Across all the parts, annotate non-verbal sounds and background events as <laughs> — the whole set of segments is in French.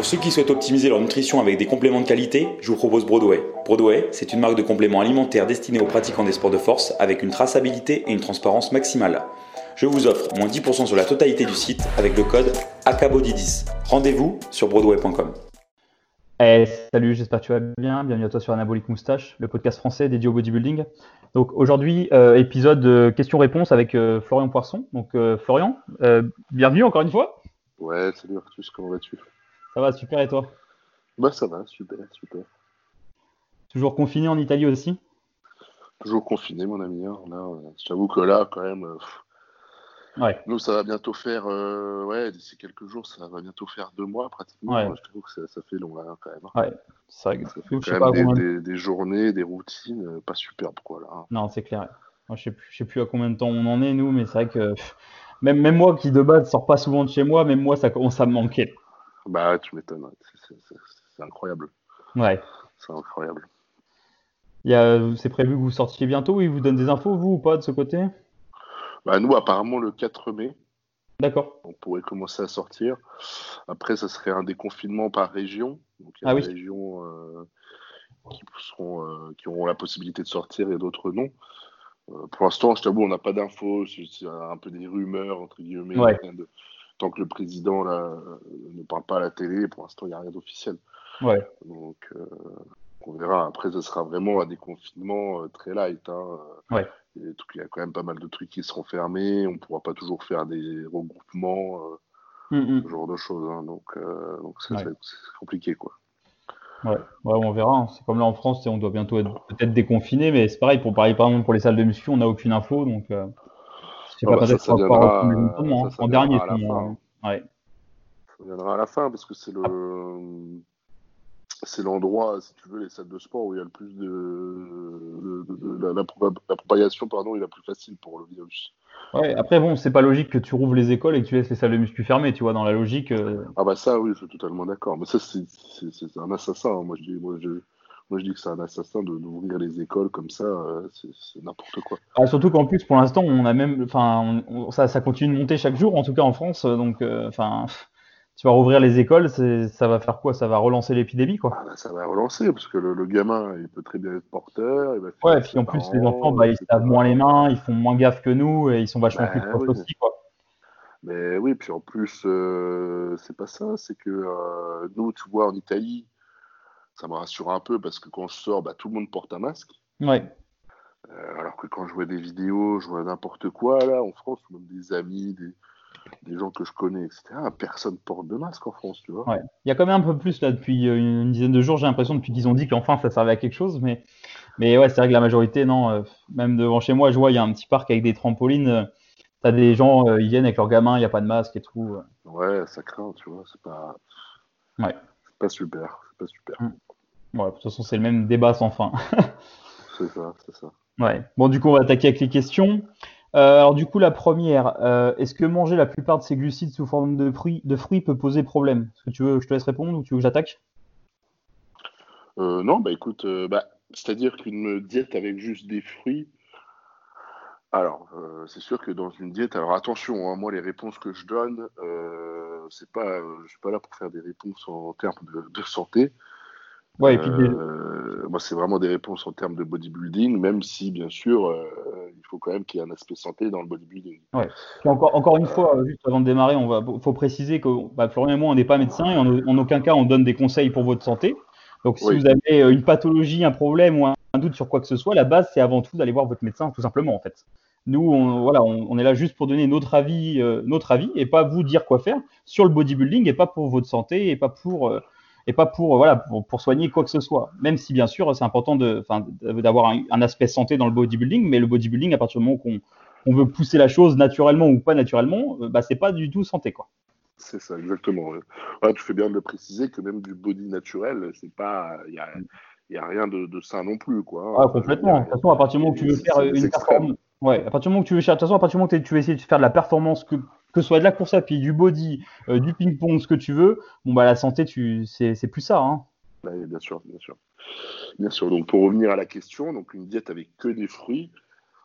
Pour ceux qui souhaitent optimiser leur nutrition avec des compléments de qualité, je vous propose Broadway. Broadway, c'est une marque de compléments alimentaires destinée aux pratiquants des sports de force avec une traçabilité et une transparence maximale. Je vous offre moins 10% sur la totalité du site avec le code ACABODY10. Rendez-vous sur broadway.com. Eh, salut, j'espère que tu vas bien. Bienvenue à toi sur Anabolic Moustache, le podcast français dédié au bodybuilding. Donc aujourd'hui, euh, épisode de questions-réponses avec euh, Florian Poisson. Donc euh, Florian, bienvenue encore une fois. Ouais, salut Artus, comment vas-tu? Ça va, super, et toi? Bah ça va, super, super. Toujours confiné en Italie aussi? Toujours confiné, mon ami. Hein. j'avoue que là, quand même, ouais. nous, ça va bientôt faire, ouais, d'ici quelques jours, ça va bientôt faire deux mois pratiquement. Ouais. Je trouve que ça, fait long là, quand même. Hein. Ouais, ça, ça fait quand même des, des, journées, des routines, pas superbes, quoi, là. Hein. Non, c'est clair. Moi, je sais, plus, sais plus à combien de temps on en est, nous, mais c'est vrai que même, même moi qui de base sors pas souvent de chez moi, même moi ça commence à me manquer. Bah tu m'étonnes, c'est incroyable. Ouais. C'est incroyable. C'est prévu que vous sortiez bientôt, il vous donne des infos, vous ou pas de ce côté? Bah nous apparemment le 4 mai. D'accord. On pourrait commencer à sortir. Après, ça serait un déconfinement par région. Donc il y a ah des régions euh, qui, seront, euh, qui auront la possibilité de sortir et d'autres non. Euh, pour l'instant, je t'avoue, on n'a pas d'infos, c'est un peu des rumeurs, entre guillemets. Tant que le président là, ne parle pas à la télé, pour l'instant, il n'y a rien d'officiel. Ouais. Donc, euh, on verra. Après, ce sera vraiment un déconfinement euh, très light. Hein. Ouais. Il y a quand même pas mal de trucs qui seront fermés. On ne pourra pas toujours faire des regroupements, mm, ce genre de choses. Hein. Donc, c'est compliqué, quoi. Ouais, on verra. Hein. C'est comme là en France, on doit bientôt être peut-être déconfiné, mais c'est pareil pour pareil, par exemple pour les salles de muscu, on n'a aucune info, donc euh, c'est pas bah, ça, ça viendra, en dernier. À la fin. Ouais. Ça viendra à la fin parce que c'est le c'est l'endroit, si tu veux, les salles de sport où il y a le plus de, de, la, propagation, pardon, est la plus facile pour le virus. Ouais, après, bon, c'est pas logique que tu rouvres les écoles et que tu laisses les salles de muscu fermées, tu vois, dans la logique. Euh. Ah, bah ça, oui, je suis totalement d'accord. Mais ça, c'est un assassin. Hein. Moi, je dis, moi, je, moi, je dis que c'est un assassin d'ouvrir les écoles comme ça, euh, c'est n'importe quoi. Ah, surtout qu'en plus, pour l'instant, on a même. Enfin, ça, ça continue de monter chaque jour, en tout cas en France. Donc, euh, enfin tu vas rouvrir les écoles, ça va faire quoi? Ça va relancer l'épidémie, quoi. Ah, bah, ça va relancer, parce que le, gamin, il peut très bien être porteur. Il va ouais, et puis en plus, les enfants, bah, ils se lavent moins les mains, ils font moins gaffe que nous, et ils sont vachement bah plus proches aussi, quoi. Mais oui, puis en plus, euh, c'est pas ça, c'est que euh, nous, tu vois, en Italie, ça me rassure un peu, parce que quand je sors, bah, tout le monde porte un masque. Ouais. Euh, alors que quand je vois des vidéos, je vois n'importe quoi, là, en France, même des amis, des des gens que je connais, etc. Personne porte de masque en France, tu vois. Ouais. Il y a quand même un peu plus là depuis euh, une dizaine de jours, j'ai l'impression, depuis qu'ils ont dit qu'enfin ça servait à quelque chose. Mais, mais ouais, c'est vrai que la majorité, non. Euh, même devant chez moi, je vois, il y a un petit parc avec des trampolines. Euh, T'as des gens, ils viennent avec leurs gamins, il n'y a pas de masque et tout. Ouais, ça craint, tu vois. C'est pas. Ouais. C'est pas super. C'est pas super. Mm. Ouais, de toute façon, c'est le même débat sans fin. <laughs> c'est ça, c'est ça. Ouais. Bon, du coup, on va attaquer avec les questions. Euh, alors du coup, la première, euh, est-ce que manger la plupart de ces glucides sous forme de fruits, de fruits peut poser problème? Est-ce que tu veux que je te laisse répondre ou tu veux que j'attaque? Euh, Non, bah écoute, bah, c'est-à-dire qu'une diète avec juste des fruits, alors c'est sûr que dans une diète, alors attention, hein, moi les réponses que je donne, c'est pas, je suis pas là pour faire des réponses en termes de santé. Ouais, et puis euh, moi, c'est vraiment des réponses en termes de bodybuilding, même si, bien sûr, euh, il faut quand même qu'il y ait un aspect santé dans le bodybuilding. Ouais. encore, encore une fois, euh, juste avant de démarrer, on va, faut préciser que bah, Florian et moi, on n'est pas médecin et en, aucun cas on donne des conseils pour votre santé. Donc, si vous avez une pathologie, un problème ou un, doute sur quoi que ce soit, la base, c'est avant tout d'aller voir votre médecin, tout simplement, en fait. Nous, on, voilà, on, est là juste pour donner notre avis, notre avis, et pas vous dire quoi faire sur le bodybuilding, et pas pour votre santé, et pas pour et pas pour, voilà, pour, soigner quoi que ce soit. Même si, bien sûr, c'est important d'avoir un, aspect santé dans le bodybuilding, mais le bodybuilding, à partir du moment qu'on veut pousser la chose naturellement ou pas naturellement, euh, bah, c'est pas du tout santé. quoi. C'est ça, exactement. tu fais bien de le préciser que même du body naturel, c'est pas, il n'y a, rien de, sain non plus, quoi. Ah, complètement. De toute façon, à partir du moment où tu veux faire une performance, ouais, à partir du moment que tu veux, de toute façon, à partir du moment que tu veux essayer de faire de la performance que que ce soit de la course à pied, du body, euh, du ping-pong, ce que tu veux, bon bah la santé, tu, c'est, plus ça. Hein. bien sûr, bien sûr. Bien sûr. Donc pour revenir à la question, donc une diète avec que des fruits,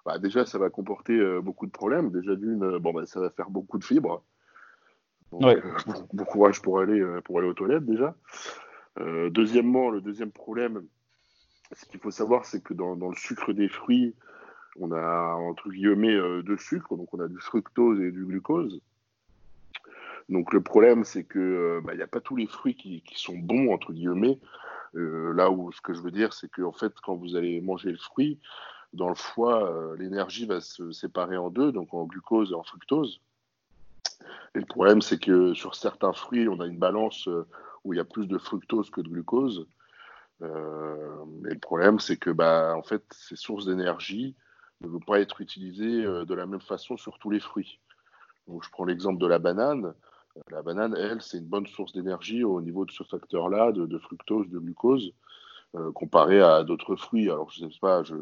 bah, déjà ça va comporter euh, beaucoup de problèmes. Déjà d'une, euh, bon bah, ça va faire beaucoup de fibres. bon, courage pour aller, pour aller aux toilettes déjà. deuxièmement, le deuxième problème, ce qu'il faut savoir, c'est que dans, le sucre des fruits, on a entre guillemets deux sucres, donc on a du fructose et du glucose. Donc le problème, c'est que bah, il n'y a pas tous les fruits qui, sont bons entre guillemets. là où ce que je veux dire, c'est qu'en fait, quand vous allez manger le fruit, dans le foie, euh, l'énergie va se séparer en deux, donc en glucose et en fructose. Et le problème, c'est que sur certains fruits, on a une balance euh, où il y a plus de fructose que de glucose. Euh, et le problème, c'est que bah, en fait, ces sources d'énergie ne vont pas être utilisées de la même façon sur tous les fruits. Je prends l'exemple de la banane. La banane, elle, c'est une bonne source d'énergie au niveau de ce facteur-là, de, fructose, de glucose, comparé à d'autres fruits. Alors, je ne sais pas, je,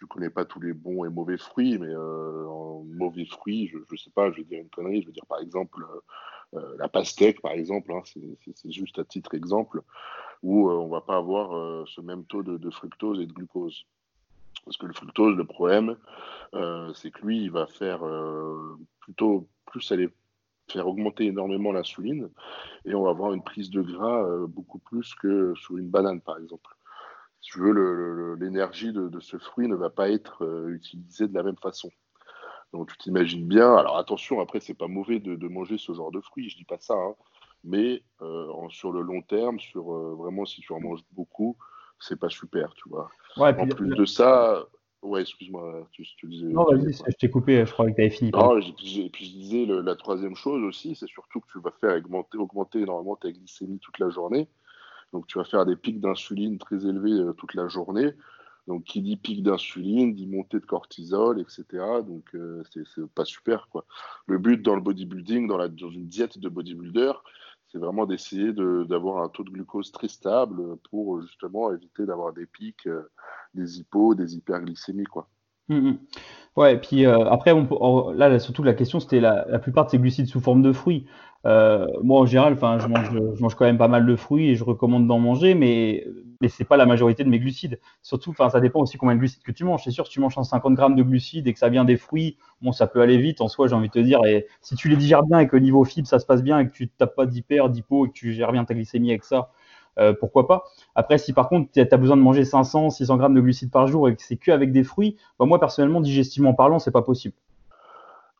je connais pas tous les bons et mauvais fruits, mais euh, en mauvais fruits, je, ne sais pas, je vais dire une connerie, je vais dire par exemple euh, euh, la pastèque, par exemple, hein, c'est juste à titre exemple, où on va pas avoir ce même taux de, fructose et de glucose. Parce que le fructose, le problème, c'est que lui, il va faire plutôt plus faire augmenter énormément l'insuline et on va avoir une prise de gras beaucoup plus que sur une banane, par exemple si tu veux, l'énergie de, ce fruit ne va pas être euh, utilisée de la même façon. Donc tu t'imagines bien, alors attention, après c'est pas mauvais de, manger ce genre de fruits, je dis pas ça, hein, mais euh, sur le long terme, sur euh, vraiment si tu en manges beaucoup, c'est pas super, tu vois. en plus de ça, ouais, excuse-moi, tu, disais. Non, vas-y, je t'ai coupé, je crois que tu avais fini. Non, et puis, je disais la troisième chose aussi, c'est surtout que tu vas faire augmenter, augmenter énormément ta glycémie toute la journée. Donc tu vas faire des pics d'insuline très élevés euh, toute la journée. Donc qui dit pic d'insuline, dit montée de cortisol, etc. Donc euh, c'est pas super quoi. Le but dans le bodybuilding, dans, la, dans une diète de bodybuilder, c'est vraiment d'essayer d'avoir un taux de glucose très stable pour justement éviter d'avoir des pics, euh, des hypos, des hyperglycémies quoi. Hum, hum. Ouais, et puis après, on, là, surtout la question, c'était la, la, plupart de ces glucides sous forme de fruits. Euh, moi, en général, enfin, je mange, je mange quand même pas mal de fruits et je recommande d'en manger, mais mais c'est pas la majorité de mes glucides. Surtout, enfin, ça dépend aussi combien de glucides que tu manges. C'est sûr, si tu manges 150 grammes de glucides et que ça vient des fruits, bon, ça peut aller vite. En soi, j'ai envie de te dire, et si tu les digères bien et que niveau fibres ça se passe bien et que tu tapes pas d'hyper, d'hypo et que tu gères bien ta glycémie avec ça, euh, pourquoi pas. Après, si par contre tu as besoin de manger 500, 600 grammes de glucides par jour et que c'est que avec des fruits, bah, moi personnellement, digestivement parlant, c'est pas possible.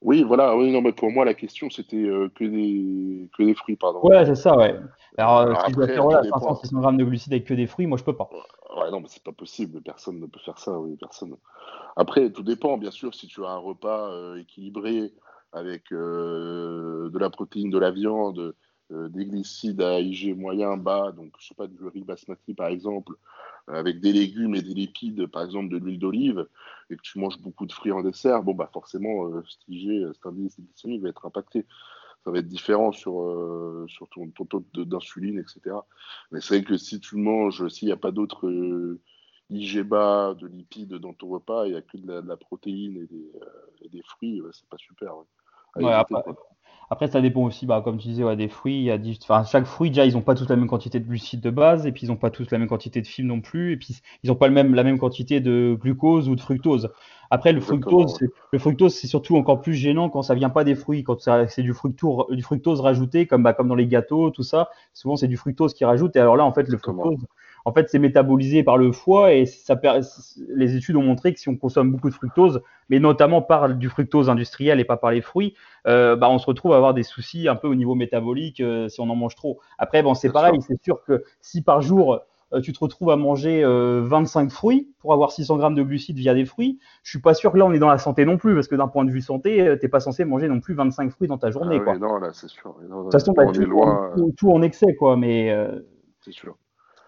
Oui, voilà, oui, non, mais pour moi, la question, c'était euh, que, des, que des fruits, pardon. Ouais, c'est ça, ouais. Alors, euh, si je dois faire voilà, 500, 600 grammes de glucides avec que des fruits, moi, je peux pas. Ouais, non, mais c'est pas possible, personne ne peut faire ça, oui, personne. Après, tout dépend, bien sûr, si tu as un repas euh, équilibré avec de la protéine, de la viande, des glucides à IG moyen, bas, donc, je sais pas, du riz basmati, par exemple, avec des légumes et des lipides, par exemple de l'huile d'olive, et que tu manges beaucoup de fruits en dessert, bon, bah forcément, euh, cet IG, cet indice glycémique va être impacté. Ça va être différent sur, euh, sur ton, taux d'insuline, etc. Mais c'est vrai que si tu manges, s'il n'y a pas d'autres euh, IG bas, de lipides dans ton repas, il n'y a que de la, protéine et des, et des fruits, c'est pas super. Ouais. après, après, ça dépend aussi, bah, comme tu disais, ouais, des fruits. Il y a enfin, chaque fruit, déjà, ils n'ont pas tous la même quantité de glucides de base, et puis ils n'ont pas tous la même quantité de fibres non plus, et puis ils n'ont pas le même, la même quantité de glucose ou de fructose. Après, le fructose, le fructose, c'est surtout encore plus gênant quand ça vient pas des fruits, quand c'est du fructose, du fructose rajouté, comme, bah, comme dans les gâteaux, tout ça. Souvent, c'est du fructose qui rajoute. Et alors là, en fait, le fructose, en fait, c'est métabolisé par le foie et ça, les études ont montré que si on consomme beaucoup de fructose, mais notamment par du fructose industriel et pas par les fruits, euh, bah, on se retrouve à avoir des soucis un peu au niveau métabolique euh, si on en mange trop. Après, bon, c'est pareil, c'est sûr que si par jour euh, tu te retrouves à manger 25 fruits pour avoir 600 grammes de glucides via des fruits, je suis pas sûr que là on est dans la santé non plus, parce que d'un point de vue santé, t'es pas censé manger non plus 25 fruits dans ta journée. Ah quoi. non, là c'est sûr. de toute façon, bah, tout, tout, en excès, quoi, mais. c'est sûr.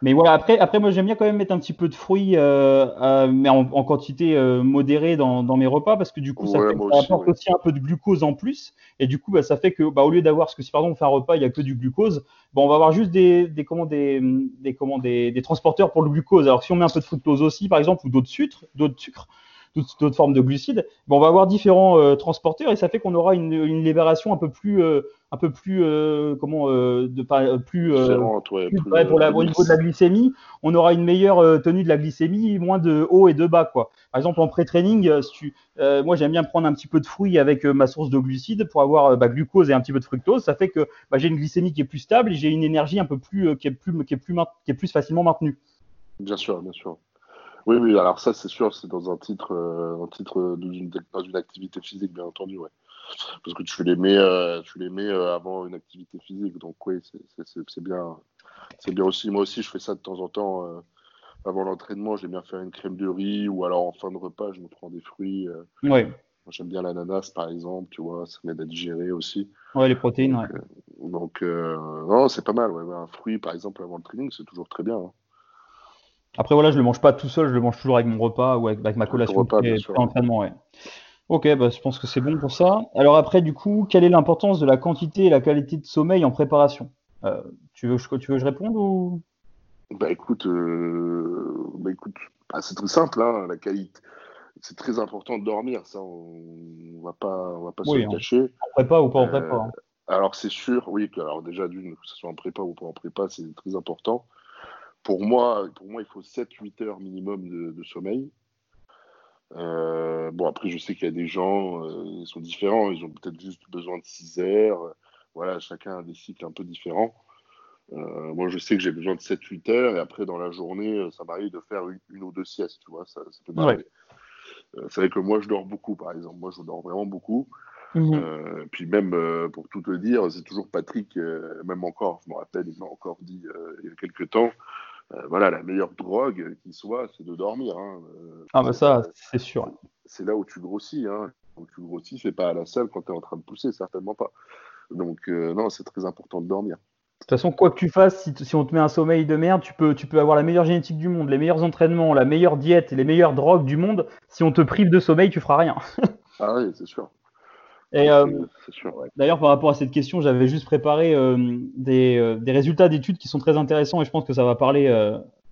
Mais voilà, après, après moi j'aime bien quand même mettre un petit peu de fruits, euh, euh, mais en, quantité euh, modérée dans, mes repas, parce que du coup ça, apporte aussi un peu de glucose en plus, et du coup bah, ça fait que bah, au lieu d'avoir, parce que si pardon on fait un repas, il n'y a que du glucose, bah, on va avoir juste des, des, comment, des, des, comment, des, des, transporteurs pour le glucose. Alors si on met un peu de fructose aussi, par exemple, ou d'autres sucres, d'autres sucres, d'autres formes de glucides, on va avoir différents transporteurs et ça fait qu'on aura une, une, libération un peu plus, un peu plus, comment, de, pas, plus, pour la, au niveau de la glycémie, on aura une meilleure tenue de la glycémie, moins de haut et de bas, quoi. Par exemple, en pré-training, moi j'aime bien prendre un petit peu de fruits avec ma source de glucides pour avoir bah, glucose et un petit peu de fructose. Ça fait que bah, j'ai une glycémie qui est plus stable et j'ai une énergie un peu plus, qui est plus, qui est plus, qui est plus facilement maintenue. Bien sûr, bien sûr. Oui, oui, alors ça, c'est sûr, c'est dans un titre, euh, un titre d'une, dans une activité physique, bien entendu, ouais. Parce que tu les mets, euh, tu les mets euh, avant une activité physique, donc oui, c'est, bien, c'est bien aussi. Moi aussi, je fais ça de temps en temps. avant l'entraînement, j'aime bien faire une crème de riz, ou alors en fin de repas, je me prends des fruits. oui. j'aime bien l'ananas, par exemple, tu vois, ça m'aide à digérer aussi. Ouais, les protéines, ouais. Donc, non, c'est pas mal, ouais. Un fruit, par exemple, avant le training, c'est toujours très bien. Hein. Après, voilà, je le mange pas tout seul, je le mange toujours avec mon repas ou avec, ma collation repas, entraînement, ouais. Ok, bah, je pense que c'est bon pour ça. Alors après, du coup, quelle est l'importance de la quantité et la qualité de sommeil en préparation? Euh, tu, veux, tu veux que je réponde ou? Bah écoute, euh, bah, écoute bah, c'est très simple, hein, la qualité. C'est très important de dormir, ça, on, va pas, on va pas se le cacher. En prépa ou pas en prépa hein. euh, Alors c'est sûr, oui, alors déjà d'une, que ce soit en prépa ou pas en prépa, c'est très important pour moi, pour moi, il faut 7-8 heures minimum de, sommeil. Euh, bon, après, je sais qu'il y a des gens, euh, ils sont différents, ils ont peut-être juste besoin de 6 heures. Voilà, chacun a des cycles un peu différents. Euh, moi, je sais que j'ai besoin de 7-8 heures, et après, dans la journée, ça m'arrive de faire une, ou deux siestes, tu vois, ça, peut m'arriver. c'est vrai que moi, je dors beaucoup, par exemple. Moi, je dors vraiment beaucoup. Mhm. puis même, pour tout te dire, c'est toujours Patrick, même encore, je me rappelle, il m'a encore dit il y a quelques temps, euh, voilà, la meilleure drogue qui soit, c'est de dormir. Hein. Euh, ah, bah ça, c'est sûr. C'est là où tu grossis. Hein. Où tu grossis, c'est pas à la salle quand tu es en train de pousser, certainement pas. Donc, euh, non, c'est très important de dormir. De toute façon, quoi que tu fasses, si, on te met un sommeil de merde, tu peux, tu peux avoir la meilleure génétique du monde, les meilleurs entraînements, la meilleure diète et les meilleures drogues du monde. Si on te prive de sommeil, tu feras rien. ah oui, c'est sûr. Et euh, d'ailleurs, par rapport à cette question, j'avais juste préparé euh, des, euh, des, résultats d'études qui sont très intéressants et je pense que ça va parler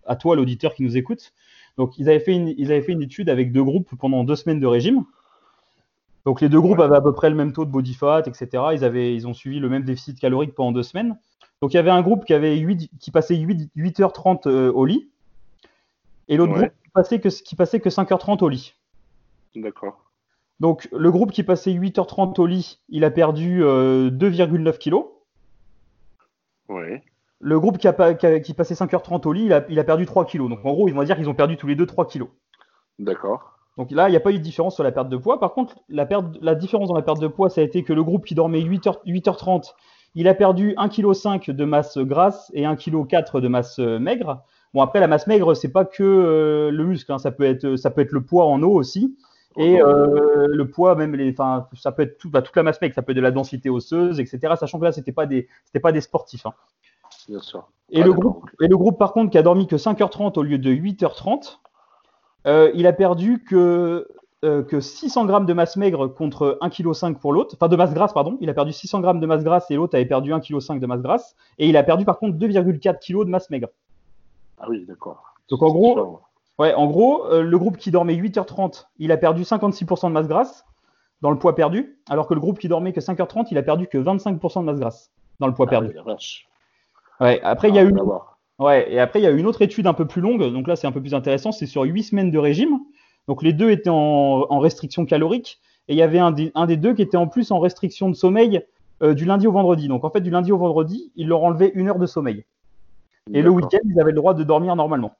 à toi, l'auditeur qui nous écoute. Donc, ils avaient, fait une, ils avaient fait une étude avec deux groupes pendant deux semaines de régime. Donc, les deux groupes avaient à peu près le même taux de body fat, etc. Ils, avaient, ils ont suivi le même déficit calorique pendant deux semaines. Donc, il y avait un groupe qui, avait 8, qui passait 8, 8h30 au lit et l'autre groupe qui passait, que, qui passait que 5h30 au lit. D'accord. Donc, le groupe qui passait 8h30 au lit, il a perdu 2,9 euh, kg. Ouais. Le groupe qui, a, qui, passait 5h30 au lit, il a, perdu 3 kg. Donc, en gros, ils vont dire qu'ils ont perdu tous les deux 3 kg. D'accord. Donc là, il n'y a pas eu de différence sur la perte de poids. Par contre, la, la différence dans la perte de poids, ça a été que le groupe qui dormait 8h, 8h30, il a perdu 1,5 kg de masse grasse et 1,4 kg de masse euh, maigre. Bon, après, la masse maigre, c'est pas que euh, le muscle, hein. ça, peut être, ça peut être le poids en eau aussi. Et euh, le poids, même les, enfin, ça peut être tout, bah, toute la masse mec, ça peut être de la densité osseuse, etc. Sachant que là, c'était pas des, c'était pas des sportifs. Hein. Bien sûr. Et le groupe, et le groupe par contre qui a dormi que 5h30 au lieu de 8h30, euh, il a perdu que euh, que 600 grammes de masse maigre contre 1,5 kg pour l'autre, enfin de masse grasse, pardon. Il a perdu 600 grammes de masse grasse et l'autre avait perdu 1,5 kg de masse grasse. Et il a perdu par contre 2,4 kg de masse maigre. Ah oui, d'accord. Donc en gros, Ouais, en gros, euh, le groupe qui dormait 8h30, il a perdu 56% de masse grasse dans le poids perdu, alors que le groupe qui dormait que 5h30, il a perdu que 25% de masse grasse dans le poids ah perdu. Ouais, après il y a ah, eu Ouais, et après il y a une autre étude un peu plus longue, donc là c'est un peu plus intéressant, c'est sur 8 semaines de régime. Donc les deux étaient en, restriction calorique et il y avait un des, deux qui était en plus en restriction de sommeil euh, du lundi au vendredi. Donc en fait du lundi au vendredi, ils leur enlevaient une heure de sommeil. Et le week-end, ils avaient le droit de dormir normalement.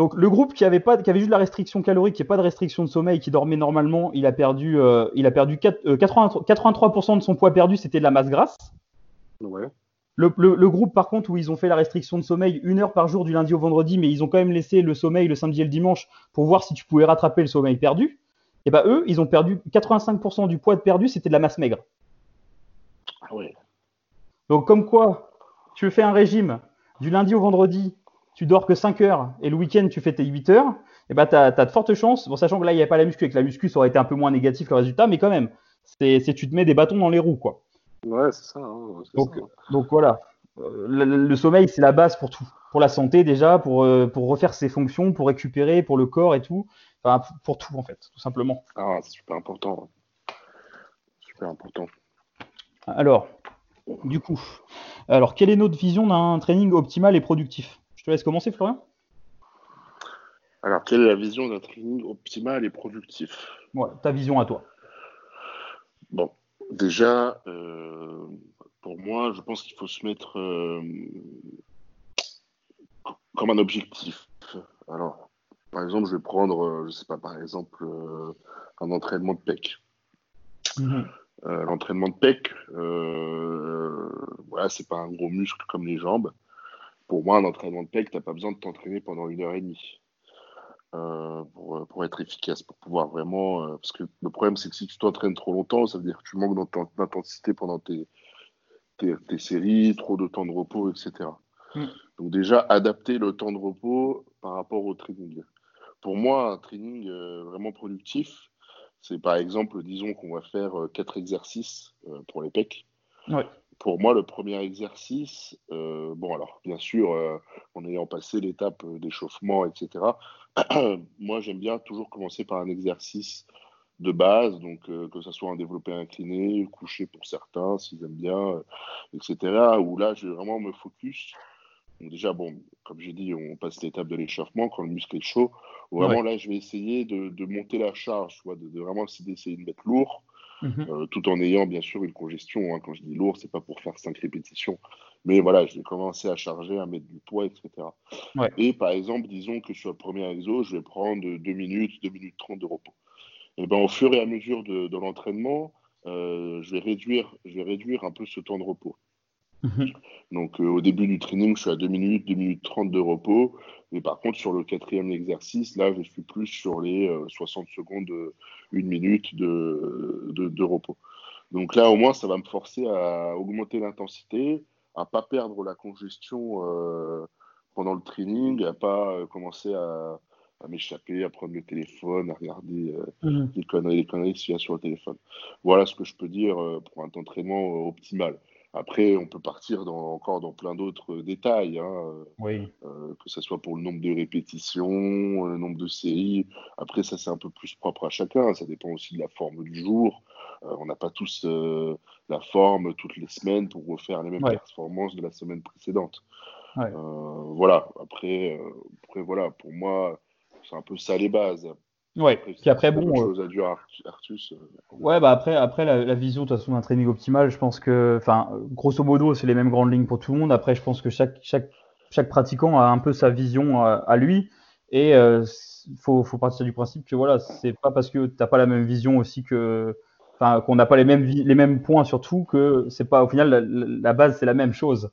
Donc le groupe qui avait, pas, qui avait juste la restriction calorique, qui n'a pas de restriction de sommeil, qui dormait normalement, il a perdu, euh, il a perdu 83% euh, de son poids perdu, c'était de la masse grasse. Le, groupe par contre où ils ont fait la restriction de sommeil une heure par jour du lundi au vendredi, mais ils ont quand même laissé le sommeil le samedi et le dimanche pour voir si tu pouvais rattraper le sommeil perdu. Et eh ben eux, ils ont perdu 85% du poids perdu, c'était de la masse maigre. Ah Donc comme quoi, tu fais un régime du lundi au vendredi, tu dors que 5 heures et le week-end tu fais tes 8 heures, et eh ben, tu as, de fortes chances, bon, sachant que là il n'y a pas la muscu, avec la muscu ça aurait été un peu moins négatif le résultat, mais quand même, c'est tu te mets des bâtons dans les roues. quoi. Ouais, c'est ça, hein, donc, donc voilà, euh, le, sommeil c'est la base pour tout. pour la santé déjà, pour, pour refaire ses fonctions, pour récupérer, pour le corps et tout. Enfin, pour tout en fait, tout simplement. Ah, c'est super important. Super important. Alors, du coup, alors quelle est notre vision d'un training optimal et productif? Je te laisse commencer, Florian. Alors, quelle est la vision d'un training optimal et productif? Ouais, ta vision à toi. Bon, déjà, euh, pour moi, je pense qu'il faut se mettre euh, comme un objectif. Alors, par exemple, je vais prendre, euh, je sais pas, par exemple, un entraînement de PEC. Mhm. L'entraînement de PEC, voilà, c'est pas un gros muscle comme les jambes. Pour moi, un entraînement de PEC, tu n'as pas besoin de t'entraîner pendant une heure et demie. Euh, pour, pour, être efficace, pour pouvoir vraiment. Euh, parce que le problème, c'est que si tu t'entraînes trop longtemps, ça veut dire que tu manques d'intensité pendant tes, tes, tes, séries, trop de temps de repos, etc. Mm. Donc, déjà, adapter le temps de repos par rapport au training. Pour moi, un training euh, vraiment productif, c'est par exemple, disons qu'on va faire quatre exercices pour les pecs. Ouais pour moi, le premier exercice, euh, bon, alors, bien sûr, euh, en ayant passé l'étape euh, d'échauffement, etc., <clears throat> moi, j'aime bien toujours commencer par un exercice de base, donc que ce soit un développé incliné, couché pour certains, s'ils aiment bien, etc., où là, je vais vraiment me focus. Donc déjà, bon, comme j'ai dit, on passe l'étape de l'échauffement quand le muscle est chaud. Vraiment, là, je vais essayer de, monter la charge, de, de vraiment essayer de mettre lourd, Mhm. Euh, tout en ayant bien sûr une congestion. Hein. Quand je dis lourd, c'est pas pour faire cinq répétitions, mais voilà, je vais commencer à charger, à mettre du poids, etc. Et par exemple, disons que sur le premier exo, je vais prendre 2 minutes, 2 minutes 30 de repos. Et ben, au fur et à mesure de, l'entraînement, euh, je, vais réduire, je vais réduire un peu ce temps de repos. Mhm. Donc euh, au début du training, je suis à 2 minutes, 2 minutes 30 de repos. Mais par contre, sur le quatrième exercice, là, je suis plus sur les 60 secondes, une minute de, de, repos. Donc là, au moins, ça va me forcer à augmenter l'intensité, à pas perdre la congestion euh, pendant le training, à pas euh, commencer à, m'échapper, à prendre le téléphone, à regarder euh, mhm. les conneries, les conneries qu'il y a sur le téléphone. Voilà ce que je peux dire pour un entraînement optimal. Après, on peut partir dans, encore dans plein d'autres détails, hein, oui. euh, que ce soit pour le nombre de répétitions, le nombre de séries. Après, ça, c'est un peu plus propre à chacun. Ça dépend aussi de la forme du jour. Euh, on n'a pas tous euh, la forme toutes les semaines pour refaire les mêmes performances de la semaine précédente. Euh, voilà. Après, après, voilà, pour moi, c'est un peu ça les bases. Ouais, puis après, bon. Euh, euh, ouais, bah après, après la, vision de toute façon d'un training optimal, je pense que, enfin, grosso modo, c'est les mêmes grandes lignes pour tout le monde. Après, je pense que chaque, chaque, chaque pratiquant a un peu sa vision à, lui. Et il euh, faut, faut, partir du principe que voilà, c'est pas parce que tu n'as pas la même vision aussi que. Enfin, qu'on n'a pas les mêmes, les mêmes points surtout que c'est pas au final la, base c'est la même chose.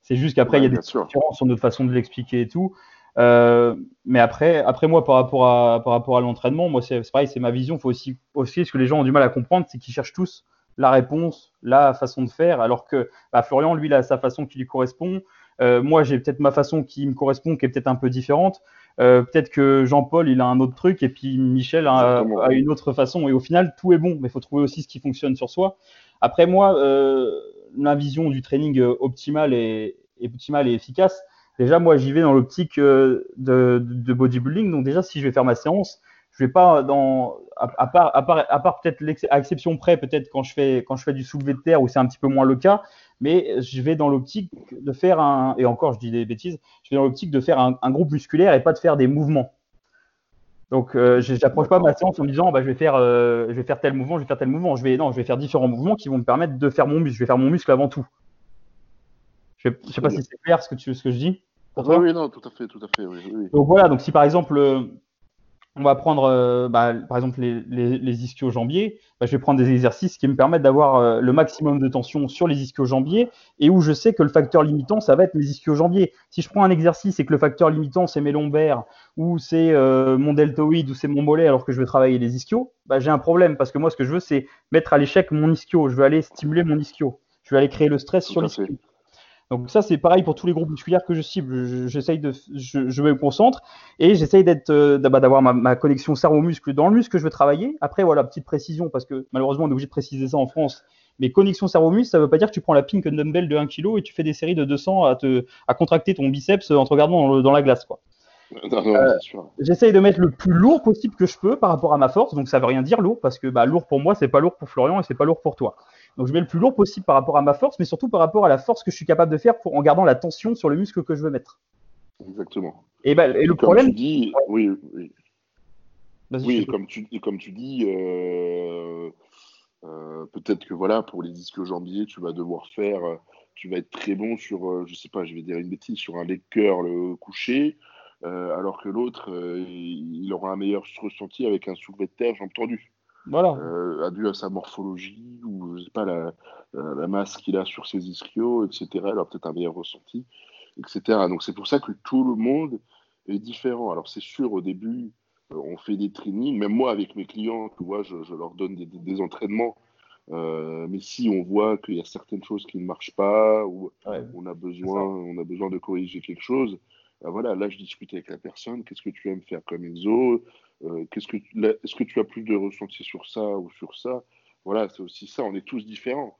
C'est juste qu'après il y a des différences sur notre façon de l'expliquer et tout. Euh, mais après, après moi, par rapport à, par rapport à l'entraînement, moi, c'est pareil, c'est ma vision. Il faut aussi, aussi, ce que les gens ont du mal à comprendre, c'est qu'ils cherchent tous la réponse, la façon de faire, alors que bah, Florian, lui, il a sa façon qui lui correspond. Euh, moi, j'ai peut-être ma façon qui me correspond, qui est peut-être un peu différente. Euh, peut-être que Jean-Paul, il a un autre truc, et puis Michel a, a, une autre façon. Et au final, tout est bon, mais il faut trouver aussi ce qui fonctionne sur soi. Après, moi, euh, ma vision du training optimal et, optimal et efficace, déjà, moi, j'y vais dans l'optique euh, de, bodybuilding. Donc, déjà, si je vais faire ma séance, je vais pas à, part, peut-être à exception près, peut-être quand je fais, quand je fais du soulevé de terre où c'est un petit peu moins le cas, mais je vais dans l'optique de faire un, et encore, je dis des bêtises, je vais dans l'optique de faire un, groupe musculaire et pas de faire des mouvements. Donc, euh, je n'approche pas ma séance en me disant, bah, je vais faire, euh, je vais faire tel mouvement, je vais faire tel mouvement. Je vais, non, je vais faire différents mouvements qui vont me permettre de faire mon muscle. Je vais faire mon muscle avant tout. Je ne sais pas si c'est clair ce que, tu, ce que je dis oui, non, tout à fait, tout à fait. Oui, Donc voilà, donc si par exemple, euh, on va prendre euh, bah, par exemple les, les, ischio-jambiers, bah, je vais prendre des exercices qui me permettent d'avoir euh, le maximum de tension sur les ischio-jambiers et où je sais que le facteur limitant, ça va être mes ischio-jambiers. Si je prends un exercice et que le facteur limitant, c'est mes lombaires ou c'est mon deltoïde ou c'est mon mollet alors que je vais travailler les ischios, bah, j'ai un problème parce que moi, ce que je veux, c'est mettre à l'échec mon ischio. Je veux aller stimuler mon ischio. Je vais aller créer le stress sur l'ischio. Donc ça, c'est pareil pour tous les groupes musculaires que je cible. J'essaye de, je, me concentre et j'essaye d'être, euh, d'avoir ma, connexion cerveau-muscle dans le muscle que je veux travailler. Après, voilà, petite précision parce que malheureusement, on est obligé de préciser ça en France. Mais connexion cerveau-muscle, ça veut pas dire que tu prends la pink dumbbell de 1 kg et tu fais des séries de 200 à, te, à contracter ton biceps en te regardant dans, la glace. quoi. Euh, j'essaye de mettre le plus lourd possible que je peux par rapport à ma force. Donc ça veut rien dire lourd parce que bah, lourd pour moi, c'est pas lourd pour Florian et c'est pas lourd pour toi. Donc je mets le plus lourd possible par rapport à ma force, mais surtout par rapport à la force que je suis capable de faire pour, en gardant la tension sur le muscle que je veux mettre. Exactement. Et, bah, et le problème. dis, oui, oui. Oui, comme tu, comme tu dis, euh, euh, peut-être que voilà, pour les disques jambiers, tu vas devoir faire, tu vas être très bon sur, euh, je sais pas, je vais dire une bêtise, sur un leg curl couché, alors que l'autre, il aura un meilleur ressenti avec un soulevé de terre jambe tendue. Voilà. dû à sa morphologie ou je sais pas la, la masse qu'il a sur ses ischios, etc. Il aura peut-être un meilleur ressenti, etc. Donc c'est pour ça que tout le monde est différent. Alors c'est sûr au début on fait des trainings, même moi avec mes clients, tu vois, je, leur donne des, entraînements. Euh, mais si on voit qu'il y a certaines choses qui ne marchent pas ou on a besoin, on a besoin de corriger quelque chose, ben voilà, là je discute avec la personne. Qu'est-ce que tu aimes faire comme exo? Euh, Qu'est-ce que est-ce que tu as plus de ressenti sur ça ou sur ça? Voilà, c'est aussi ça. On est tous différents.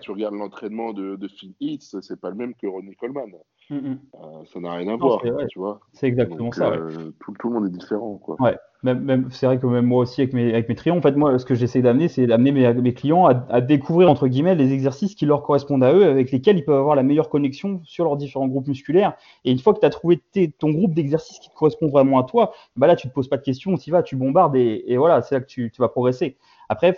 tu regardes l'entraînement de, de Phil Hitz, c'est pas le même que Ronnie Coleman. Mm, mm. Euh, ça n'a rien à voir, tu vois. C'est exactement ça. Euh, tout, tout, le monde est différent, quoi. Ouais. Même, même c'est vrai que même moi aussi avec mes, avec mes trions, en fait, moi, ce que j'essaie d'amener, c'est d'amener mes, mes, clients à, à, découvrir entre guillemets les exercices qui leur correspondent à eux, avec lesquels ils peuvent avoir la meilleure connexion sur leurs différents groupes musculaires. Et une fois que tu as trouvé ton groupe d'exercices qui te correspond vraiment à toi, bah là, tu te poses pas de questions, tu vas, tu bombardes et, et voilà, c'est là que tu, tu vas progresser. Après,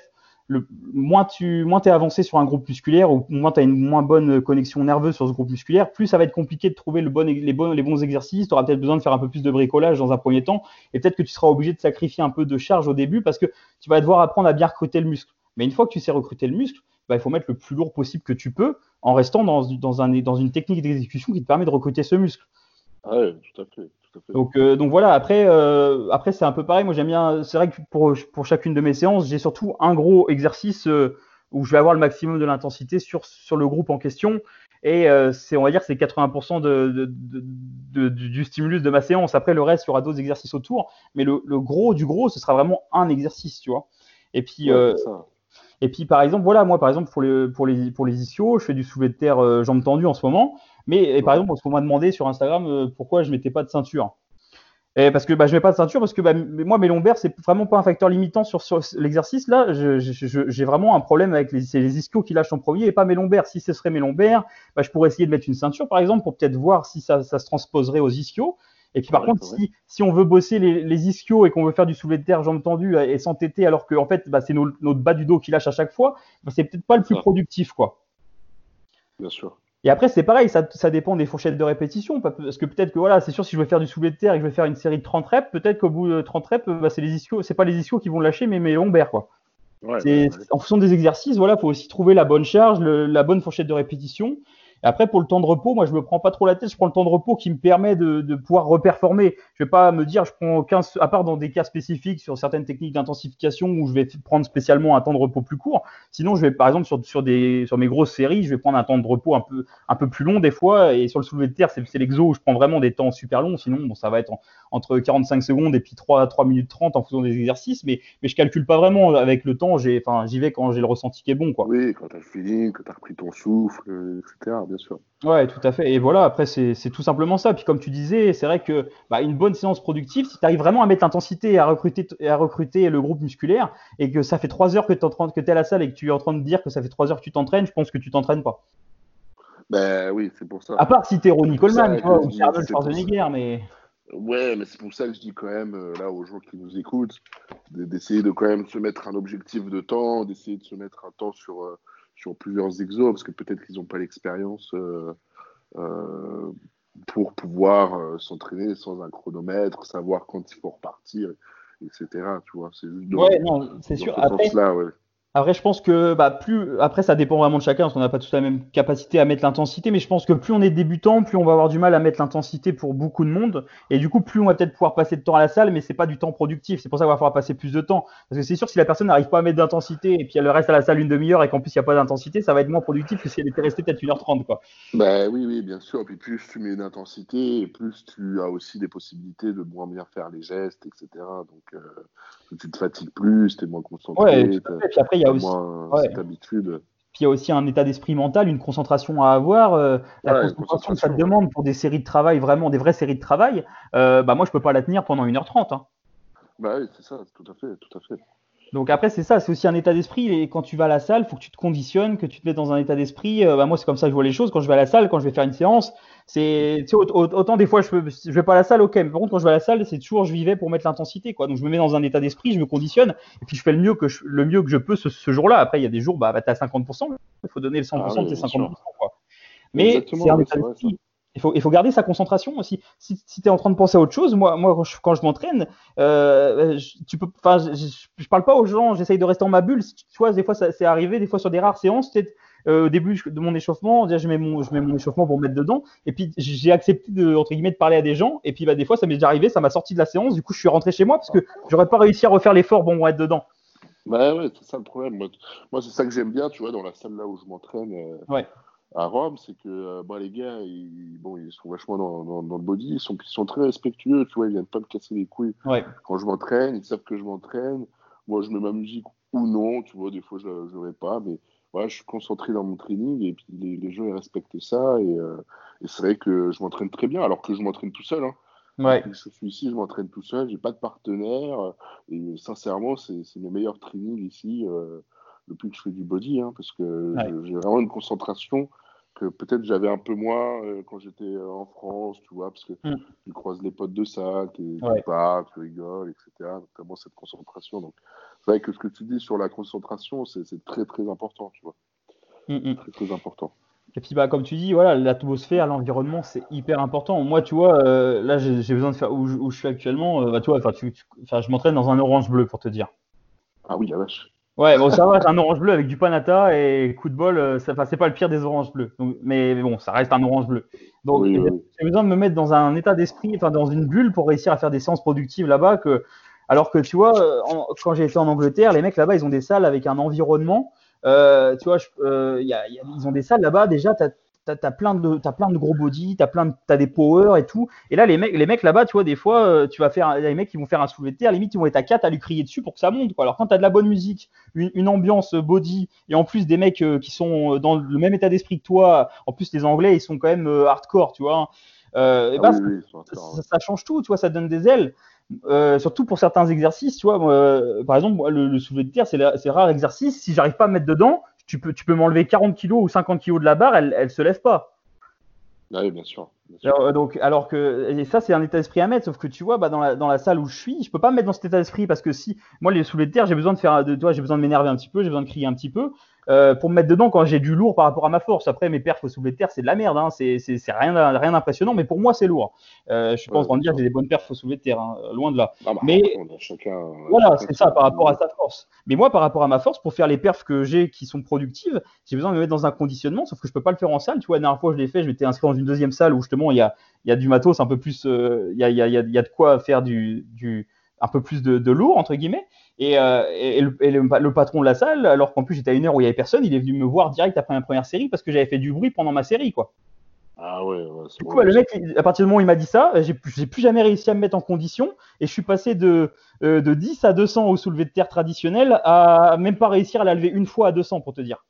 moins tu moins es avancé sur un groupe musculaire ou moins tu as une moins bonne connexion nerveuse sur ce groupe musculaire, plus ça va être compliqué de trouver le bon, les, bons, les bons exercices. Tu auras peut-être besoin de faire un peu plus de bricolage dans un premier temps et peut-être que tu seras obligé de sacrifier un peu de charge au début parce que tu vas devoir apprendre à bien recruter le muscle. Mais une fois que tu sais recruter le muscle, bah, il faut mettre le plus lourd possible que tu peux en restant dans, dans, un, dans une technique d'exécution qui te permet de recruter ce muscle. Oui, tout à fait. Donc, euh, donc voilà, après, euh, après c'est un peu pareil. Moi, j'aime bien. C'est vrai que pour, pour chacune de mes séances, j'ai surtout un gros exercice euh, où je vais avoir le maximum de l'intensité sur, sur le groupe en question. Et c'est, on va dire, c'est 80% de, de, du stimulus de ma séance. Après, le reste, il y aura d'autres exercices autour. Mais le, le, gros du gros, ce sera vraiment un exercice, tu vois. Et puis, et puis, par exemple, voilà, moi, par exemple, pour les, pour les, pour les ischios, je fais du soulevé de terre jambes tendues en ce moment. Mais par exemple, on m'a demandé sur Instagram euh, pourquoi je mettais pas de ceinture. Et parce que bah, je mets pas de ceinture parce que bah, moi mes lombaires c'est vraiment pas un facteur limitant sur, l'exercice là. J'ai vraiment un problème avec les, les ischios qui lâchent en premier et pas mes lombaires. Si ce serait mes lombaires, bah, je pourrais essayer de mettre une ceinture par exemple pour peut-être voir si ça, se transposerait aux ischios. Et puis par contre, si, si, on veut bosser les, les ischios et qu'on veut faire du soulevé de terre jambes tendues et s'entêter alors que en fait bah, c'est notre bas du dos qui lâche à chaque fois, c'est peut-être pas le plus productif quoi. Bien sûr. Et après, c'est pareil, ça, ça, dépend des fourchettes de répétition. Parce que peut-être que voilà, c'est sûr, si je veux faire du soulevé de terre et que je veux faire une série de 30 reps, peut-être qu'au bout de 30 reps, bah, c'est les ischios, c'est pas les ischios qui vont lâcher, mais mes lombaires, quoi. Ouais, En fonction des exercices, voilà, faut aussi trouver la bonne charge, la bonne fourchette de répétition. Après, pour le temps de repos, moi, je me prends pas trop la tête. Je prends le temps de repos qui me permet de, pouvoir reperformer. Je vais pas me dire, je prends 15, à part dans des cas spécifiques sur certaines techniques d'intensification où je vais prendre spécialement un temps de repos plus court. Sinon, je vais, par exemple, sur, sur des, sur mes grosses séries, je vais prendre un temps de repos un peu, un peu plus long des fois. Et sur le soulevé de terre, c'est l'exo où je prends vraiment des temps super longs. Sinon, bon, ça va être entre 45 secondes et puis 3, 3 minutes 30 en fonction des exercices. Mais, mais je calcule pas vraiment avec le temps. J'y vais quand j'ai le ressenti qui est bon, quoi. Oui, quand tu as le feeling, que tu repris ton souffle, etc., bien sûr. Ouais, tout à fait. Et voilà, après, c'est tout simplement ça. Puis comme tu disais, c'est vrai que bah, une bonne séance productive, si tu arrives vraiment à mettre l'intensité et à recruter, à recruter le groupe musculaire, et que ça fait trois heures que tu es, à la salle et que tu es en train de dire que ça fait trois heures que tu t'entraînes, je pense que tu t'entraînes pas. Ben oui, c'est pour ça. À part si t'es Ronnie Coleman, tu vois, ou Arnold Schwarzenegger, mais. Ouais, mais c'est pour ça que je dis quand même, euh, là, aux gens qui nous écoutent, d'essayer de quand même se mettre un objectif de temps, d'essayer de se mettre un temps sur. Sur plusieurs exos, parce que peut-être qu'ils n'ont pas l'expérience euh, euh, pour pouvoir euh, s'entraîner sans un chronomètre, savoir quand il faut repartir, etc. Tu vois, c'est juste ouais, non, c'est sûr. Après, ouais. Après, je pense que bah, plus après ça dépend vraiment de chacun, parce qu'on n'a pas tous la même capacité à mettre l'intensité, mais je pense que plus on est débutant, plus on va avoir du mal à mettre l'intensité pour beaucoup de monde, et du coup plus on va peut-être pouvoir passer de temps à la salle, mais c'est pas du temps productif. C'est pour ça qu'on va falloir passer plus de temps, parce que c'est sûr si la personne n'arrive pas à mettre d'intensité et puis elle reste à la salle une demi-heure et qu'en plus il n'y a pas d'intensité, ça va être moins productif que si elle était restée peut-être une heure trente quoi. Bah oui oui bien sûr, et puis plus tu mets une intensité, plus tu as aussi des possibilités de moins bien faire les gestes, etc. Donc euh, tu te fatigues plus, tu es moins concentré. Ouais, et puis après il a aussi cette habitude. Puis il y a aussi un état d'esprit mental, une concentration à avoir. la concentration que ça te demande pour des séries de travail, vraiment des vraies séries de travail, bah moi je peux pas la tenir pendant 1h30. Hein. Bah oui, c'est ça, tout à fait, tout à fait. Donc après, c'est ça, c'est aussi un état d'esprit. Et quand tu vas à la salle, il faut que tu te conditionnes, que tu te mets dans un état d'esprit. Euh, bah, moi, c'est comme ça que je vois les choses. Quand je vais à la salle, quand je vais faire une séance, c'est autant des fois, je, peux, je vais pas à la salle, ok. Mais par contre, quand je vais à la salle, c'est toujours je vivais pour mettre l'intensité, quoi. Donc je me mets dans un état d'esprit, je me conditionne, et puis je fais le mieux que je, le mieux que je peux ce, ce jour-là. Après, il y a des jours, bah, bah tu as 50%, il faut donner le 100% ah de tes 50%. Quoi. Mais c'est un état d'esprit. Il faut, il faut, garder sa concentration aussi. Si, si tu es en train de penser à autre chose, moi, moi quand je, m'entraîne, euh, tu peux, je, je, parle pas aux gens, j'essaye de rester dans ma bulle. Tu vois, des fois, c'est arrivé, des fois sur des rares séances, euh, au début de mon échauffement, je mets mon, je mets mon échauffement pour me mettre dedans, et puis j'ai accepté de, entre guillemets, de parler à des gens, et puis bah, des fois, ça m'est déjà arrivé, ça m'a sorti de la séance, du coup, je suis rentré chez moi parce que j'aurais pas réussi à refaire l'effort bon, pour être dedans. Bah ouais, c'est ça le problème. Moi, c'est ça que j'aime bien, tu vois, dans la salle là où je m'entraîne. Euh, ouais à Rome, c'est que euh, bah, les gars, ils, bon, ils sont vachement dans, dans, le body, ils sont, ils sont très respectueux, tu vois, ils viennent pas me casser les couilles quand je m'entraîne, ils savent que je m'entraîne. Moi, je mets ma musique ou non, tu vois, des fois, je ne pas, mais voilà, je suis concentré dans mon training et puis les, les gens, ils respectent ça. Et, euh, et c'est vrai que je m'entraîne très bien, alors que je m'entraîne tout seul. Hein. Ouais. Je suis ici, je m'entraîne tout seul, j'ai pas de partenaire. Et sincèrement, c'est mes meilleurs trainings ici. Euh, depuis que je fais du body, hein, parce que j'ai vraiment une concentration que peut-être j'avais un peu moins euh, quand j'étais euh, en France, tu vois, parce que mm. tu croises les potes de salle, tu parles, tu rigoles, etc. Notamment cette concentration. Donc, vrai que ce que tu dis sur la concentration, c'est très très important, tu vois. Mm, mm. Très très important. Et puis, bah, comme tu dis, voilà, l'atmosphère, l'environnement, c'est hyper important. Moi, tu vois, euh, là, j'ai besoin de faire où, où, je suis actuellement. bah, tu vois, tu, je m'entraîne dans un orange bleu, pour te dire. Ah oui, la vache. Ouais, bon, ça va, un orange bleu avec du panata et coup de bol, euh, ça, c'est pas le pire des oranges bleus. mais, bon, ça reste un orange bleu. Donc, j'ai besoin de me mettre dans un état d'esprit, enfin, dans une bulle pour réussir à faire des séances productives là-bas. Que, alors que tu vois, euh, quand j'ai été en Angleterre, les mecs là-bas, ils ont des salles avec un environnement. Euh, tu vois, euh, y a, ils ont des salles là-bas. Déjà, tu t'as as plein de as plein de gros body, t'as plein de, as des power et tout. Et là les mecs les mecs là-bas, tu vois des fois tu vas faire les mecs qui vont faire un soulevé de terre, limite ils vont être à 4 à lui crier dessus pour que ça monte quoi. Alors quand tu as de la bonne musique, une, ambiance body et en plus des mecs qui sont dans le même état d'esprit que toi, en plus les anglais, ils sont quand même hardcore, tu vois. Euh, et bah, ça, change tout, tu vois, ça donne des ailes. Surtout pour certains exercices, tu vois, par exemple, le, le soulevé de terre, c'est rare exercice. Si j'arrive pas à me mettre dedans, tu peux, tu peux m'enlever 40 kg ou 50 kg de la barre, elle ne se lève pas. Ah oui, bien sûr. Alors, euh, donc, alors que et ça, c'est un état d'esprit à mettre, sauf que tu vois, bah, dans, la, dans la salle où je suis, je peux pas me mettre dans cet état d'esprit parce que si, moi, les soulevés de terre, j'ai besoin de faire, de, toi, j'ai besoin de m'énerver un petit peu, j'ai besoin de crier un petit peu. Euh, pour me mettre dedans quand j'ai du lourd par rapport à ma force. Après, mes perfs au soulevé de terre, c'est de la merde. Hein. C'est rien, rien d'impressionnant, mais pour moi, c'est lourd. Euh, je suis pas en train de dire que j'ai des bonnes perfs au soulevé de terre, hein. loin de là. Ah bah, mais chacun, voilà, c'est ça par rapport à sa force. Mais moi, par rapport à ma force, pour faire les perfs que j'ai qui sont productives, j'ai besoin de me mettre dans un conditionnement, sauf que je peux pas le faire en salle. Tu vois, la dernière fois, je l'ai fait, je m'étais inscrit dans une deuxième salle où il y a, il y a du matos un peu plus, euh, il y, a, y, a, y, a, de quoi faire du, du un peu plus de, de lourd entre guillemets. Et, euh, et, le, et le, patron de la salle, alors qu'en plus j'étais à une heure où il y avait personne, il est venu me voir direct après ma première série parce que j'avais fait du bruit pendant ma série, quoi. Ah ouais. du coup, le mec, à partir du moment où il m'a dit ça, j'ai plus jamais réussi à me mettre en condition et je suis passé de, euh, de 10 à 200 au soulevé de terre traditionnel à même pas réussir à la lever une fois à 200 pour te dire.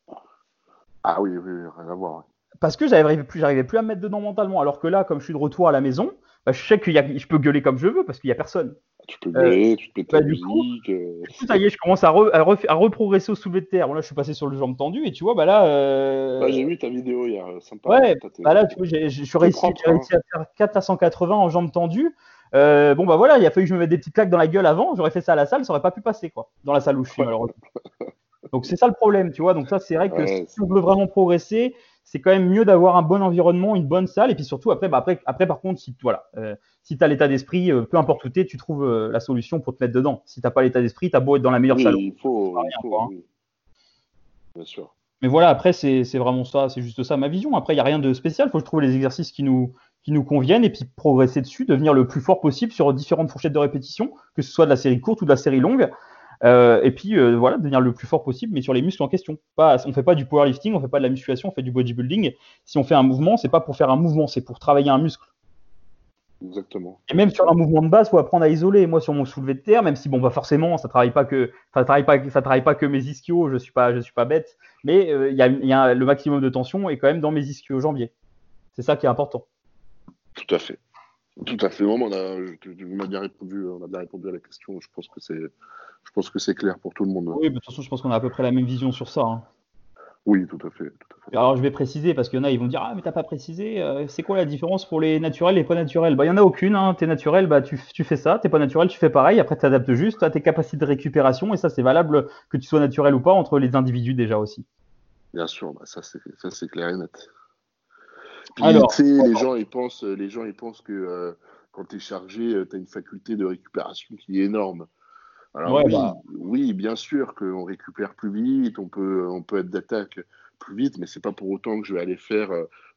Ah oui, oui, rien à voir. Parce que j'arrivais plus, j'arrivais plus à me mettre dedans mentalement. Alors que là, comme je suis de retour à la maison, bah, je sais que je peux gueuler comme je veux parce qu'il y a personne. Tu peux gueuler, tu peux ta bah, musique. Euh. ça y est, je commence à, à, reprogresser au soulevé de terre. Bon, là, je suis passé sur le jambe tendu et tu vois, bah là. Euh... j'ai vu ta vidéo hier, sympa. Ouais, bah là, tu vois, j'ai réussi, réussi, à faire 4 à 180 en jambes tendues. Euh, bon, bah voilà, il a fallu que je me mette des petites claques dans la gueule avant. J'aurais fait ça à la salle, ça aurait pas pu passer, quoi, dans la salle où je suis, <laughs> malheureusement. Donc, c'est ça le problème, tu vois. Donc, ça, c'est vrai que si on veut vraiment progresser, c'est quand même mieux d'avoir un bon environnement, une bonne salle. Et puis surtout, après, bah, après, après par contre, si, voilà, euh, si tu as l'état d'esprit, euh, peu importe où tu es, tu trouves euh, la solution pour te mettre dedans. Si tu n'as pas l'état d'esprit, tu as beau être dans la meilleure salle. Il faut, hein. Bien sûr. Mais voilà, après, c'est vraiment ça, c'est juste ça ma vision. Après, il n'y a rien de spécial. Il faut que je trouve les exercices qui nous, qui nous conviennent et puis progresser dessus, devenir le plus fort possible sur différentes fourchettes de répétition, que ce soit de la série courte ou de la série longue. Euh, et puis euh, voilà, devenir le plus fort possible, mais sur les muscles en question. Pas, on fait pas du powerlifting, on fait pas de la musculation, on fait du bodybuilding. Si on fait un mouvement, c'est pas pour faire un mouvement, c'est pour travailler un muscle. Exactement. Et même sur un mouvement de base, faut apprendre à isoler. Moi, sur mon soulevé de terre, même si bon, bah forcément, ça travaille pas que, ça travaille pas, ça travaille pas que mes ischios. Je suis pas, je suis pas bête, mais euh, il y, a, le maximum de tension est quand même dans mes ischios jambiers. C'est ça qui est important. Tout à fait. Tout à fait. on a, on a bien répondu, on a bien répondu à la question. Je pense que c'est, je pense que c'est clair pour tout le monde. Oui, de toute façon, je pense qu'on a à peu près la même vision sur ça. Hein. Oui, tout à, fait, Alors je vais préciser parce qu'il y en a, ils vont dire Ah, mais t'as pas précisé, euh, c'est quoi la différence pour les naturels et les pas naturels? Bah, il n'y en a aucune. Hein. T'es naturel, bah, tu, tu, fais ça. T'es pas naturel, tu fais pareil. Après, tu adaptes juste à tes capacités de récupération et ça, c'est valable que tu sois naturel ou pas entre les individus déjà aussi. Bien sûr, bah, ça, c'est clair et net. Puis, Alors, les, gens, ils pensent, les gens ils pensent que euh, quand tu es chargé, euh, tu as une faculté de récupération qui est énorme. Alors bah. oui, bien sûr qu'on récupère plus vite, on peut, on peut être d'attaque plus vite, mais c'est pas pour autant que je vais aller faire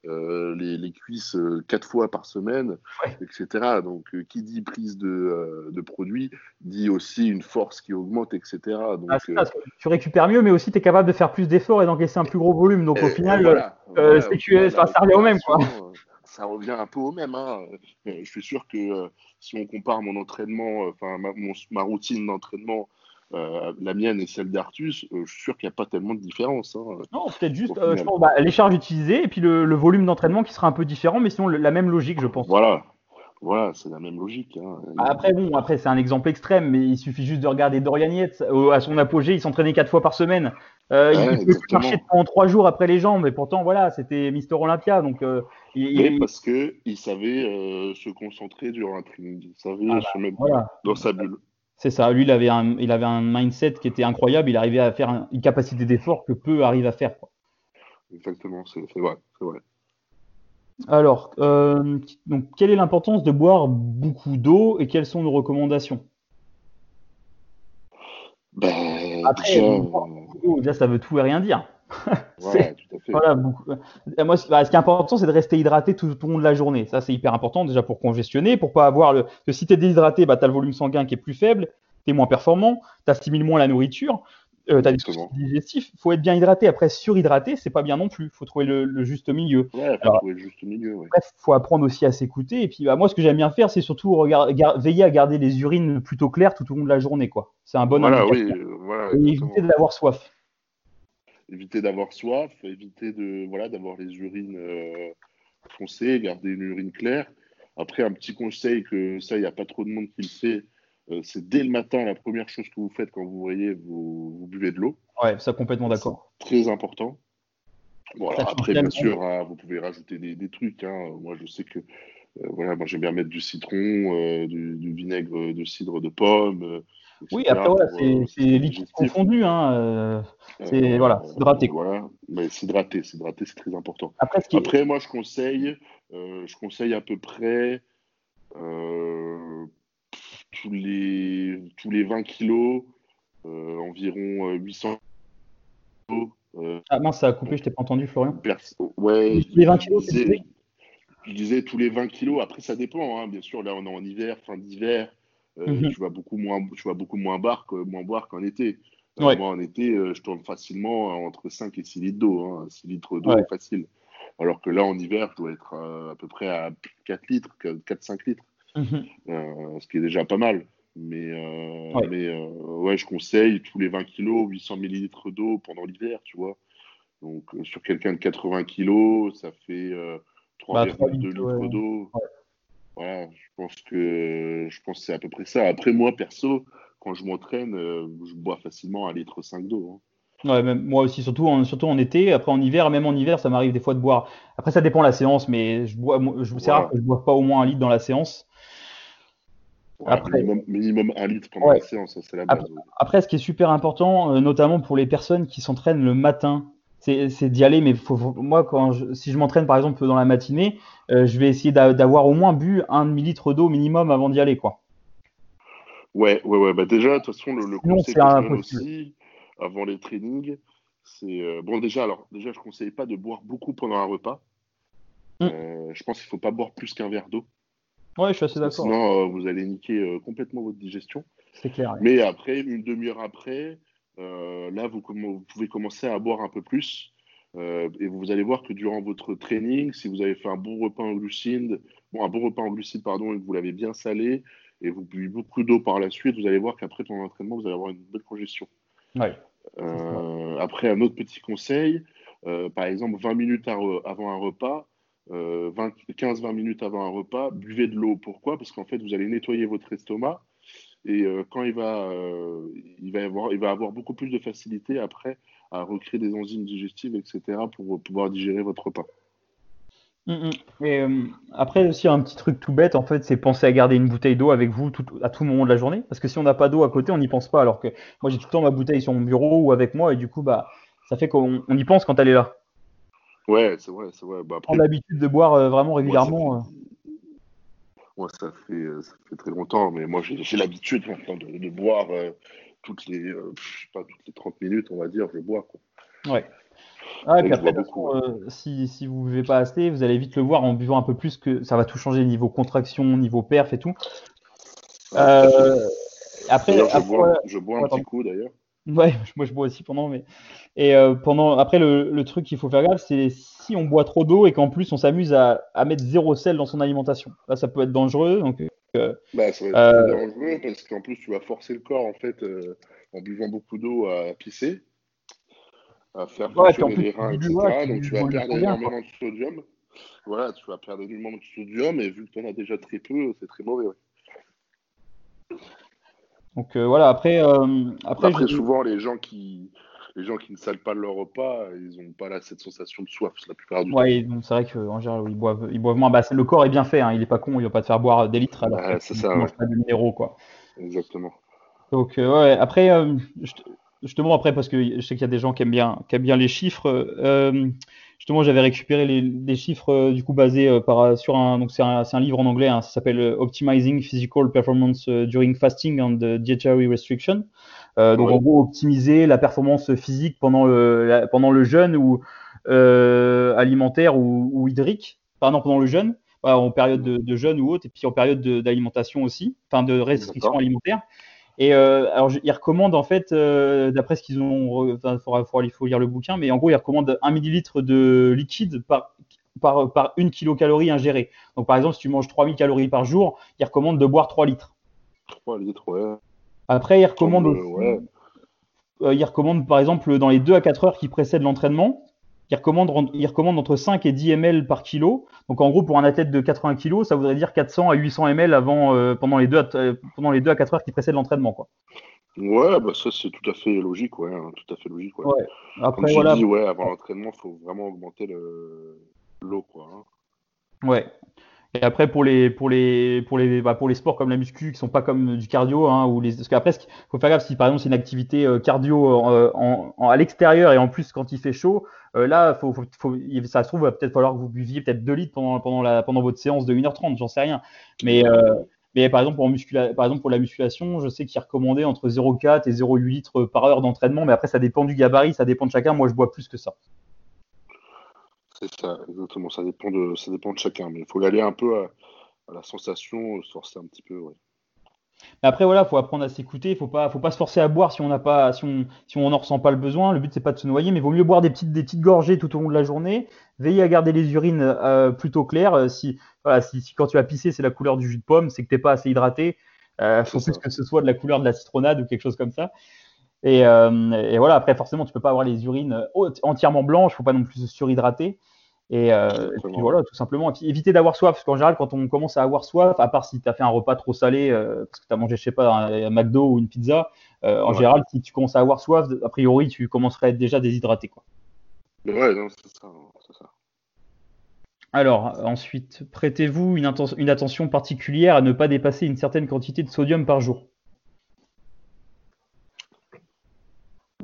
euh, les, cuisses euh, quatre fois par semaine, etc. Donc, euh, qui dit prise de, de, produit dit aussi une force qui augmente, etc. Donc, ah, tu récupères mieux, mais aussi tu es capable de faire plus d'efforts et d'encaisser un plus gros volume. Donc, au final, ça revient au même. Quoi ça revient un peu au même. Hein. Je suis sûr que si on compare mon entraînement, enfin ma, routine d'entraînement la mienne et celle d'Artus, je suis sûr qu'il n'y a pas tellement de différence. Hein, non, peut-être juste je pense, bah, les charges utilisées et puis le, volume d'entraînement qui sera un peu différent, mais sinon la même logique, je pense. Voilà, voilà, c'est la même logique. Hein. Après, bon, après c'est un exemple extrême, mais il suffit juste de regarder Dorian Yates. à son apogée, il s'entraînait quatre fois par semaine. Euh, il pouvait marcher pendant trois jours après les jambes, mais pourtant, voilà, c'était Mister Olympia. Donc, euh, il, parce que il savait euh, se concentrer durant un training, il savait ah se bah, mettre dans sa bulle. C'est ça. Lui, il avait un, il avait un mindset qui était incroyable. Il arrivait à faire une capacité d'effort que peu arrivent à faire. Exactement, c'est vrai, vrai. Alors, euh, donc, quelle est l'importance de boire beaucoup d'eau et quelles sont nos recommandations? Ben, Après, déjà... ça veut tout et rien dire. Voilà, Moi, ce qui est important, c'est de rester hydraté tout, au long de la journée. Ça, c'est hyper important déjà pour congestionner, pour pas avoir le. que si tu es déshydraté, bah, tu as le volume sanguin qui est plus faible, tu es moins performant, tu assimiles moins la nourriture euh, as des digestifs. Il faut être bien hydraté. Après, surhydraté, c'est pas bien non plus. Il faut trouver le, juste milieu. Ouais, faut trouver le juste milieu. Bref, faut apprendre aussi à s'écouter. Et puis, bah, moi, ce que j'aime bien faire, c'est surtout veiller à garder les urines plutôt claires tout au long de la journée. quoi. C'est un bon voilà, oui, voilà, Et éviter d'avoir soif. Éviter d'avoir soif, éviter de voilà d'avoir les urines euh, foncées, garder une urine claire. Après, un petit conseil que ça, il n'y a pas trop de monde qui le fait euh, c'est dès le matin la première chose que vous faites quand vous voyez, vous, buvez de l'eau. Ouais, ça complètement d'accord. Très important. après, bien sûr, hein, vous pouvez rajouter des, trucs. Hein. Moi, je sais que euh, voilà, moi j'aime bien mettre du citron, euh, du, vinaigre de cidre de pomme. Oui, après voilà, c'est liquide confondu. Hein, c'est voilà, s'hydrater. Voilà, mais s'hydrater, s'hydrater, c'est très important. Après, moi je conseille, je conseille à peu près tous les, tous les 20 kilos, euh, environ 800 euh, kilos. Euh, ah mince, ça a coupé, je t'ai pas entendu, Florian. Ouais, tous les 20 kilos, disais, je disais tous les 20 kilos. Après, ça dépend, hein. bien sûr. Là, on est en hiver, fin d'hiver. Mhm. Tu vas beaucoup moins, tu vas beaucoup moins boire, moins boire qu'en été. Moi, en été, je tourne facilement entre 5 et 6 litres d'eau. Hein. 6 litres d'eau, facile. Alors que là, en hiver, je dois être à peu près à 4 litres, 4-5 litres. Mhm. Euh, ce qui est déjà pas mal. Mais, euh, ouais. mais euh, ouais, je conseille tous les 20 kilos, 800 millilitres d'eau pendant l'hiver, tu vois. Donc, sur quelqu'un de 80 kilos, ça fait 3,2 bah, litres d'eau. Voilà, je pense que je pense c'est à peu près ça. Après, moi, perso, quand je m'entraîne, je bois facilement un litre 5 d'eau. Hein. Ouais, même moi aussi, surtout en, surtout en été. Après, en hiver, même en hiver, ça m'arrive des fois de boire. Après, ça dépend de la séance, mais je bois, je, c'est rare que je bois pas au moins un litre dans la séance après, minimum, un litre pendant la séance, c'est la base. Après, ce qui est super important, euh, notamment pour les personnes qui s'entraînent le matin, c'est d'y aller. Mais moi, quand si je m'entraîne par exemple dans la matinée, euh, je vais essayer d'avoir au moins bu un demi-litre d'eau minimum avant d'y aller. quoi. Ouais, ouais, ouais. Bah déjà, de toute façon, le, le conseil que aussi avant les trainings, c'est. Euh, bon, déjà, alors, déjà, je ne conseille pas de boire beaucoup pendant un repas. Hum. je pense qu'il ne faut pas boire plus qu'un verre d'eau. Ouais, je suis assez d'accord. Sinon, euh, vous allez niquer euh, complètement votre digestion. C'est clair. Mais après, une demi-heure après, euh, là, vous, vous, pouvez commencer à boire un peu plus. et vous allez voir que durant votre training, si vous avez fait un bon repas en glucides, bon, un bon repas en glucides, pardon, et que vous l'avez bien salé, et vous buvez beaucoup d'eau par la suite, vous allez voir qu'après pendant l'entraînement, vous allez avoir une bonne congestion. après, un autre petit conseil, par exemple, 20 minutes avant un repas, 15-20 minutes avant un repas, buvez de l'eau. Pourquoi? Parce qu'en fait, vous allez nettoyer votre estomac et euh, quand il va, euh, il, va avoir, il va avoir beaucoup plus de facilité après à recréer des enzymes digestives, etc., pour pouvoir digérer votre repas. Mm, mm. Et euh, après aussi un petit truc tout bête en fait, c'est penser à garder une bouteille d'eau avec vous à tout moment de la journée, parce que si on n'a pas d'eau à côté, on n'y pense pas. Alors que moi j'ai tout le temps ma bouteille sur mon bureau ou avec moi, et du coup bah ça fait qu'on y pense quand elle est là. Ouais, c'est vrai, c'est vrai. Bah, Prendre l'habitude de boire vraiment régulièrement ça fait, euh, ça fait très longtemps, mais moi, j'ai l'habitude de, boire euh, toutes les, euh, pas, toutes les 30 minutes, on va dire, je bois. Quoi. Ouais. Ah, et puis après, si, si vous ne buvez pas assez, vous allez vite le voir en buvant un peu plus que ça va tout changer niveau contraction, niveau perf et tout. après, je, bois, je bois un petit coup d'ailleurs. Ouais, <laughs> moi je bois aussi pendant, mais et pendant après le, le truc qu'il faut faire gaffe, c'est si on boit trop d'eau et qu'en plus on s'amuse à, mettre zéro sel dans son alimentation. Là, ça peut être dangereux. Donc, euh, bah, ça va être euh, dangereux parce qu'en plus, tu vas forcer le corps en fait euh, en buvant beaucoup d'eau à pisser, à faire fonctionner les reins, etc. donc tu vas perdre énormément de sodium. Voilà, tu vas perdre énormément de sodium et vu que tu en as déjà très peu, c'est très mauvais. Donc voilà, après. après, après souvent, les gens qui les gens qui ne salent pas leur repas, ils n'ont pas là cette sensation de soif la plupart du ouais, temps. c'est vrai qu'en général, ils boivent, ils boivent moins. Bah, le corps est bien fait, hein, il n'est pas con, il ne va pas te faire boire des litres alors ouais, c'est ça, pas de minéraux. Quoi. Exactement. Donc, euh, ouais, après, euh, je, te montre après parce que je sais qu'il y a des gens qui aiment bien, qui aiment bien les chiffres. Euh, justement, j'avais récupéré les, chiffres du coup basés par, sur un, donc c'est un, un, livre en anglais, hein, ça s'appelle Optimizing Physical Performance During Fasting and Dietary Restriction. Euh, donc en gros, optimiser la performance physique pendant le, pendant le jeûne ou euh, alimentaire ou, hydrique, pardon, pendant le jeûne, en période de, jeûne ou autre, et puis en période d'alimentation aussi, enfin de restriction alimentaire. Et euh, alors, il recommande en fait, d'après ce qu'ils ont, il faut, lire le bouquin, mais en gros, il recommande un millilitre de liquide par, par, par une kilocalorie ingérée. Donc, par exemple, si tu manges 3000 calories par jour, il recommande de boire 3 litres. 3 litres, ouais. Après, il recommande, euh, il recommande par exemple dans les 2 à 4 heures qui précèdent l'entraînement, il recommande, il recommande entre 5 et 10 ml par kilo. Donc en gros, pour un athlète de 80 kg, ça voudrait dire 400 à 800 ml avant, euh, pendant, les 2 à, euh, pendant les 2 à 4 heures qui précèdent l'entraînement. Quoi. Ouais, bah ça c'est tout à fait logique, ouais, hein, tout à fait logique. Ouais. Après, Comme voilà. Dit, ouais, avant l'entraînement, il faut vraiment augmenter l'eau, quoi. Hein. Ouais. Et après pour les pour les pour les bah, pour les sports comme la muscu qui sont pas comme du cardio hein, ou les parce qu'après faut faire gaffe si par exemple c'est une activité euh, cardio euh, à l'extérieur et en plus quand il fait chaud euh, là ça se trouve va peut-être falloir que vous buviez peut-être 2 litres pendant pendant la pendant votre séance de 1h30 j'en sais rien mais mais par exemple, pour, muscula par exemple, pour la musculation, je sais qu'il est recommandé entre 0,4 et 0,8 litres par heure d'entraînement, mais après, ça dépend du gabarit, ça dépend de chacun. Moi, je bois plus que ça. C'est ça, exactement. Ça dépend de, ça dépend de chacun. Mais il faut aller un peu à, la sensation, se forcer un petit peu. Mais après, voilà, faut apprendre à s'écouter. Faut pas, faut pas se forcer à boire si on n'a pas, si on, si on n'en ressent pas le besoin. Le but c'est pas de se noyer, mais il vaut mieux boire des petites, des petites gorgées tout au long de la journée. Veiller à garder les urines euh, plutôt claires. Euh, si, voilà, si, quand tu as pissé, c'est la couleur du jus de pomme, c'est que t'es pas assez hydraté. Euh, faut plus que ce soit de la couleur de la citronnade ou quelque chose comme ça. Et, euh, et, voilà, après, forcément, tu peux pas avoir les urines entièrement blanches, faut pas non plus se surhydrater. Et, euh, puis voilà, tout simplement. Et éviter d'avoir soif, parce qu'en général, quand on commence à avoir soif, à part si tu as fait un repas trop salé, euh, parce que tu as mangé, je sais pas, un, McDo ou une pizza, euh, en général, si tu commences à avoir soif, a priori, tu commencerais à être déjà déshydraté. Quoi. Ouais, non, c'est ça, ça, Alors, ensuite, prêtez-vous une, une, attention particulière à ne pas dépasser une certaine quantité de sodium par jour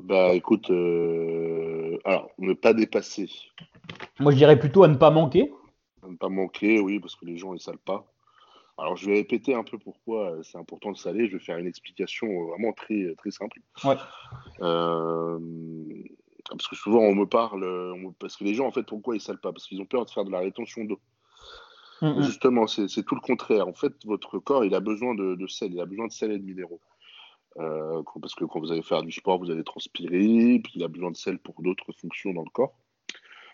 Bah écoute, alors, ne pas dépasser. Moi, je dirais plutôt à ne pas manquer. À ne pas manquer, oui, parce que les gens, ils salent pas. Alors, je vais répéter un peu pourquoi euh, c'est important de saler. Je vais faire une explication euh, vraiment très, très simple. Ouais. Euh, parce que souvent, on me parle. Parce que les gens, en fait, pourquoi ils salent pas? Parce qu'ils ont peur de faire de la rétention d'eau. Justement, c'est tout le contraire. En fait, votre corps, il a besoin de, de sel, il a besoin de sel et de minéraux. parce que quand vous allez faire du sport, vous allez transpirer, puis il a besoin de sel pour d'autres fonctions dans le corps.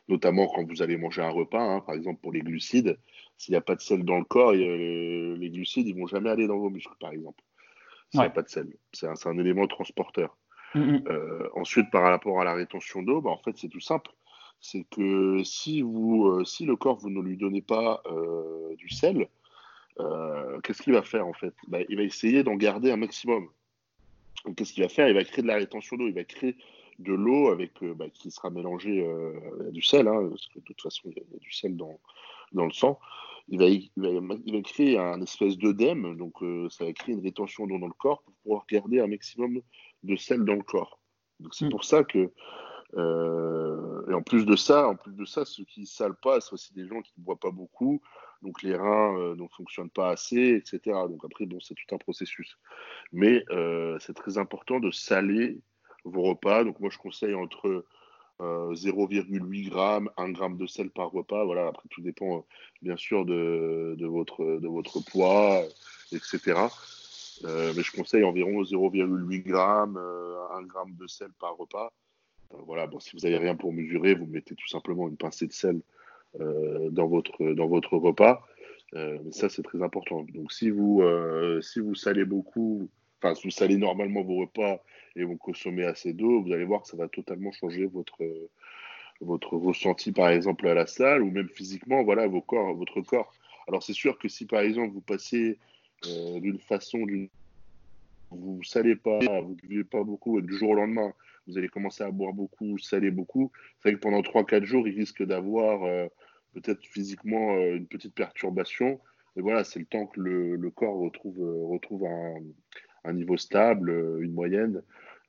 Notamment quand vous allez manger un repas, hein, par exemple pour les glucides. S'il n'y a pas de sel dans le corps, les glucides, ils vont jamais aller dans vos muscles, par exemple. S'il n'y a pas de sel. C'est un, élément transporteur. Mm, mm. Euh, ensuite, par rapport à la rétention d'eau, bah, en fait, c'est tout simple. C'est que si, vous, euh, si le corps, vous ne lui donnez pas euh, du sel, qu'est-ce qu'il va faire en fait? Bah, Il va essayer d'en garder un maximum. Qu'est-ce qu'il va faire? Il va créer de la rétention d'eau. Il va créer de l'eau avec bah, qui sera mélangée à du sel, hein, parce que de toute façon, il y, a du sel dans, dans le sang il va, il va, créer un espèce d'œdème, donc euh, ça va créer une rétention d'eau dans le corps pour pouvoir garder un maximum de sel dans le corps. Donc c'est mm. pour ça que, euh, et en plus de ça, en plus de ça, ceux qui ne salent pas, c'est aussi des gens qui ne boivent pas beaucoup, donc les reins euh, ne fonctionnent pas assez, etc. Donc après, bon, c'est tout un processus. Mais c'est très important de saler vos repas. Donc moi, je conseille entre 0,8 g, 1 g de sel par repas. Voilà, après tout dépend euh, bien sûr de, votre, de votre poids, etc. Euh, mais je conseille environ 0,8 g, 1 g de sel par repas. Euh, voilà, bon, si vous n'avez rien pour mesurer, vous mettez tout simplement une pincée de sel dans, votre, dans votre repas. mais ça, c'est très important. Donc, si vous, si vous salez beaucoup, enfin, vous salez normalement vos repas et vous consommez assez d'eau, vous allez voir que ça va totalement changer votre, votre ressenti, par exemple, à la salle ou même physiquement, voilà, votre corps. Alors, c'est sûr que si, par exemple, vous passez euh, d'une façon, vous ne salez pas, vous ne buvez pas beaucoup, du jour au lendemain, vous allez commencer à boire beaucoup, saler beaucoup, c'est vrai que pendant 3-4 jours, il risque d'avoir euh, peut-être physiquement euh, une petite perturbation. Et voilà, c'est le temps que le, le corps retrouve, retrouve un, un niveau stable, euh, une moyenne,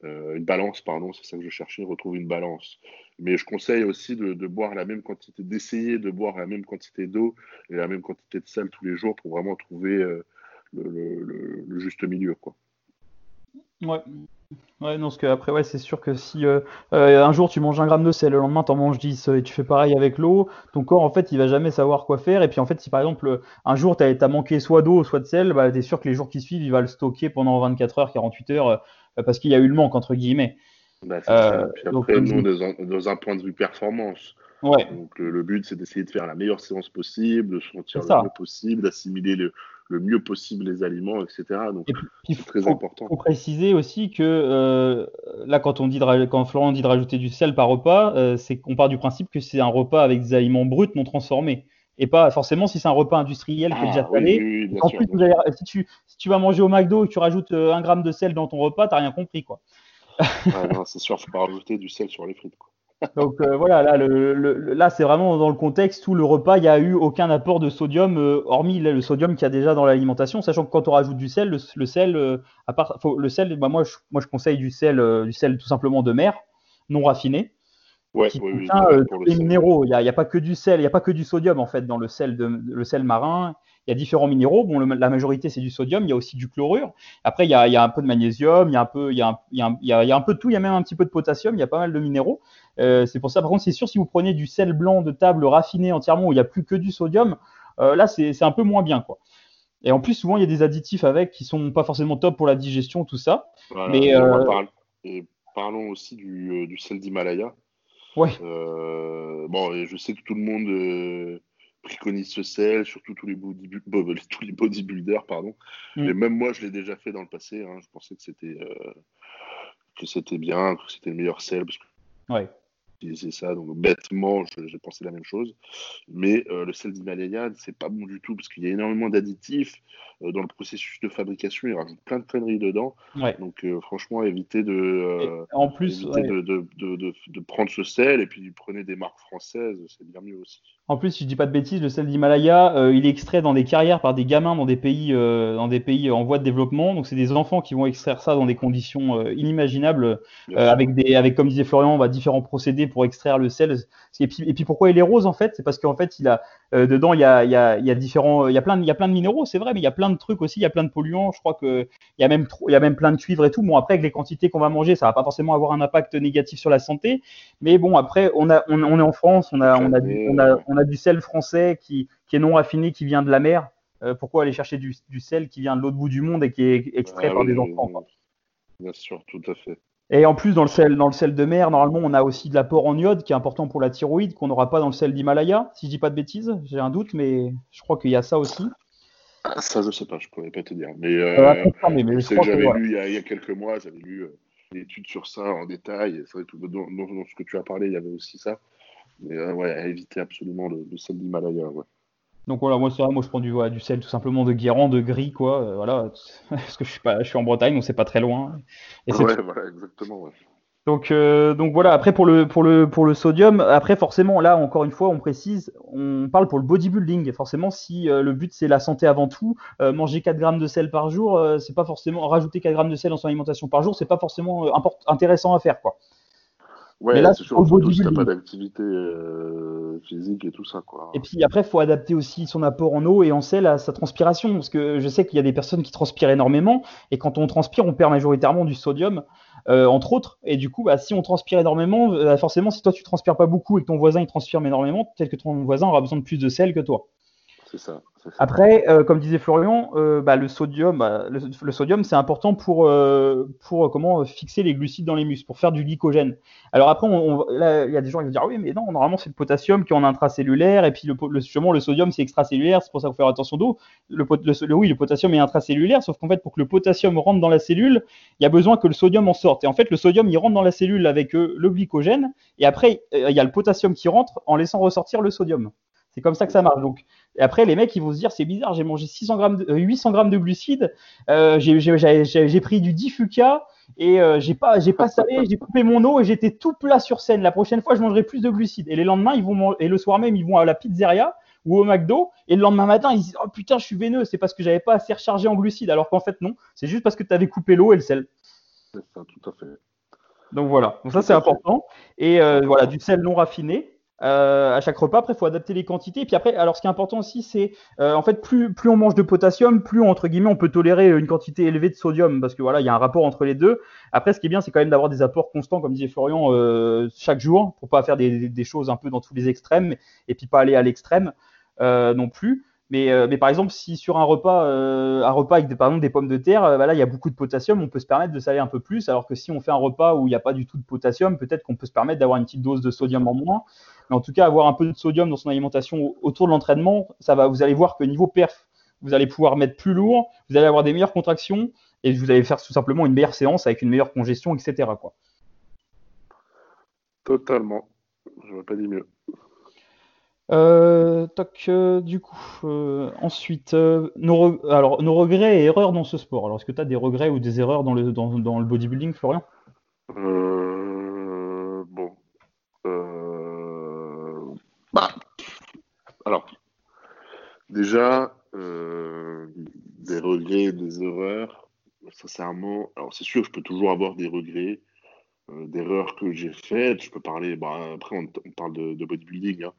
euh, une balance, pardon, c'est ça que je cherchais, retrouver une balance. Mais je conseille aussi de, boire la même quantité, d'essayer de boire la même quantité d'eau et la même quantité de sel tous les jours pour vraiment trouver euh, le, juste milieu, quoi. Ouais. Ouais, non, parce que après, ouais, c'est sûr que si euh, euh, un jour tu manges un gramme de sel, le lendemain t'en manges 10 et tu fais pareil avec l'eau, ton corps en fait il va jamais savoir quoi faire. Et puis en fait, si par exemple un jour t'as as manqué soit d'eau, soit de sel, bah, t'es sûr que les jours qui suivent il va le stocker pendant 24 heures, 48 heures euh, parce qu'il y a eu le manque entre guillemets. Bah, puis après, nous, dans un, point de vue performance, ouais. donc le, but c'est d'essayer de faire la meilleure séance possible, de sentir le mieux possible, d'assimiler le, le mieux possible les aliments, etc. Donc, c'est très important. Il faut préciser aussi que euh, là, quand, on dit quand Florent dit de rajouter du sel par repas, euh, c'est qu'on part du principe que c'est un repas avec des aliments bruts non transformés. Et pas forcément si c'est un repas industriel qui est déjà ah en plus, si, tu, si tu vas manger au McDo et que tu rajoutes euh, un gramme de sel dans ton repas, tu n'as rien compris. quoi. c'est sûr, il ne faut pas rajouter du sel sur les frites. Quoi. Donc euh, voilà, là, le, là c'est vraiment dans le contexte où le repas, il n'y a eu aucun apport de sodium, euh, hormis le, sodium qu'il y a déjà dans l'alimentation, sachant que quand on rajoute du sel, le, sel, euh, à part, le sel, bah, moi, je, moi je conseille du sel, du sel tout simplement de mer, non raffiné. Ouais, qui contient les minéraux. Il n'y a, a, pas que du sel, il n'y a pas que du sodium en fait dans le sel, de, le sel marin il y a différents minéraux. Bon, la majorité, c'est du sodium. Il y a aussi du chlorure. Après, il y a, un peu de magnésium. Il y a un peu, il y a un, il y a un, peu de tout. Il y a même un petit peu de potassium. Il y a pas mal de minéraux. Euh, c'est pour ça, par contre, c'est sûr, si vous prenez du sel blanc de table raffiné entièrement où il n'y a plus que du sodium, euh, là, c'est un peu moins bien, quoi. Et en plus, souvent, il y a des additifs avec qui sont pas forcément top pour la digestion, tout ça. Mais euh, et parlons aussi du, sel d'Himalaya. Ouais. bon, je sais que tout le monde préconise ce sel, surtout tous les, <laughs> tous les bodybuilders, pardon. Mm. Mais même moi, je l'ai déjà fait dans le passé. Hein. Je pensais que c'était euh, que c'était bien, que c'était le meilleur sel. Parce que ouais c'est ça. Donc bêtement, j'ai pensé la même chose. Mais euh, le sel d'Himalaya, c'est pas bon du tout parce qu'il y a énormément d'additifs euh, dans le processus de fabrication. Ils rajoutent plein de conneries dedans. Donc euh, franchement, évitez de, en plus, de, de, de, prendre ce sel et puis prenez des marques françaises, c'est bien mieux aussi. En plus, si je dis pas de bêtises, le sel d'Himalaya, il est extrait dans des carrières par des gamins dans des pays, dans des pays en voie de développement. Donc c'est des enfants qui vont extraire ça dans des conditions inimaginables, avec des, avec comme disait Florian, va différents procédés pour extraire le sel. Et puis, et puis pourquoi il est rose en fait? C'est parce qu'en fait, il a euh, dedans il y a, il y, a, il y a différents, il y a plein, de, il y a plein de minéraux, c'est vrai, mais il y a plein de trucs aussi. Il y a plein de polluants. Je crois que il y a même il y a même plein de cuivre et tout. Bon après, avec les quantités qu'on va manger, ça va pas forcément avoir un impact négatif sur la santé. Mais bon après, on a, on, est en France, on a, on a, du, on a, on a du sel français qui, qui est non raffiné, qui vient de la mer. Euh, pourquoi aller chercher du, du, sel qui vient de l'autre bout du monde et qui est extrait ah par des enfants Bien sûr, tout à fait. Et en plus, dans le sel, dans le sel de mer, normalement, on a aussi de l'apport en iode qui est important pour la thyroïde, qu'on n'aura pas dans le sel d'Himalaya, si je dis pas de bêtises. J'ai un doute, mais je crois qu'il y a ça aussi. Ah, ça, je sais pas, je pourrais pas te dire. Mais, euh, j'avais lu il y, a, quelques mois, j'avais lu euh, une étude sur ça en détail. C'est vrai, dans, dans, ce que tu as parlé, il y avait aussi ça. Mais euh, ouais, à éviter absolument le, sel d'Himalaya. Ouais. Donc voilà, moi vrai, moi je prends du, du sel tout simplement de Guérande, de gris, quoi. voilà, <laughs> parce que je suis pas, je suis en Bretagne, donc c'est pas très loin. Et ouais, voilà, exactement. Ouais. Donc, euh, donc voilà, après pour le, pour, le, pour le sodium, après forcément, là encore une fois, on précise, on parle pour le bodybuilding. Forcément, si euh, le but c'est la santé avant tout, euh, manger 4 grammes de sel par jour, c'est pas forcément, rajouter 4 grammes de sel dans son alimentation par jour, c'est pas forcément intéressant à faire. quoi. Ouais, là, c'est sûr, si t'as pas d'activité physique et tout ça. Quoi. Et puis après, il faut adapter aussi son apport en eau et en sel à sa transpiration. Parce que je sais qu'il y a des personnes qui transpirent énormément, et quand on transpire, on perd majoritairement du sodium. Euh, entre autres. Et du coup, bah, si on transpire énormément, euh, forcément, si toi tu transpires pas beaucoup et que ton voisin il transpire énormément, peut-être que ton voisin aura besoin de plus de sel que toi. Après, euh, comme disait Florian, bah, le sodium, bah, le, sodium, c'est important pour, pour comment fixer les glucides dans les muscles, pour faire du glycogène. Alors après, il y a des gens qui vont dire oui, mais non, normalement c'est le potassium qui est en intracellulaire, et puis justement le sodium c'est extracellulaire, c'est pour ça qu'il faut faire attention d'eau. Le, oui, le potassium est intracellulaire, sauf qu'en fait pour que le potassium rentre dans la cellule, il y a besoin que le sodium en sorte. Et en fait, le sodium il rentre dans la cellule avec euh, le glycogène, et après euh, il y a le potassium qui rentre en laissant ressortir le sodium. C'est comme ça que ça marche. Donc, et après, les mecs, ils vont se dire, c'est bizarre, j'ai mangé 600 grammes 800 euh, grammes de glucides, j'ai pris du Diffuca, et euh, j'ai pas j'ai pas salé, j'ai coupé mon eau et j'étais tout plat sur scène. La prochaine fois, je mangerai plus de glucides. Et les lendemains, ils vont et le soir même, ils vont à la pizzeria ou au McDo et le lendemain matin, ils disent "Oh putain, je suis veineux, c'est parce que j'avais pas assez rechargé en glucides." Alors qu'en fait non, c'est juste parce que tu avais coupé l'eau et le sel. C'est ça, tout à fait. Donc voilà, donc ça c'est important. Et euh, voilà, du sel non raffiné. Euh, à chaque repas. Après, il faut adapter les quantités. Et puis après, alors ce qui est important aussi, c'est euh, en fait plus, plus on mange de potassium, plus entre guillemets on peut tolérer une quantité élevée de sodium parce que voilà, il y a un rapport entre les deux. Après, ce qui est bien, c'est quand même d'avoir des apports constants, comme disait Florian, euh, chaque jour, pour pas faire des, des, choses un peu dans tous les extrêmes et puis pas aller à l'extrême non plus. Mais, mais, par exemple, si sur un repas, un repas avec des, par exemple, des pommes de terre, bah là, il y a beaucoup de potassium, on peut se permettre de saler un peu plus. Alors que si on fait un repas où il n'y a pas du tout de potassium, peut-être qu'on peut se permettre d'avoir une petite dose de sodium en moins. Mais en tout cas, avoir un peu de sodium dans son alimentation autour de l'entraînement, ça va, vous allez voir que niveau perf, vous allez pouvoir mettre plus lourd, vous allez avoir des meilleures contractions et vous allez faire tout simplement une meilleure séance avec une meilleure congestion, etc. Quoi. Totalement. Je n'aurais pas dit mieux. Euh, toc, euh, du coup, euh, ensuite, nos, alors, nos regrets et erreurs dans ce sport. Alors, est-ce que tu as des regrets ou des erreurs dans le, dans, dans le bodybuilding, Florian? Bah, alors, déjà, euh, des regrets, des erreurs, sincèrement, alors c'est sûr, je peux toujours avoir des regrets, euh, d'erreurs que j'ai faites. Je peux parler, bah, après, on, parle de, bodybuilding. Hein.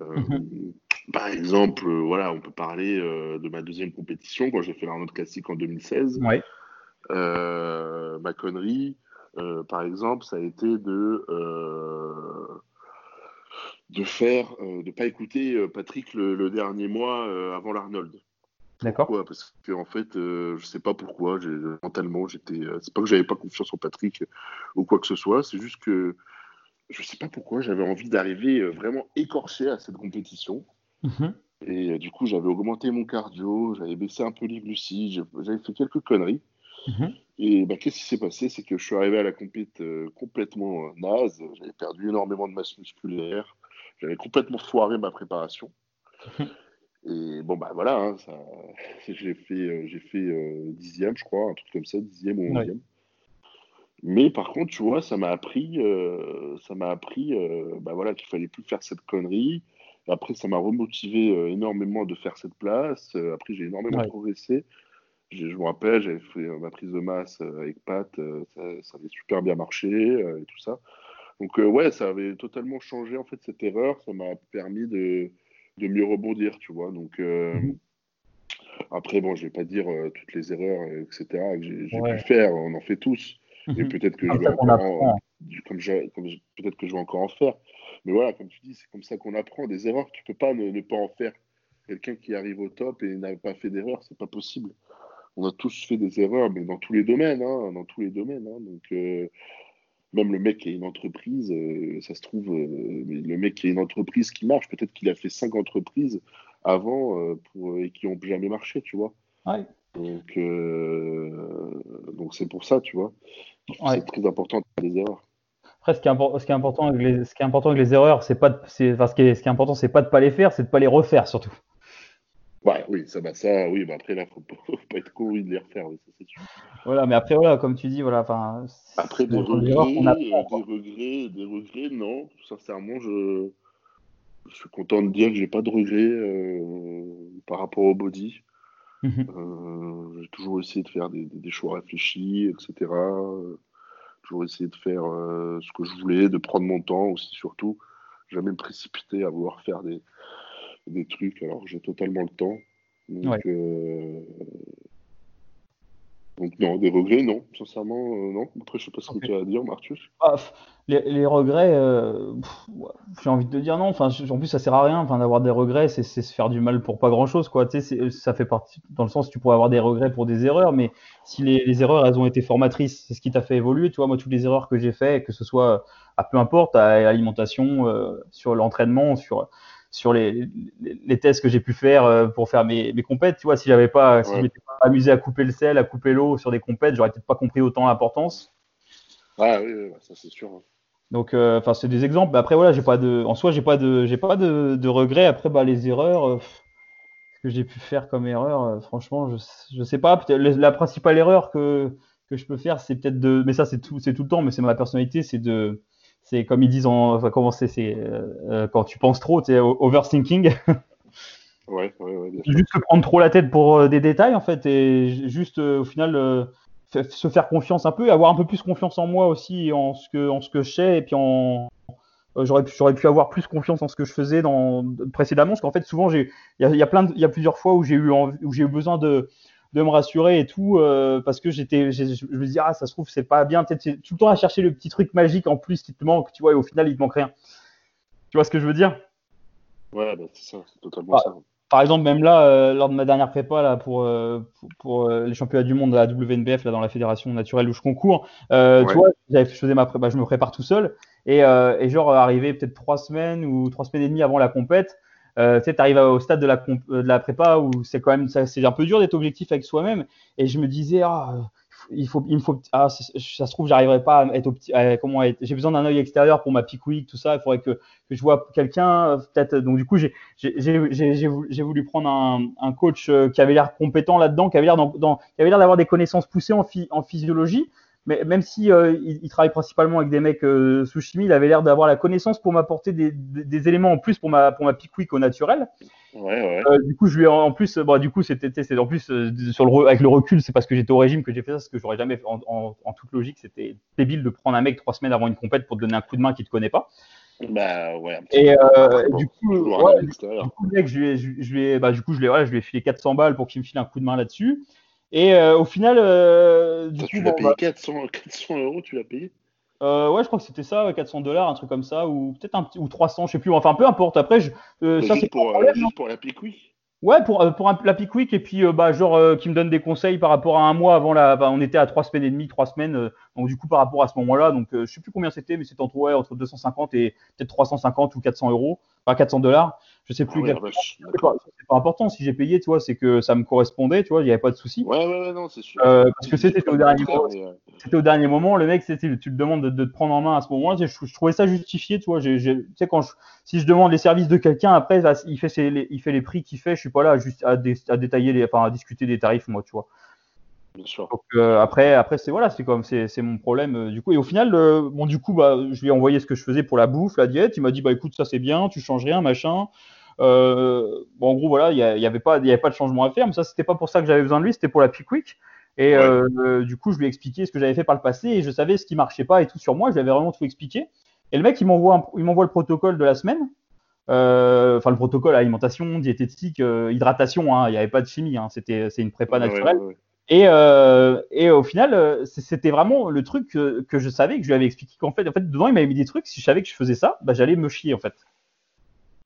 Euh, mhm. Par exemple, voilà, on peut parler de ma deuxième compétition quand j'ai fait l'Arnold Classique en 2016. ma connerie, par exemple, ça a été de de faire, euh, de pas écouter euh, Patrick le, dernier mois euh, avant l'Arnold. D'accord. Parce que en fait, je sais pas pourquoi, mentalement, j'étais. c'est pas que j'avais pas confiance en Patrick ou quoi que ce soit, c'est juste que je sais pas pourquoi j'avais envie d'arriver vraiment écorché à cette compétition. Mhm. Et du coup, j'avais augmenté mon cardio, j'avais baissé un peu les glucides, j'avais fait quelques conneries. Mhm. Et bah, qu'est-ce qui s'est passé? C'est que je suis arrivé à la compète complètement naze, j'avais perdu énormément de masse musculaire, j'avais complètement foiré ma préparation. Et bon, bah voilà, hein, <laughs> j'ai fait, euh, j'ai fait euh, dixième, je crois, un truc comme ça, dixième ou onzième. Mais par contre, tu vois, ça m'a appris, euh, ça m'a appris bah voilà, qu'il fallait plus faire cette connerie. Après, ça m'a remotivé énormément de faire cette place. après, j'ai énormément progressé. Je, me rappelle, j'avais fait ma prise de masse avec Pat, ça, ça, avait super bien marché et tout ça. Donc euh, ouais, ça avait totalement changé en fait cette erreur. Ça m'a permis de, de, mieux rebondir, tu vois. Donc euh, mhm. après, bon, je vais pas dire euh, toutes les erreurs, etc. que j'ai pu faire. On en fait tous. Et mhm. peut-être que, je vais encore en, comme peut-être que je vais encore en faire. Mais voilà, comme tu dis, c'est comme ça qu'on apprend. Des erreurs, tu peux pas ne, pas en faire. Quelqu'un qui arrive au top et n'a pas fait d'erreur, c'est pas possible. on a tous fait des erreurs, mais dans tous les domaines, hein, dans tous les domaines. Hein. donc, euh, même le mec qui a une entreprise, euh, ça se trouve, euh, le mec qui a une entreprise qui marche, peut-être qu'il a fait cinq entreprises avant pour, et qui n'ont jamais marché, tu vois. Donc, donc c'est pour ça, tu vois. C'est très important de faire des erreurs. Après, ce qui est, important avec les, ce qui est important avec les erreurs, c'est pas, ce qui est, ce qui est important, c'est pas de pas les faire, c'est de pas les refaire surtout. Ouais, oui, ça, bah, ça, oui, bah, après, là, faut, faut pas être con de les refaire, oui, ça c'est sûr. Voilà, mais après, voilà, comme tu dis, voilà, enfin. Après, des regrets, des regrets, des regrets, non, sincèrement, je, je suis content de dire que j'ai pas de regrets euh, par rapport au body. Mhm. Euh, j'ai toujours essayé de faire des, des, choix réfléchis, etc. Euh, toujours essayé de faire ce que je voulais, de prendre mon temps aussi, surtout. Jamais me précipiter à vouloir faire des, des trucs alors que j'ai totalement le temps. Donc, euh, donc, non, des regrets, non, sincèrement, euh, non. Après, je sais pas ce que tu as à dire, Marcus. Ah, les, regrets, euh, j'ai envie de te dire non. Enfin, en plus, ça sert à rien. Enfin, d'avoir des regrets, c'est se faire du mal pour pas grand chose, quoi. Tu sais, ça fait partie, dans le sens, tu pourrais avoir des regrets pour des erreurs, mais si les, erreurs, elles ont été formatrices, c'est ce qui t'a fait évoluer. Tu vois, moi, toutes les erreurs que j'ai fait, que ce soit à peu importe, à l'alimentation, sur l'entraînement, sur sur les, les, tests que j'ai pu faire euh, pour faire mes, mes compètes. Tu vois, si j'avais pas, si je m'étais pas amusé à couper le sel, à couper l'eau sur des compètes, j'aurais peut-être pas compris autant l'importance. Ah oui, ça c'est sûr. Hein. Donc, euh, enfin, c'est des exemples. Mais après, voilà, j'ai pas de, en soi, j'ai pas de, j'ai pas de, de, regrets. Après, bah, les erreurs, euh, ce que j'ai pu faire comme erreur, franchement, je, je sais pas. La principale erreur que, que je peux faire, c'est peut-être de, mais ça, c'est tout, c'est tout le temps, mais c'est ma personnalité, c'est de, c'est comme ils disent en, enfin, comment c'est, euh, euh, quand tu penses trop, c'est overthinking. <laughs> ouais, ouais, ouais. Juste prendre trop la tête pour euh, des détails en fait et juste au final se faire confiance un peu et avoir un peu plus confiance en moi aussi en ce que en ce que je sais et puis en j'aurais pu, j'aurais pu avoir plus confiance en ce que je faisais dans précédemment parce qu'en fait souvent il y a, y a, plein il y a plusieurs fois où j'ai eu où j'ai eu besoin de de me rassurer et tout, euh, parce que j'étais, je me dis, ah, ça se trouve, c'est pas bien, peut-être tout le temps à chercher le petit truc magique en plus qui te manque, tu vois, et au final, il te manque rien. Tu vois ce que je veux dire? Ouais, bah, c'est ça, c'est totalement ça. Par exemple, même là, euh, lors de ma dernière prépa là, pour, euh, pour, les championnats du monde à la WNBF, là, dans la fédération naturelle où je concours, tu vois, je faisais ma prépa, je me prépare tout seul, et, et genre, arrivé peut-être trois semaines ou trois semaines et demie avant la compète, euh, tu arrives au stade de la, euh, de la prépa où c'est quand même, c'est un peu dur d'être objectif avec soi-même. Et je me disais, ah, il faut, il me faut, ah, ça se trouve, j'arriverai pas à être, à, comment j'ai besoin d'un œil extérieur pour ma week, tout ça. Il faudrait que, je vois quelqu'un, euh, peut-être. Donc du coup, j'ai, voulu prendre un, un coach euh, qui avait l'air compétent là-dedans, qui avait l'air d'avoir des connaissances poussées en physiologie mais même si euh, il, travaille principalement avec des mecs euh, sous chimie, il avait l'air d'avoir la connaissance pour m'apporter des, des, éléments en plus pour ma pour ma au naturel. Ouais, ouais. Euh, du coup, je lui en plus, du coup, c'était c'est en plus sur le avec le recul, c'est parce que j'étais au régime que j'ai fait ça, parce que j'aurais jamais en, en, en, toute logique, c'était débile de prendre un mec trois semaines avant une compète pour te donner un coup de main qui te connaît pas. Bah ouais. Et euh, du coup, ouais, du, coup, mec, je lui ai, je, je bah, du coup, je lui ai, je lui ai filé 400 balles pour qu'il me file un coup de main là-dessus. Et euh, au final, euh, du coup, tu l'as payé 400, bah 400 <laughs> euros, tu l'as payé euh, ouais, je crois que c'était ça, 400 dollars, un truc comme ça, ou peut-être un petit, ou 300, je sais plus. Enfin, peu importe. Après, je, euh, ça c'est pour, juste pour la week. Ouais, pour, pour un, la pick week et puis bah genre qui me donne des conseils par rapport à un mois avant la. Bah, on était à trois semaines et demie, trois semaines. donc du coup par rapport à ce moment-là, donc je sais plus combien c'était, mais c'était entre ouais entre 250 et peut-être 350 ou 400 euros, enfin 400 dollars. Je sais plus. Ah important. Si j'ai payé, tu vois, c'est que ça me correspondait, tu vois, il n'y avait pas de souci. Ouais, ouais, ouais, non, c'est sûr. Euh, parce que c'était au dernier moment. Euh, c'était au dernier moment. Le mec, c'était, tu te demandes de, te prendre en main à ce moment-là. Je, trouvais ça justifié, tu vois. tu sais, quand je, si je demande les services de quelqu'un, après, il fait, ses, il fait les prix qu'il fait. Je suis pas là juste à, détailler, les, enfin, à discuter des tarifs, moi, tu vois. Bien sûr. Donc, euh, après, après c'est voilà, c'est comme c'est, c'est mon problème du coup. Et au final, bon du coup, bah, je lui ai envoyé ce que je faisais pour la bouffe, la diète. Il m'a dit bah écoute, ça c'est bien, tu changes rien, machin. Euh, bon, en gros, voilà, il n'y avait, avait pas de changement à faire, mais ça, c'était pas pour ça que j'avais besoin de lui, c'était pour la pick week. Et euh, du coup, je lui ai expliqué ce que j'avais fait par le passé et je savais ce qui marchait pas et tout sur moi. Je lui avais vraiment tout expliqué. Et le mec, il m'envoie, il m'envoie le protocole de la semaine. Euh, enfin, le protocole alimentation, diététique, hydratation. Hein, il n'y avait pas de chimie. Hein, c'était, c'est une prépa naturelle. et, et au final, c'était vraiment le truc que, que, je savais que je lui avais expliqué qu'en fait, en fait, dedans, il m'avait mis des trucs. Si je savais que je faisais ça, bah, j'allais me chier en fait.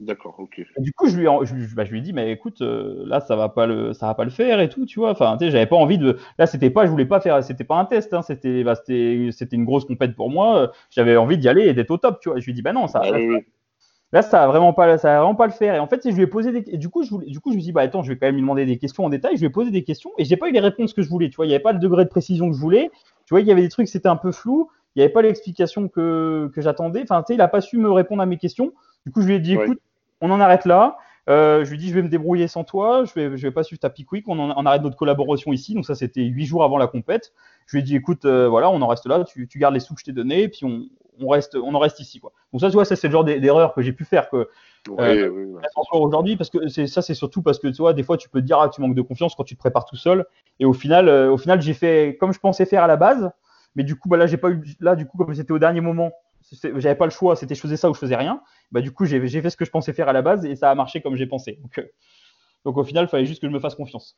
D'accord, ok. du coup, je lui, je, bah, je, lui ai dit, mais écoute, euh, là, ça va pas le, ça va pas le faire et tout, tu vois. Enfin, tu sais, j'avais pas envie de. Là, c'était pas, je voulais pas faire, c'était pas un test, hein, c'était, bah, c'était, une grosse compète pour moi. J'avais envie d'y aller et d'être au top, tu vois. Je lui ai dit, bah non, ça. Ah là, ça, va vraiment pas, ça va vraiment pas le faire. Et en fait, je lui ai posé des, et du coup, je voulais, du coup, je me suis dit, bah attends, je vais quand même lui demander des questions en détail. Je lui ai posé des questions et j'ai pas eu les réponses que je voulais, tu vois. Il y avait pas le degré de précision que je voulais. Tu vois, il y avait des trucs, c'était un peu flou. Il n'y avait pas l'explication que, que j'attendais. Enfin, tu sais, il a pas su me répondre à mes questions. Du coup, je lui ai dit, écoute on en arrête là. Euh, je lui dis, je vais me débrouiller sans toi, je vais, je vais pas suivre ta pique on, on, arrête notre collaboration ici. Donc ça, c'était huit jours avant la compète. Je lui ai dit, écoute, euh, voilà, on en reste là, tu, gardes les sous que je t'ai donnés, puis on, on, reste, on en reste ici, quoi. Donc ça, tu vois, ça c'est le genre d'erreur que j'ai pu faire que euh, encore aujourd'hui, parce que ça, c'est surtout parce que tu vois, des fois, tu peux te dire, ah, tu manques de confiance quand tu te prépares tout seul, et au final, au final, j'ai fait comme je pensais faire à la base, mais du coup, bah là, j'ai pas eu, là, du coup, comme c'était au dernier moment, j'avais pas le choix, c'était je faisais ça ou je faisais rien. Bah, du coup, j'ai fait ce que je pensais faire à la base et ça a marché comme j'ai pensé. Donc, euh, donc, au final, il fallait juste que je me fasse confiance.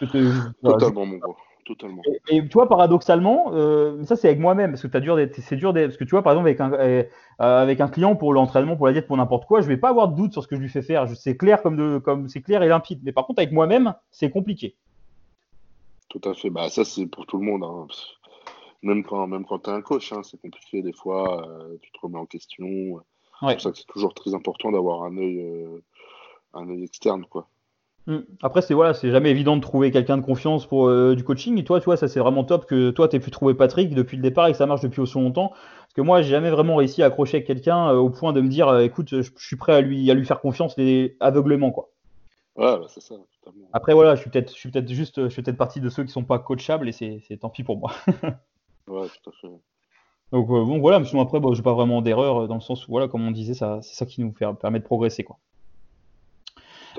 Totalement, mon gros. Totalement. Et, tu vois, paradoxalement, euh, ça c'est avec moi-même, parce que as dur c'est dur parce que tu vois, par exemple, avec un, euh, avec un client pour l'entraînement, pour la diète, pour n'importe quoi, je vais pas avoir de doute sur ce que je lui fais faire. C'est clair comme de, comme c'est clair et limpide. Mais par contre, avec moi-même, c'est compliqué. Tout à fait. Bah ça c'est pour tout le monde. Hein même quand, même quand tu es un coach, hein, c'est compliqué des fois, euh, tu te remets en question. C'est pour ça que c'est toujours très important d'avoir un œil, euh, un œil externe. quoi. Hmm. Après, c'est voilà, c'est jamais évident de trouver quelqu'un de confiance pour euh, du coaching. Et toi, tu vois, ça c'est vraiment top que toi, tu aies pu trouver Patrick depuis le départ et que ça marche depuis aussi longtemps. Parce que moi, j'ai jamais vraiment réussi à accrocher quelqu'un au point de me dire, écoute, je, suis prêt à lui, à lui faire confiance aveuglement, quoi. Ouais, bah, c'est ça. Après, voilà, je suis peut-être, je suis peut-être juste, je suis peut-être partie de ceux qui sont pas coachables et c'est tant pis pour moi. <laughs> Ouais, tout à fait. Donc euh, bon voilà, mais sinon après, bon, j'ai pas vraiment d'erreur euh, dans le sens où voilà, comme on disait, ça, c'est ça qui nous fait, permet de progresser quoi.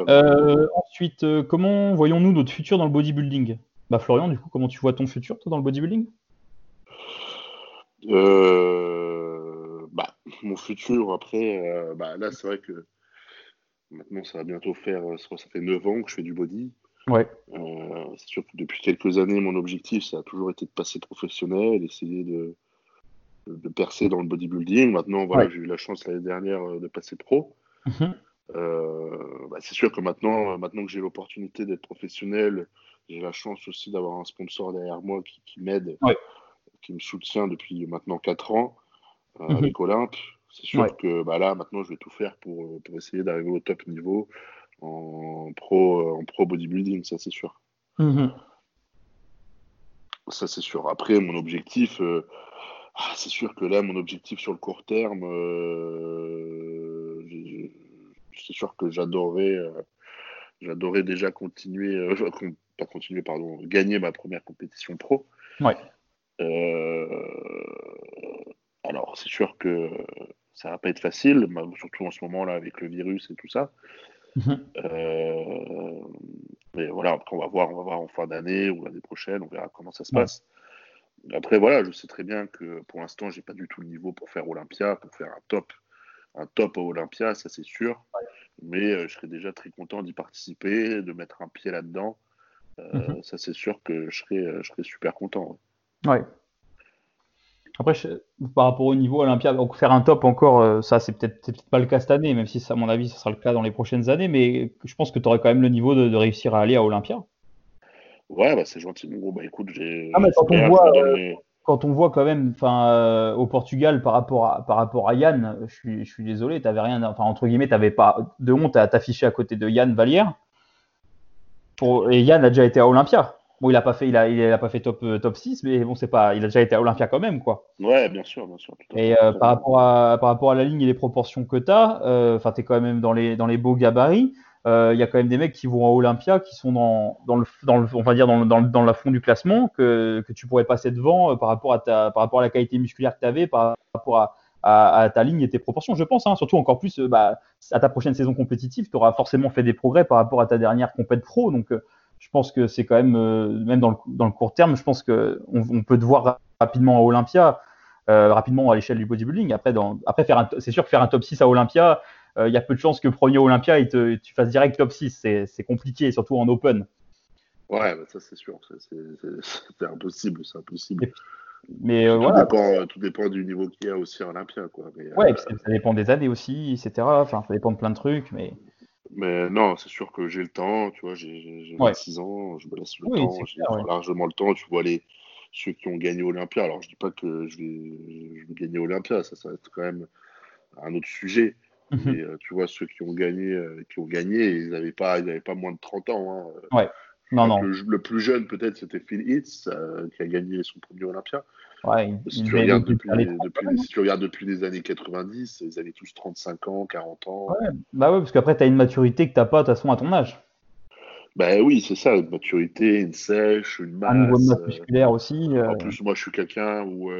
Euh, ensuite, comment voyons-nous notre futur dans le bodybuilding? Bah Florian, du coup, comment tu vois ton futur toi dans le bodybuilding? Bah, mon futur après, bah, là c'est vrai que maintenant ça va bientôt faire, ça fait 9 ans que je fais du body. Ouais. C'est sûr que depuis quelques années, mon objectif, ça a toujours été de passer professionnel, d'essayer de, de, percer dans le bodybuilding. Maintenant, voilà, j'ai eu la chance l'année dernière euh, de passer pro. Mhm. Euh, bah, c'est sûr que maintenant, maintenant que j'ai l'opportunité d'être professionnel, j'ai la chance aussi d'avoir un sponsor derrière moi qui, qui m'aide, qui me soutient depuis maintenant 4 ans mhm. avec Olympe. C'est sûr que bah, là, maintenant, je vais tout faire pour, pour essayer d'arriver au top niveau en pro, en pro bodybuilding, ça c'est sûr. Mhm. Ça c'est sûr. Après, mon objectif, euh, ah, c'est sûr que là, mon objectif sur le court terme, euh, c'est sûr que j'adorais, euh, j'adorais déjà continuer, <laughs> pas continuer, pardon, gagner ma première compétition pro. Ouais. alors, c'est sûr que ça va pas être facile, surtout en ce moment-là avec le virus et tout ça. Mhm. Euh, mais voilà, après on va voir, on va voir en fin d'année ou l'année prochaine, on verra comment ça se passe. Après voilà, je sais très bien que pour l'instant j'ai pas du tout le niveau pour faire Olympia, pour faire un top, un top à Olympia, ça c'est sûr. Mais euh, je serais déjà très content d'y participer, de mettre un pied là-dedans. Euh, mhm. Ça c'est sûr que je serais, je serais super content. Ouais. Après, par rapport au niveau Olympia, donc faire un top encore, euh, ça c'est peut-être peut pas le cas cette année, même si à mon avis ce sera le cas dans les prochaines années, mais je pense que tu aurais quand même le niveau de, réussir à aller à Olympia. Ouais, bah c'est gentil, mon gros. Bah écoute, j'ai. Ah, mais quand on, voit, euh, quand on voit quand même, enfin, euh, au Portugal par rapport à, par rapport à Yann, je suis, je suis désolé, t'avais rien, enfin entre guillemets, t'avais pas de honte à t'afficher à côté de Yann Vallière. Pour, et Yann a déjà été à Olympia. Bon, il a pas fait, il a, il a pas fait top, top 6, mais bon, c'est pas, il a déjà été à Olympia quand même, quoi. Ouais, bien sûr, bien sûr. et euh, par, rapport à, par rapport à la ligne et les proportions que tu as, euh, enfin, tu es quand même dans les, dans les beaux gabarits. Euh, il y a quand même des mecs qui vont à Olympia qui sont dans, dans, le, on va dire dans, dans, la fond du classement que, tu pourrais passer devant par, rapport à ta, par rapport à la qualité musculaire que tu avais, par rapport à, ta ligne et tes proportions, je pense. Hein. Surtout encore plus bah, à ta prochaine saison compétitive, tu auras forcément fait des progrès par rapport à ta dernière compète pro. Donc, je pense que c'est quand même, euh, même dans le, court terme, je pense qu'on on peut te voir rapidement à Olympia, euh, rapidement à l'échelle du bodybuilding. Après, après faire c'est sûr que faire un top 6 à Olympia, euh, il y a peu de chances que premier Olympia, il te, tu fasses direct top 6. C'est compliqué, surtout en open. Ouais, bah ça c'est sûr. C'est impossible. C'est impossible. Mais tout, voilà. dépend, tout dépend du niveau qu'il y a aussi à Olympia. Quoi. ouais, ça dépend des années aussi, etc. Enfin, ça dépend de plein de trucs. Mais, mais non, c'est sûr que j'ai le temps. Tu vois, j'ai 26 ans, je me laisse le temps. J'ai largement le temps. Tu vois les ceux qui ont gagné Olympia. Alors, je dis pas que je vais, je vais gagner Olympia, ça, ça va être quand même un autre sujet. Euh, tu vois, ceux qui ont gagné, euh, qui ont gagné ils n'avaient pas, ils pas moins de 30 ans. Hein. Ouais. Non, non. Le, plus jeune, peut-être, c'était Phil Hitz, euh, qui a gagné son premier Olympia. Ouais, si, tu regardes depuis, depuis, si tu regardes depuis les années 90, ils avaient tous 35 ans, 40 ans. Ouais. Bah ouais, parce qu'après, tu as une maturité que tu n'as pas, de toute façon, à ton âge. Bah oui, c'est ça, une maturité, une sèche, une masse. Un niveau de masse musculaire aussi. En plus, moi, je suis quelqu'un où.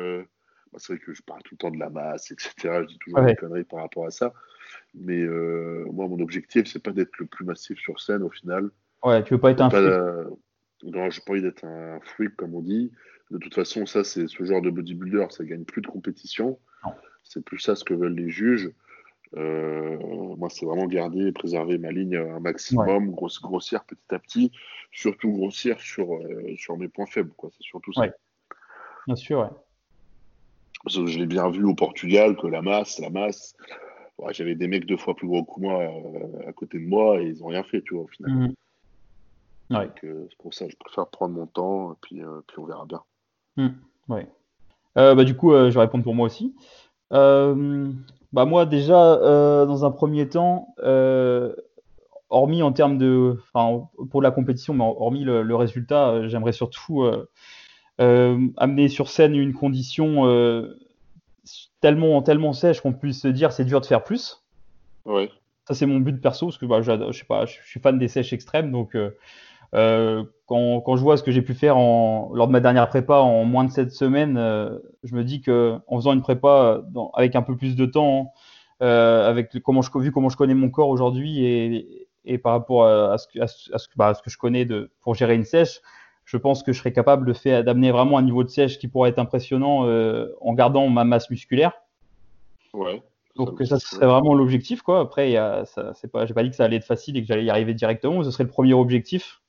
C'est vrai que je parle tout le temps de la masse, etc. Je dis toujours des conneries par rapport à ça. Mais euh, moi, mon objectif, c'est pas d'être le plus massif sur scène au final. Ouais, tu veux pas être un freak. Non, j'ai pas envie d'être un freak, comme on dit. De toute façon, ça, c'est ce genre de bodybuilder, ça gagne plus de compétition. C'est plus ça ce que veulent les juges. Euh, moi, c'est vraiment garder et préserver ma ligne un maximum, grossir petit à petit, surtout grossir sur, euh, sur mes points faibles. C'est surtout ça. Bien sûr, ouais. Parce que je l'ai bien vu au Portugal que la masse, la masse, j'avais des mecs deux fois plus gros que moi euh, à côté de moi et ils n'ont rien fait, tu vois, au final. Mhm. Donc, euh, c'est pour ça que je préfère prendre mon temps et puis, euh, puis on verra bien. Mhm. Ouais. bah, du coup, je vais répondre pour moi aussi. bah, moi, déjà, dans un premier temps, hormis en termes de. pour la compétition, mais hormis le résultat, j'aimerais surtout amener sur scène une condition euh, tellement, tellement sèche qu'on puisse se dire c'est dur de faire plus. Ouais. Ça, c'est mon but perso, parce que bah, je, sais pas, je suis fan des sèches extrêmes, donc euh, quand, quand, je vois ce que j'ai pu faire en, lors de ma dernière prépa en moins de 7 semaines, je me dis que en faisant une prépa avec un peu plus de temps, avec comment je, vu comment je connais mon corps aujourd'hui et, et, par rapport à, ce, à, ce, bah, à, ce, que je connais de, pour gérer une sèche, je pense que je serais capable de faire d'amener vraiment un niveau de sèche qui pourrait être impressionnant euh, en gardant ma masse musculaire. Ouais. Donc ça, serait vraiment l'objectif quoi. Après, c'est pas, j'ai pas dit que ça allait être facile et que j'allais y arriver directement. Ce serait le premier objectif.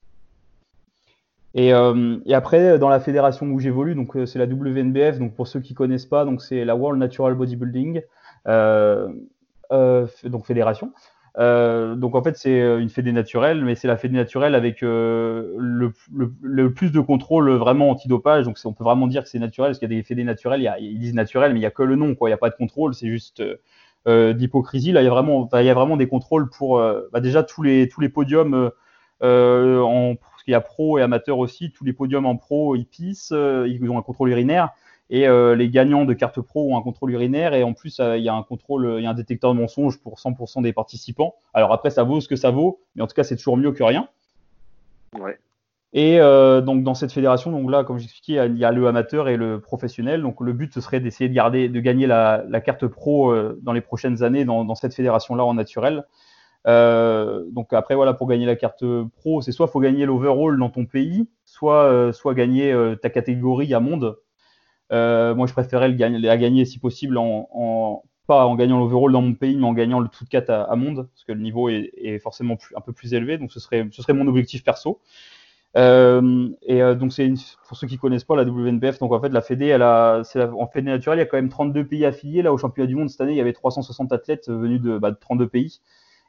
Et, euh, et après, dans la fédération où j'évolue, donc euh, c'est la WNBF. Donc pour ceux qui connaissent pas, donc c'est la World Natural Bodybuilding, donc fédération. Euh, donc en fait, c'est euh, une fédé naturelle, mais c'est la fédé naturelle avec euh, le, plus de contrôle vraiment antidopage. Donc on peut vraiment dire que c'est naturel, parce qu'il y a des fédés naturelles, ils disent naturel, mais il n'y a que le nom, quoi. Il n'y a pas de contrôle, c'est juste d'hypocrisie. Là, il y a vraiment, il y a vraiment des contrôles pour bah, déjà tous les tous les podiums en parce qu'il y a pro et amateur aussi, tous les podiums en pro, ils pissent, ils ont un contrôle urinaire. Et euh, les gagnants de carte pro ont un contrôle urinaire et en plus euh, il y a un contrôle, il y a un détecteur de mensonges pour 100% des participants. Alors après ça vaut ce que ça vaut, mais en tout cas c'est toujours mieux que rien. Ouais. Et euh, donc dans cette fédération, donc là comme j'expliquais, il y a le amateur et le professionnel. Donc le but ce serait d'essayer de garder, de gagner la, la carte pro dans les prochaines années dans, dans cette fédération-là en naturel. Donc après voilà pour gagner la carte pro, c'est soit faut gagner l'overall dans ton pays, soit soit gagner ta catégorie à monde. Euh, moi, je préférais le gagner, si possible en, pas en gagnant l'overall dans mon pays, mais en gagnant le tout de 4 à, monde, parce que le niveau est, forcément un peu plus élevé. Donc, ce serait, mon objectif perso. Euh, et euh, donc, c'est pour ceux qui connaissent pas la WNBF, donc en fait, la Fédé, en Fédé naturelle, il y a quand même 32 pays affiliés. Là, au championnat du monde cette année, il y avait 360 athlètes venus de, bah, de 32 pays.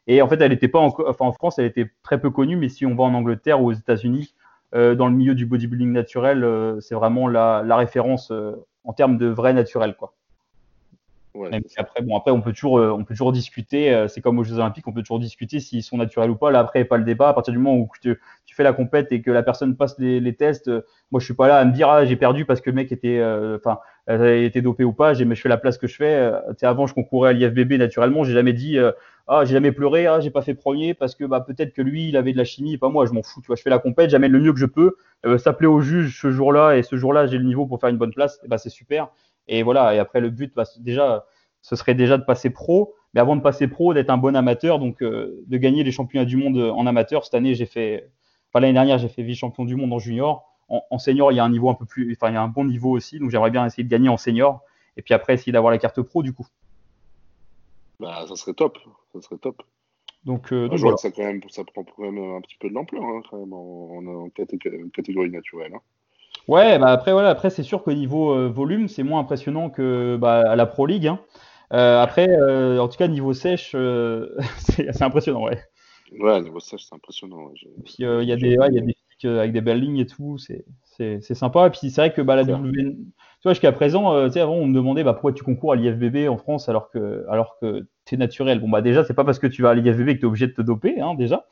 Et en fait, elle était pas, en, en France, elle était très peu connue, mais si on va en Angleterre ou aux États-Unis, dans le milieu du bodybuilding naturel, euh, c'est vraiment la, la référence euh, en termes de vrai naturel, quoi. Ouais, après, bon, après, on peut toujours, on peut toujours discuter. c'est comme aux Jeux Olympiques, on peut toujours discuter s'ils sont naturels ou pas. Là, après, pas le débat. À partir du moment où tu, tu fais la compète et que la personne passe les, les tests, moi, je suis pas là à me dire ah j'ai perdu parce que le mec était, enfin, était dopé ou pas. J'ai, je fais la place que je fais. Tu avant, je concourais à l'IFBB naturellement. J'ai jamais dit ah j'ai jamais pleuré, ah j'ai pas fait premier parce que bah peut-être que lui il avait de la chimie et pas moi, je m'en fous, tu vois, je fais la compète, j'amène le mieux que je peux, euh, s'appeler au juge ce jour-là et ce jour-là j'ai le niveau pour faire une bonne place, bah c'est super. Et voilà, et après le but bah, déjà ce serait déjà de passer pro, mais avant de passer pro, d'être un bon amateur, donc euh, de gagner les championnats du monde en amateur. Cette année, j'ai fait, enfin l'année dernière, j'ai fait vice-champion du monde en junior. En, en, senior, il y a un niveau un peu plus, enfin il y a un bon niveau aussi, donc j'aimerais bien essayer de gagner en senior, et puis après essayer d'avoir la carte pro du coup. Bah, ça serait top, ça serait top. Donc, euh, je vois que ça, quand même, ça prend quand même un petit peu de l'ampleur hein, quand même en, catégorie naturelle. Hein. Ouais, bah après voilà, après c'est sûr qu'au niveau volume, c'est moins impressionnant que bah, à la Pro League. Hein. après, en tout cas niveau sèche, <laughs> c'est impressionnant, ouais. Ouais, niveau sèche, c'est impressionnant. Puis il y a des, ouais, y a des avec des belles lignes et tout, c'est sympa. Et puis c'est vrai que bah, la W, tu vois, jusqu'à présent, euh, tu sais, avant on me demandait bah, pourquoi tu concours à l'IFBB en France alors que, alors que tu es naturel. Bon, bah déjà, c'est pas parce que tu vas à l'IFBB que tu es obligé de te doper, hein, déjà.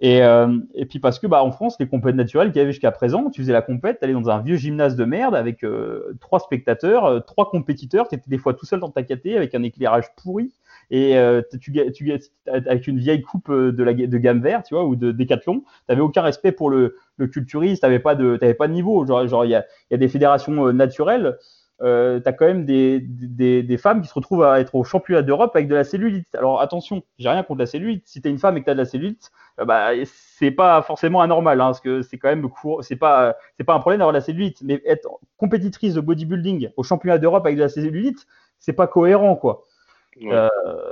Et, euh, et, puis parce que bah, en France, les compètes naturelles qu'il y avait jusqu'à présent, tu faisais la compète, tu allais dans un vieux gymnase de merde avec euh, trois spectateurs, trois compétiteurs, tu étais des fois tout seul dans ta caté avec un éclairage pourri, et euh, tu, tu, avec une vieille coupe euh, de, gamme vert, tu vois, ou de décathlon, tu n'avais aucun respect pour le, culturiste, tu n'avais pas, de, pas de niveau. Genre, il y, a, des fédérations euh, naturelles. Euh, tu as quand même des, des, femmes qui se retrouvent à être au championnat d'Europe avec de la cellulite. Alors attention, j'ai rien contre la cellulite. Si tu es une femme et que tu as de la cellulite, bah, c'est pas forcément anormal, hein, parce que c'est quand même c'est pas, c'est pas un problème d'avoir de la cellulite. Mais être compétitrice de bodybuilding au championnat d'Europe avec de la cellulite, c'est pas cohérent, quoi. Il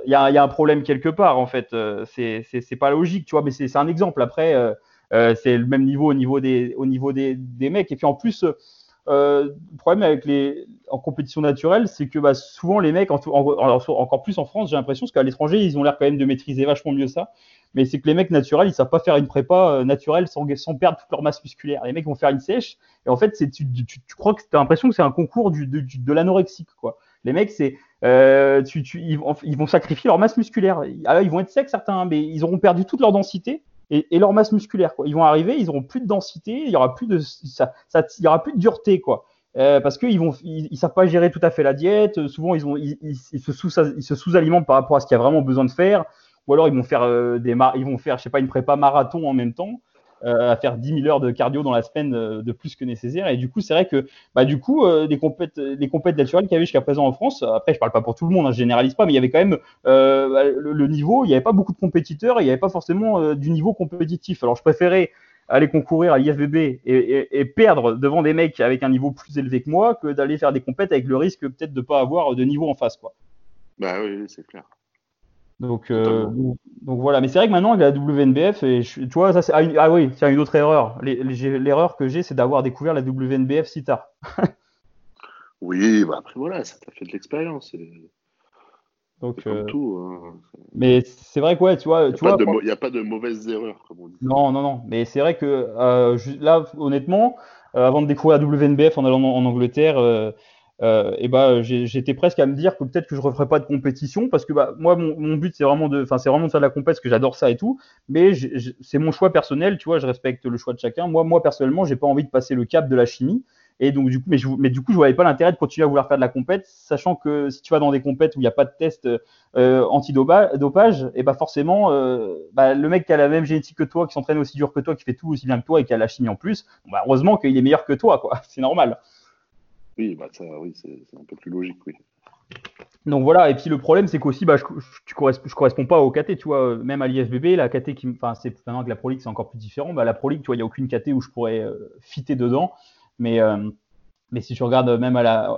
y, a, un problème quelque part, en fait. Euh, c'est pas logique, tu vois, mais c'est un exemple. Après, euh, euh, c'est le même niveau au niveau des, au niveau des, des mecs. Et puis en plus, le problème avec les en compétition naturelle, c'est que bah, souvent les mecs, encore plus en France, j'ai l'impression, parce qu'à l'étranger, ils ont l'air quand même de maîtriser vachement mieux ça. Mais c'est que les mecs naturels, ils savent pas faire une prépa naturelle sans, sans, perdre toute leur masse musculaire. Les mecs vont faire une sèche, et en fait, tu, tu, tu, crois que tu as l'impression que c'est un concours du, de, de l'anorexique, quoi. Les mecs, c'est euh, ils, vont, sacrifier leur masse musculaire. Alors, ils vont être secs certains, mais ils auront perdu toute leur densité et, leur masse musculaire. Ils vont arriver, ils auront plus de densité, il y aura plus de ça, aura plus de dureté quoi. Euh, parce qu'ils vont, ils, savent pas gérer tout à fait la diète. Souvent, se sous, ils se sous-alimentent par rapport à ce qu'il y a vraiment besoin de faire. Ou alors, ils vont faire euh, des, ils vont faire, je sais pas, une prépa marathon en même temps. Euh, à faire 10 000 heures de cardio dans la semaine euh, de plus que nécessaire. Et du coup, c'est vrai que bah, du coup, euh, les compètes, les compètes naturelles qu'il y avait jusqu'à présent en France, après, je parle pas pour tout le monde, hein, je généralise pas, mais il y avait quand même bah, le, niveau, il n'y avait pas beaucoup de compétiteurs et il n'y avait pas forcément du niveau compétitif. Alors, je préférais aller concourir à l'IFBB et, perdre devant des mecs avec un niveau plus élevé que moi que d'aller faire des compètes avec le risque peut-être de pas avoir de niveau en face. Quoi. Bah oui, c'est clair. Donc, euh, donc voilà, mais c'est vrai que maintenant, la WNBF, et tu vois, ça c'est ah, ah, oui, c'est une autre erreur. L'erreur que j'ai, c'est d'avoir découvert la WNBF si tard. <laughs> oui, bah après voilà, ça t'a fait de l'expérience. Donc, euh... tout. Hein. Mais c'est vrai que ouais, tu vois, il n'y a pas de mauvaises erreurs, comme on dit. Non, non, non. Mais c'est vrai que euh, là, honnêtement, avant de découvrir la WNBF en allant en, Angleterre, euh, et bah j'étais presque à me dire que peut-être que je referais pas de compétition parce que bah moi mon, mon but c'est vraiment de enfin c'est vraiment de faire de la compète parce que j'adore ça et tout. Mais c'est mon choix personnel tu vois je respecte le choix de chacun. Moi moi personnellement j'ai pas envie de passer le cap de la chimie. Et donc du coup mais, je, mais du coup je voyais pas l'intérêt de continuer à vouloir faire de la compète sachant que si tu vas dans des compètes où il n'y a pas de test euh, anti-dopage et bah forcément euh, bah, le mec qui a la même génétique que toi qui s'entraîne aussi dur que toi qui fait tout aussi bien que toi et qui a la chimie en plus bah, heureusement qu'il est meilleur que toi quoi. <laughs> C'est normal oui, bah c'est un peu plus logique. Donc voilà, et puis le problème, c'est qu'aussi, bah, je, je, correspond, pas au KT, tu vois, même à l'IFBB, la KT qui, enfin, c'est maintenant que la Pro League, c'est encore plus différent. Bah, la Pro League, tu vois, il n'y a aucune KT où je pourrais euh, fitter dedans. Mais, euh, mais si tu regardes même à la,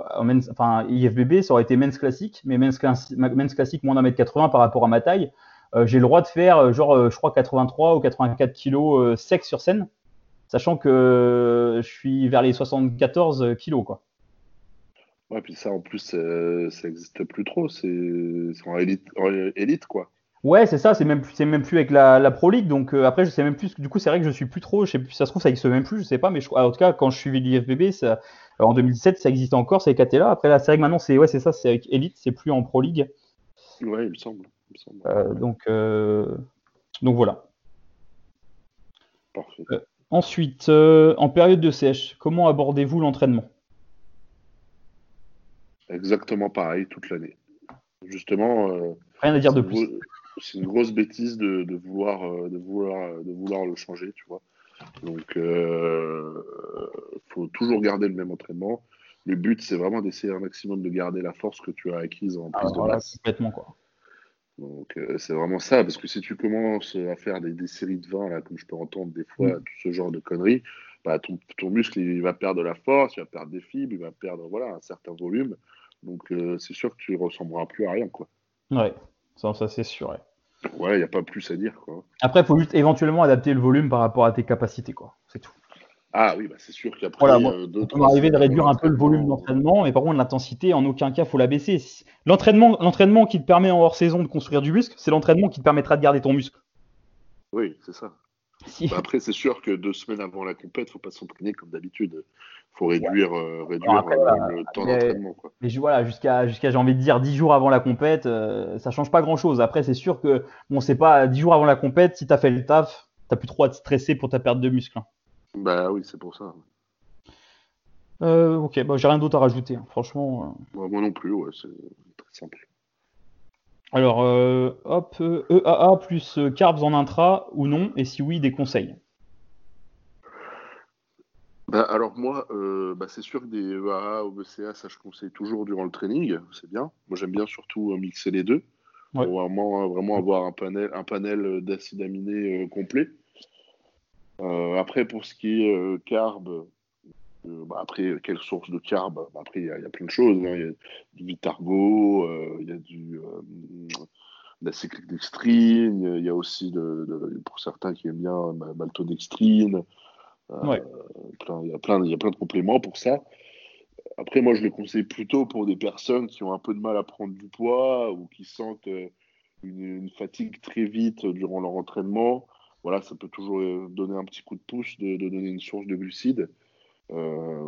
enfin, IFBB, ça aurait été men's classique, mais men's, men's classique moins d'un mètre 80 par rapport à ma taille. Euh, j'ai le droit de faire, euh, genre, euh, je crois, 83 ou 84 kilos sec sur scène, sachant que je suis vers les 74 kilos, quoi. Ouais, puis ça, en plus, ça n'existe plus trop. C'est en élite, élite, quoi. Ouais, c'est ça. C'est même, c'est même plus avec la, la Pro League. Donc euh, après, je sais même plus. Du coup, c'est vrai que je suis plus trop. Je sais plus, ça se trouve, ça existe même plus. Je sais pas. Mais je, en tout cas, quand je suivais l'IFBB, ça, en 2017, ça existait encore ces KT-là. Après, là, c'est vrai que maintenant, c'est ouais, c'est ça. C'est avec Elite. C'est plus en Pro League. Ouais, il me semble. Il me semble. Euh, donc, euh, donc voilà. Parfait. ensuite, en période de sèche, comment abordez-vous l'entraînement? Exactement pareil toute l'année. Justement, euh, rien à dire de plus. C'est une grosse bêtise de, vouloir, euh, de, vouloir, de vouloir le changer, tu vois. Donc, il euh, faut toujours garder le même entraînement. Le but, c'est vraiment d'essayer un maximum de garder la force que tu as acquise en prise de masse. Complètement, quoi. Donc, c'est vraiment ça, parce que si tu commences à faire des, séries de 20, là, comme je peux entendre des fois, mm. tout ce genre de conneries, bah, ton, ton, muscle, il va perdre de la force, il va perdre des fibres, il va perdre voilà, un certain volume. Donc euh, c'est sûr que tu ressembleras plus à rien, quoi. Ouais, ça, ça c'est sûr. Ouais, il n'y a pas plus à dire, quoi. Après, il faut juste éventuellement adapter le volume par rapport à tes capacités, quoi. C'est tout. Ah oui, bah c'est sûr qu'après. Voilà, euh, on peut arriver de réduire un peu le volume d'entraînement, mais par contre, l'intensité, en aucun cas, il faut la baisser. L'entraînement, l'entraînement qui te permet en hors saison de construire du muscle, c'est l'entraînement qui te permettra de garder ton muscle. Oui, c'est ça. Bah, après, c'est sûr que deux semaines avant la compète, faut pas s'entraîner comme d'habitude. Il faut réduire, euh, réduire euh, le temps d'entraînement. Mais voilà, jusqu'à, jusqu'à, j'ai envie de dire, dix jours avant la compète, euh, ça change pas grand-chose. Après, c'est sûr que, bon, c'est pas dix jours avant la compète, si tu as fait le taf, tu plus trop à te stresser pour ta perte de muscle. Hein. Bah oui, c'est pour ça. ok, bah, j'ai rien d'autre à rajouter, hein. franchement. moi non plus, ouais, c'est très simple. Alors, hop, EAA plus carbs en intra ou non, et si oui, des conseils. Bah, alors moi, euh, bah, c'est sûr que des EAA ou BCA, ça je conseille toujours durant le training, c'est bien. Moi j'aime bien surtout euh, mixer les deux pour vraiment, vraiment avoir un panel, un panel d'acides aminés euh, complet. après pour ce qui est carb, bah, après quelle source de carb? Après il y, a plein de choses. Hein. Il y a du Vitargo, il y a du la cyclique dextrine, il y a aussi de, pour certains qui aiment bien maltodextrine. Euh, il, y a plein, il y a plein de compléments pour ça. Après, moi, je le conseille plutôt pour des personnes qui ont un peu de mal à prendre du poids ou qui sentent euh, une, fatigue très vite durant leur entraînement. Voilà, ça peut toujours euh, donner un petit coup de pouce de, donner une source de glucides.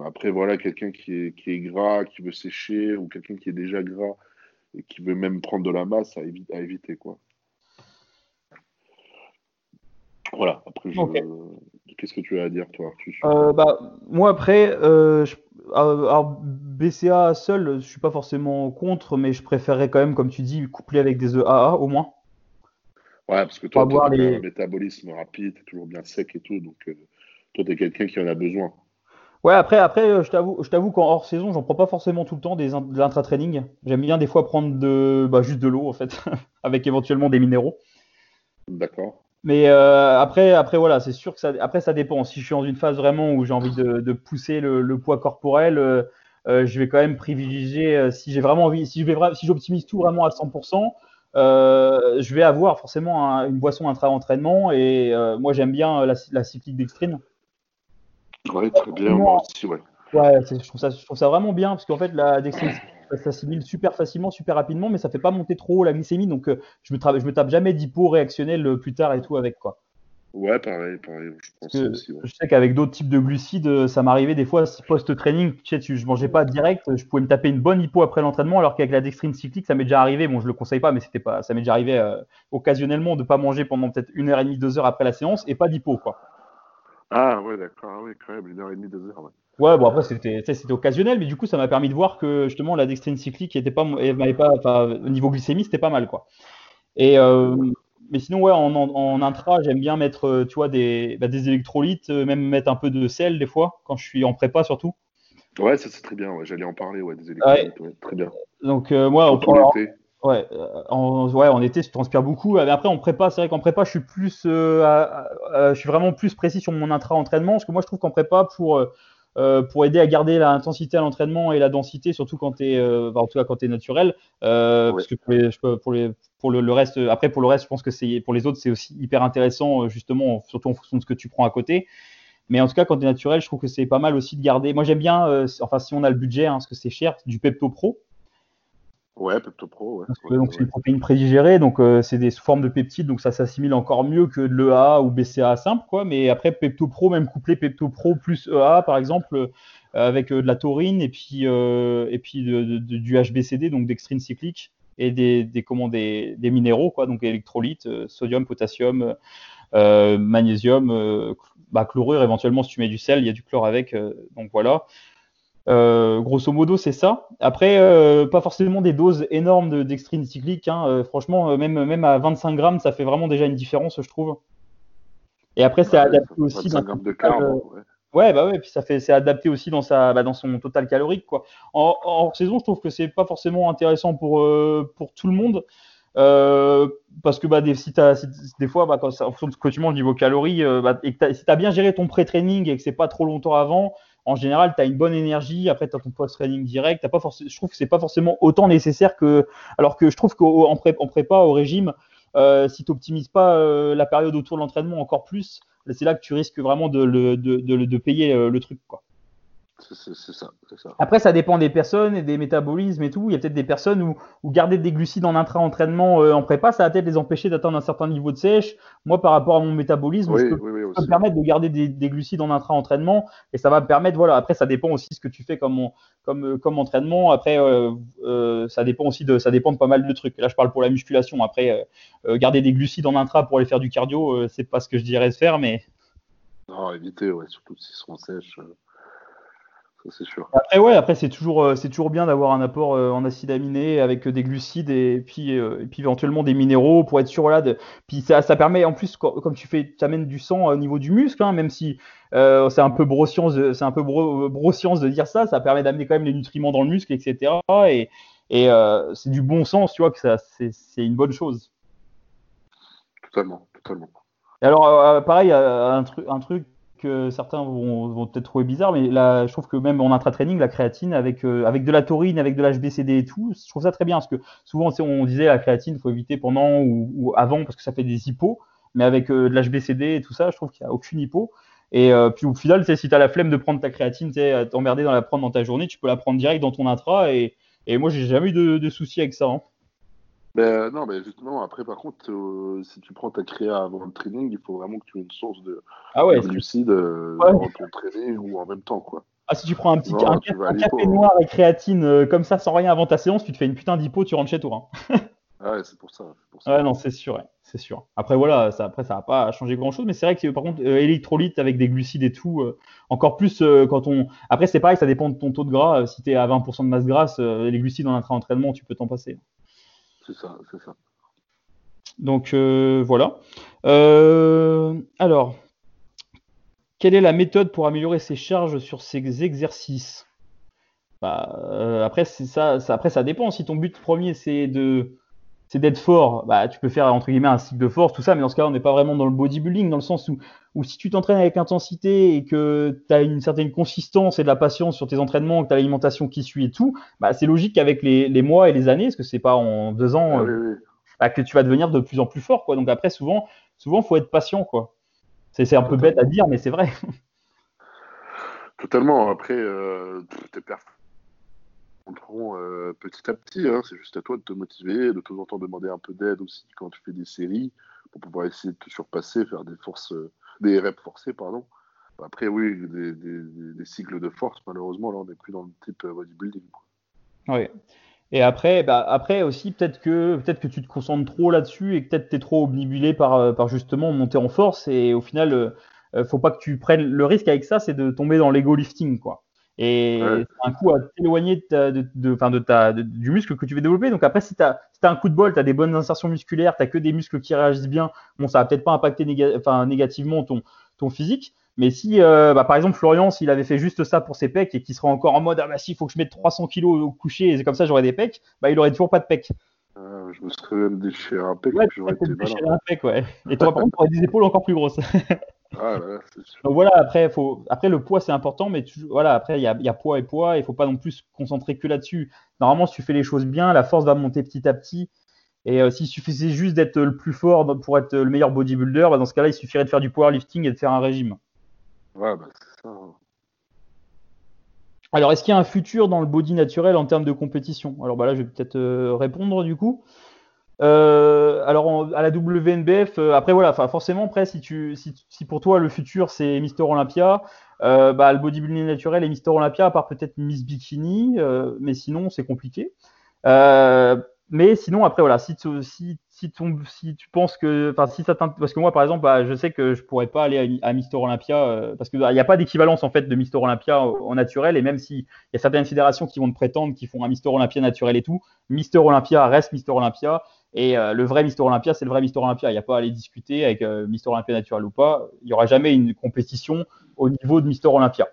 Après, voilà, quelqu'un qui est, qui est, gras, qui veut sécher, ou quelqu'un qui est déjà gras et qui veut même prendre de la masse, à, à éviter, quoi. Voilà, après, qu'est-ce que tu as à dire, toi euh, bah, Moi, après, euh, alors, BCA seul, je suis pas forcément contre, mais je préférerais quand même, comme tu dis, coupler avec des EAA au moins. Ouais, parce que toi, tu as un métabolisme rapide, toujours bien sec et tout, donc euh, toi, tu es quelqu'un qui en a besoin. Ouais, après, après je t'avoue qu'en hors saison, j'en prends pas forcément tout le temps des, de l'intra-training. J'aime bien des fois prendre de, bah, juste de l'eau, en fait, <laughs> avec éventuellement des minéraux. D'accord. Mais euh, après, après voilà, c'est sûr que ça, après ça dépend. Si je suis dans une phase vraiment où j'ai envie de, pousser le, poids corporel, euh, euh, je vais quand même privilégier. si j'ai vraiment envie, si je vais, si j'optimise tout vraiment à 100%, je vais avoir forcément une boisson intra-entraînement. Et moi, j'aime bien la, cyclique dextrine. Oui, très bien. Moi aussi, ouais. Ouais, je trouve, ça, je trouve ça vraiment bien parce qu'en fait, la dextrine ça s'assimile super facilement, super rapidement, mais ça fait pas monter trop la glycémie. Donc, euh, je, me je me tape jamais d'hypo réactionnel euh, plus tard et tout avec quoi. Ouais, pareil, pareil. Je, sais qu'avec d'autres types de glucides, euh, ça m'arrivait des fois, post-training, tu sais, je mangeais pas direct, je pouvais me taper une bonne hypo après l'entraînement, alors qu'avec la dextrine cyclique, ça m'est déjà arrivé. Bon, je le conseille pas, mais c'était pas, ça m'est déjà arrivé occasionnellement de pas manger pendant peut-être une heure et demie, deux heures après la séance et pas d'hypo, quoi. Ah ouais, d'accord, ah, ouais, quand même, une heure et demie, deux heures. Ouais. Ouais, bon après c'était occasionnel, mais du coup ça m'a permis de voir que justement la dextrine cyclique était pas, m'avait pas, enfin au niveau glycémie c'était pas mal quoi. Et euh, mais sinon ouais en, en, intra j'aime bien mettre euh, tu vois des, bah, des électrolytes, euh, même mettre un peu de sel des fois quand je suis en prépa surtout. Ouais ça c'est très bien, ouais. j'allais en parler ouais des électrolytes, ouais. très bien. Donc moi en, Ouais, en, ouais, en été, je transpire beaucoup. Mais après, en prépa, c'est vrai qu'en prépa, je suis plus, je suis vraiment plus précis sur mon intra-entraînement, parce que moi, je trouve qu'en prépa, pour euh, pour aider à garder l'intensité à l'entraînement et la densité, surtout quand tu es, euh, en tout cas quand es naturel. Euh, parce que pour, les, pour, le, reste, après pour le reste, je pense que c'est pour les autres, c'est aussi hyper intéressant, justement, surtout en fonction de ce que tu prends à côté. Mais en tout cas, quand tu es naturel, je trouve que c'est pas mal aussi de garder. Moi, j'aime bien, enfin, si on a le budget, hein, parce que c'est cher, du Pepto Pro. Ouais, PeptoPro. Ouais. donc c'est une protéine prédigérée, donc euh, c'est des formes de peptides, donc ça s'assimile encore mieux que de l'EA ou BCA simple, quoi. Mais après PeptoPro, même couplé PeptoPro plus EA, par exemple, euh, avec euh, de la taurine et puis et puis du HBCD, donc dextrine cyclique et des des, comment, des, des minéraux, quoi, donc électrolytes, sodium, potassium, magnésium, bah, chlorure éventuellement si tu mets du sel, il y a du chlore avec, donc voilà. Euh, grosso modo, c'est ça. Après, euh, pas forcément des doses énormes de dextrine cyclique. Hein. Euh, franchement, même, même à 25 grammes, ça fait vraiment déjà une différence, je trouve. Et après, c'est adapté aussi. Dans de ouais. bah ouais, puis ça fait, c'est adapté aussi dans sa, bah, dans son total calorique, quoi. En, en saison, je trouve que c'est pas forcément intéressant pour pour tout le monde. parce que bah, des, si, des fois, bah, quand, en fonction de ce que tu manges niveau calories, bah, et que si tu as bien géré ton pré-training et que c'est pas trop longtemps avant, en général, tu as une bonne énergie. Après, tu as ton post-training direct. pas je trouve que c'est pas forcément autant nécessaire que. Alors que je trouve qu'en pré... prépa, au régime, euh, si tu n'optimises pas euh, la période autour de l'entraînement encore plus, c'est là que tu risques vraiment de, payer le truc. C'est ça, ça, Après, ça dépend des personnes et des métabolismes et tout. Il y a peut-être des personnes où, où, garder des glucides en intra-entraînement euh, en prépa, ça va peut-être les empêcher d'atteindre un certain niveau de sèche. Moi, par rapport à mon métabolisme, je peux, me permettre de garder des, des glucides en intra-entraînement et ça va me permettre, voilà. Après, ça dépend aussi de ce que tu fais comme, comme, euh, comme entraînement. Après, euh, euh, ça dépend aussi de, ça dépend de pas mal de trucs. Là, je parle pour la musculation. Après, garder des glucides en intra pour aller faire du cardio, c'est pas ce que je dirais de faire, mais. Non, éviter, ouais, surtout s'ils sont sèches c'est sûr. Après, ouais, après c'est toujours, euh, c'est toujours bien d'avoir un apport euh, en acides aminés avec des glucides et puis, euh, et puis éventuellement des minéraux pour être sûr, voilà. De... Puis ça, ça permet en plus, comme tu fais, tu amènes du sang au niveau du muscle, hein, même si c'est un peu broscience, c'est un peu bro, de dire ça, ça permet d'amener quand même les nutriments dans le muscle, etc. Et, et c'est du bon sens, tu vois, que ça, c'est, une bonne chose. Totalement, totalement. Et alors, pareil, un, truc un truc que certains vont, peut-être trouver bizarre, mais là, je trouve que même en intra-training, la créatine avec, euh, de la taurine, avec de l'HBCD et tout, je trouve ça très bien parce que souvent, on disait la créatine, faut éviter pendant ou, avant parce que ça fait des hippos, mais avec euh, de l'HBCD et tout ça, je trouve qu'il n'y a aucune hypo. Et euh, puis au final, si tu as la flemme de prendre ta créatine, t'emmerder dans la prendre dans ta journée, tu peux la prendre direct dans ton intra. Et, moi, j'ai jamais eu de, de soucis avec ça. Hein. Ben, non, mais justement, après, par contre, euh, si tu prends ta créa avant le training, il faut vraiment que tu aies une source de, ah ouais, glucides euh, dans ton training ou en même temps, quoi. Ah, si tu prends un petit café noir et créatine euh, comme ça sans rien avant ta séance, tu te fais une putain d'hypo, tu rentres chez toi. Hein. <laughs> ah ouais, c'est pour ça. Pour ça. Ouais, non, c'est sûr, c'est sûr. Après, voilà, ça, après, ça va pas changer grand chose, mais c'est vrai que par contre, électrolyte avec des glucides et tout, encore plus quand on. Après, c'est pareil, ça dépend de ton taux de gras. si tu es à 20% de masse grasse, les glucides en intra-entraînement, tu peux t'en passer. C'est ça. Donc euh, voilà. Euh, alors, quelle est la méthode pour améliorer ses charges sur ces exercices? Bah, euh, après, ça, après, ça dépend. Si ton but premier, c'est de c'est d'être fort, bah, tu peux faire entre guillemets un cycle de force, tout ça, mais dans ce cas-là, on n'est pas vraiment dans le bodybuilding, dans le sens où, où si tu t'entraînes avec intensité et que tu as une certaine consistance et de la patience sur tes entraînements, que tu as l'alimentation qui suit et tout, bah, c'est logique qu'avec les, les, mois et les années, parce que c'est pas en deux ans, ah euh, bah, que tu vas devenir de plus en plus fort. Quoi. Donc après, souvent, souvent, faut être patient. quoi. C'est un peu bête à dire, mais c'est vrai. Totalement. Après, euh, tes euh, petit à petit. Hein. C'est juste à toi de te motiver, de temps en temps demander un peu d'aide aussi quand tu fais des séries pour pouvoir essayer de te surpasser, faire des forces, euh, des reps forcés, pardon. Après, oui, des, cycles de force, malheureusement, là, on n'est plus dans le type euh, bodybuilding. Oui. Et après, bah, après aussi, peut-être que, peut que tu te concentres trop là-dessus et que peut-être tu es trop omnibulé par, par justement monter en force. Et au final, ne faut pas que tu prennes. Le risque avec ça, c'est de tomber dans l'ego lifting. Quoi. Et c'est un coup à t'éloigner de, de, de, ta, du muscle que tu veux développer. Donc après, si tu as, si un coup de bol, tu as des bonnes insertions musculaires, tu as que des muscles qui réagissent bien, bon, ça va peut-être pas impacter enfin, négativement ton, ton physique. Mais si, euh, bah, par exemple, Florian, s'il avait fait juste ça pour ses pecs et qu'il serait encore en mode, ah bah si, il faut que je mette 300 kilos au coucher et comme ça j'aurais des pecs, bah il aurait toujours pas de pecs. Euh, je me serais même déchiré un pec. Ouais, j'aurais été un pec, ouais. Et toi, par contre, tu aurais des épaules encore plus grosses. <laughs> Ah, Donc voilà, après, faut... après le poids c'est important, mais voilà, après il y a, y a, poids et poids, il faut pas non plus se concentrer que là-dessus. Normalement, si tu fais les choses bien, la force va monter petit à petit. Et euh, s'il suffisait juste d'être le plus fort pour être le meilleur bodybuilder, bah, dans ce cas-là, il suffirait de faire du powerlifting et de faire un régime. Ouais, bah, ça. Hein. Alors, est-ce qu'il y a un futur dans le body naturel en termes de compétition? Alors bah là, je vais peut-être euh, répondre du coup. Euh, alors à la WNBF, euh, après voilà, forcément après si tu si, pour toi le futur c'est Mister Olympia, euh, bah, le bodybuilding naturel et Mister Olympia à part peut-être Miss Bikini, mais sinon c'est compliqué. mais sinon après voilà, si tu, si, si, si tu penses que, si parce que moi par exemple, bah, je sais que je pourrais pas aller à, Mister Olympia parce qu'il n'y a pas d'équivalence en fait de Mister Olympia en naturel et même s'il y a certaines fédérations qui vont te prétendre qu'ils font un Mister Olympia naturel et tout, Mister Olympia reste Mister Olympia et euh, le vrai Mister Olympia, c'est le vrai Mister Olympia. Il n'y a pas à aller discuter avec euh, Mister Olympia naturel ou pas. Il n'y aura jamais une compétition au niveau de Mister Olympia.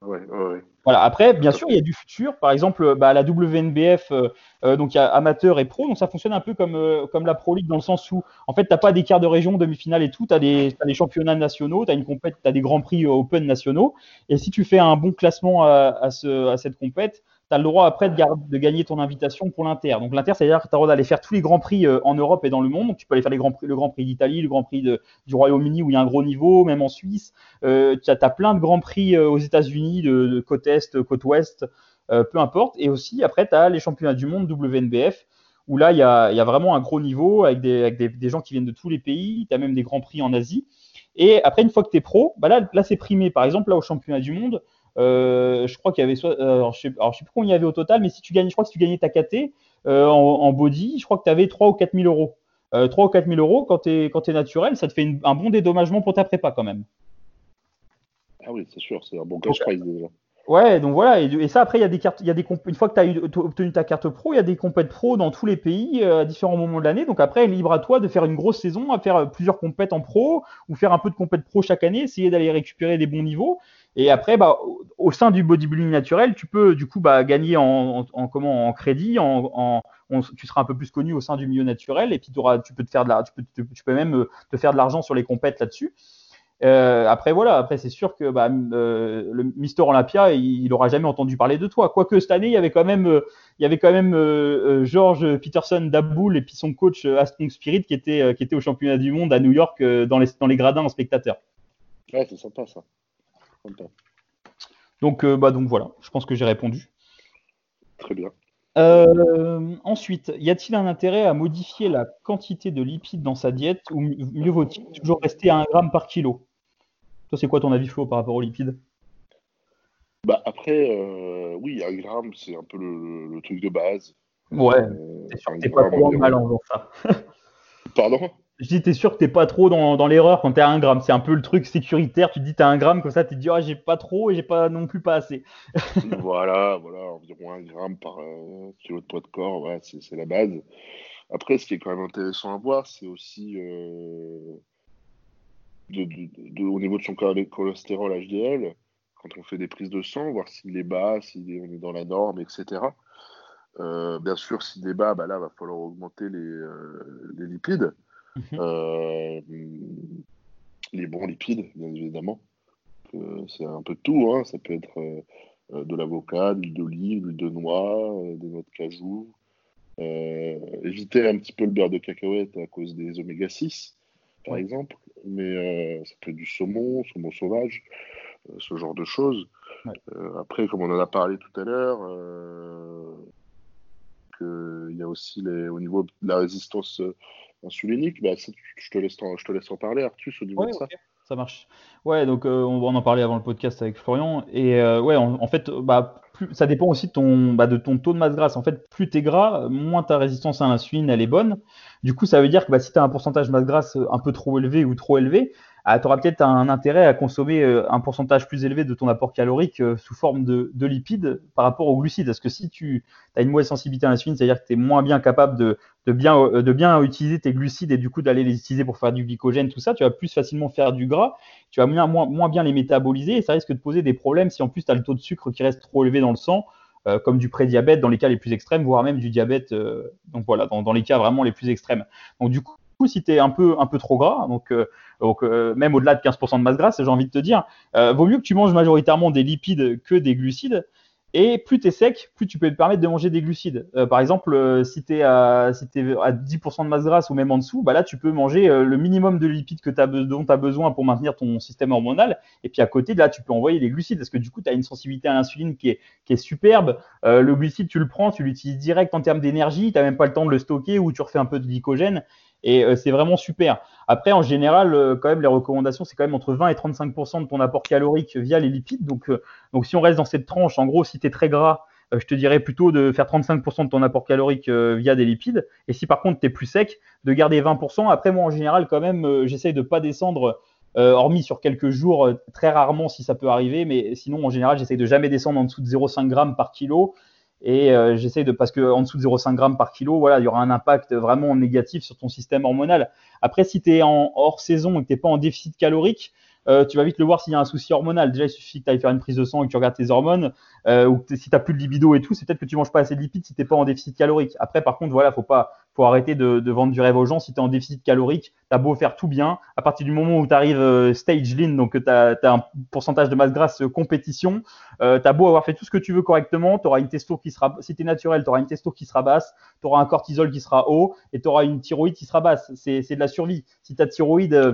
Ouais, ouais, Voilà. Après, bien sûr, il y a du futur. Par exemple, bah, la WNBF, euh, donc il y a amateur et pro. Donc ça fonctionne un peu comme, comme la Pro League dans le sens où, en fait, tu n'as pas des quarts de région, demi-finale et tout. Tu as, des championnats nationaux, tu as, as, des grands prix Open nationaux. Et si tu fais un bon classement à, ce, à cette compète, tu as le droit après de, gagner ton invitation pour l'Inter. Donc l'Inter, c'est-à-dire que tu as le droit d'aller faire tous les grands prix euh, en Europe et dans le monde. Donc tu peux aller faire les grands prix, le Grand Prix d'Italie, le Grand Prix du Royaume-Uni où il y a un gros niveau, même en Suisse. Euh, tu as, plein de grands prix euh, aux États-Unis, de, côte Est, côte Ouest, peu importe. Et aussi, après, tu as les championnats du monde WNBF où là, il y a, vraiment un gros niveau avec, des, gens qui viennent de tous les pays. Tu as même des grands prix en Asie. Et après, une fois que tu es pro, bah là, là c'est primé. Par exemple, là, au championnat du monde, euh, je crois qu'il y avait, soit, euh, alors, je sais, sais plus combien il y avait au total, mais si tu gagnes, je crois que si tu gagnais ta KT euh, en, body, je crois que tu avais 3 ou 4 000 euros. 3 ou 4 000 euros, quand tu es, es, naturel, ça te fait un bon dédommagement pour ta prépa quand même. Ah oui, c'est sûr, c'est un bon cash prize déjà. Ouais, donc voilà, et, ça après il y a des cartes, il y a des une fois que tu as obtenu ta carte pro, il y a des compètes pro dans tous les pays à différents moments de l'année. Donc après, libre à toi de faire une grosse saison, à faire plusieurs compètes en pro ou faire un peu de compètes pro chaque année, essayer d'aller récupérer des bons niveaux. Et après, bah, au sein du bodybuilding naturel, tu peux du coup bah, gagner en, crédit, en, tu seras un peu plus connu au sein du milieu naturel, et puis tu peux tu peux, même euh, te faire de l'argent sur les compètes là-dessus. Euh, après voilà, après c'est sûr que bah, euh, le Mister Olympia, il, n'aura jamais entendu parler de toi. Quoique cette année, il y avait quand même, George Peterson d'Aboul et puis son coach Aston Spirit qui était, qui était au championnat du monde à New York dans les, dans les gradins en spectateur. Ouais, c'est sympa ça. Donc, euh, bah, donc voilà, je pense que j'ai répondu. Très bien. Euh, ensuite, y a-t-il un intérêt à modifier la quantité de lipides dans sa diète ou mieux vaut-il toujours rester à 1 gramme par kilo? Toi, c'est quoi ton avis, Flo, par rapport aux lipides? Bah Après, euh, oui, 1 gramme, c'est un peu le, truc de base. Ouais, t'es pas trop mal en faisant ça. Pardon? Je dis, t'es sûr que t'es pas trop dans, dans l'erreur quand t'es à 1 gramme. C'est un peu le truc sécuritaire. Tu te dis, t'as 1 gramme, comme ça, tu te dis, ah, j'ai pas trop et j'ai pas non plus pas assez. <laughs> voilà, voilà, environ 1 gramme par euh, kilo de poids de corps, voilà, c'est la base. Après, ce qui est quand même intéressant à voir, c'est aussi euh, de, au niveau de son cholestérol HDL, quand on fait des prises de sang, voir s'il est bas, si on est dans la norme, etc. Euh, bien sûr, s'il est bas, bah là, va falloir augmenter les, euh, les lipides. Mhm. Euh, les bons lipides, bien évidemment. c'est un peu tout. Hein. Ça peut être euh, de l'avocat, de l'huile d'olive, de l'huile de noix, euh, des noix de cajou. éviter un petit peu le beurre de cacahuète à cause des oméga 6, par exemple. Mais ça peut être du saumon, saumon sauvage, ce genre de choses. après, comme on en a parlé tout à l'heure, il y a aussi les, au niveau de la résistance insulinique, bah, je, te laisse en, je te laisse en parler, Artus, au niveau de ça. Ça marche. Ouais, donc euh, on, en parler avant le podcast avec Florian. Et euh, ouais, en, fait, bah, plus, ça dépend aussi de ton, bah, de ton taux de masse grasse. En fait, plus tu es gras, moins ta résistance à l'insuline, elle est bonne. Du coup, ça veut dire que bah, si tu as un pourcentage de masse grasse un peu trop élevé ou trop élevé, tu auras peut-être un intérêt à consommer euh, un pourcentage plus élevé de ton apport calorique euh, sous forme de, lipides par rapport aux glucides. Parce que si tu as une mauvaise sensibilité à l'insuline, c'est-à-dire que tu es moins bien capable de, bien, euh, de bien utiliser tes glucides et du coup d'aller les utiliser pour faire du glycogène, tout ça, tu vas plus facilement faire du gras, tu vas moins, moins, bien les métaboliser et ça risque de poser des problèmes si en plus tu as le taux de sucre qui reste trop élevé dans le sang. comme du prédiabète dans les cas les plus extrêmes, voire même du diabète, donc voilà, dans, dans, les cas vraiment les plus extrêmes. Donc du coup, si tu es un peu, un peu trop gras, donc, euh, donc euh, même au-delà de 15% de masse grasse, j'ai envie de te dire, euh, vaut mieux que tu manges majoritairement des lipides que des glucides. Et plus tu es sec, plus tu peux te permettre de manger des glucides. par exemple, si tu es, à, si à 10% de masse grasse ou même en dessous, bah là, tu peux manger le minimum de lipides que dont tu as besoin pour maintenir ton système hormonal. Et puis à côté, là, tu peux envoyer les glucides parce que du coup, tu as une sensibilité à l'insuline qui est, qui est superbe. le glucide, tu le prends, tu l'utilises direct en termes d'énergie. Tu n'as même pas le temps de le stocker ou tu refais un peu de glycogène. Et euh, c'est vraiment super. Après, en général, euh, quand même, les recommandations, c'est quand même entre 20 et 35% de ton apport calorique via les lipides. Donc, euh, donc si on reste dans cette tranche, en gros, si tu es très gras, je te dirais plutôt de faire 35% de ton apport calorique via des lipides. Et si par contre tu es plus sec, de garder 20%. Après, moi, en général, quand même, j'essaye de pas descendre, hormis sur quelques jours, très rarement si ça peut arriver. Mais sinon, en général, j'essaye de jamais descendre en dessous de 0,5 g par kilo. Et euh, j'essaie de, parce qu'en dessous de 0,5 g par kilo, voilà, il y aura un impact vraiment négatif sur ton système hormonal. Après, si tu es en hors saison et que tu n'es pas en déficit calorique, euh, tu vas vite le voir s'il y a un souci hormonal. Déjà, il suffit que tu ailles faire une prise de sang et que tu regardes tes hormones, euh, ou si tu n'as plus de libido et tout, c'est peut-être que tu manges pas assez de lipides si tu n'es pas en déficit calorique. Après, par contre, voilà, faut pas, faut arrêter de, vendre du rêve aux gens. Si tu es en déficit calorique, tu as beau faire tout bien. À partir du moment où tu arrives euh, stage lean, donc tu as, un pourcentage de masse grasse euh, compétition, euh, tu as beau avoir fait tout ce que tu veux correctement, tu auras une testo qui sera, si tu es naturel, tu auras une testo qui sera basse, tu auras un cortisol qui sera haut et tu auras une thyroïde qui sera basse. C'est de la survie. Si ta thyroïde,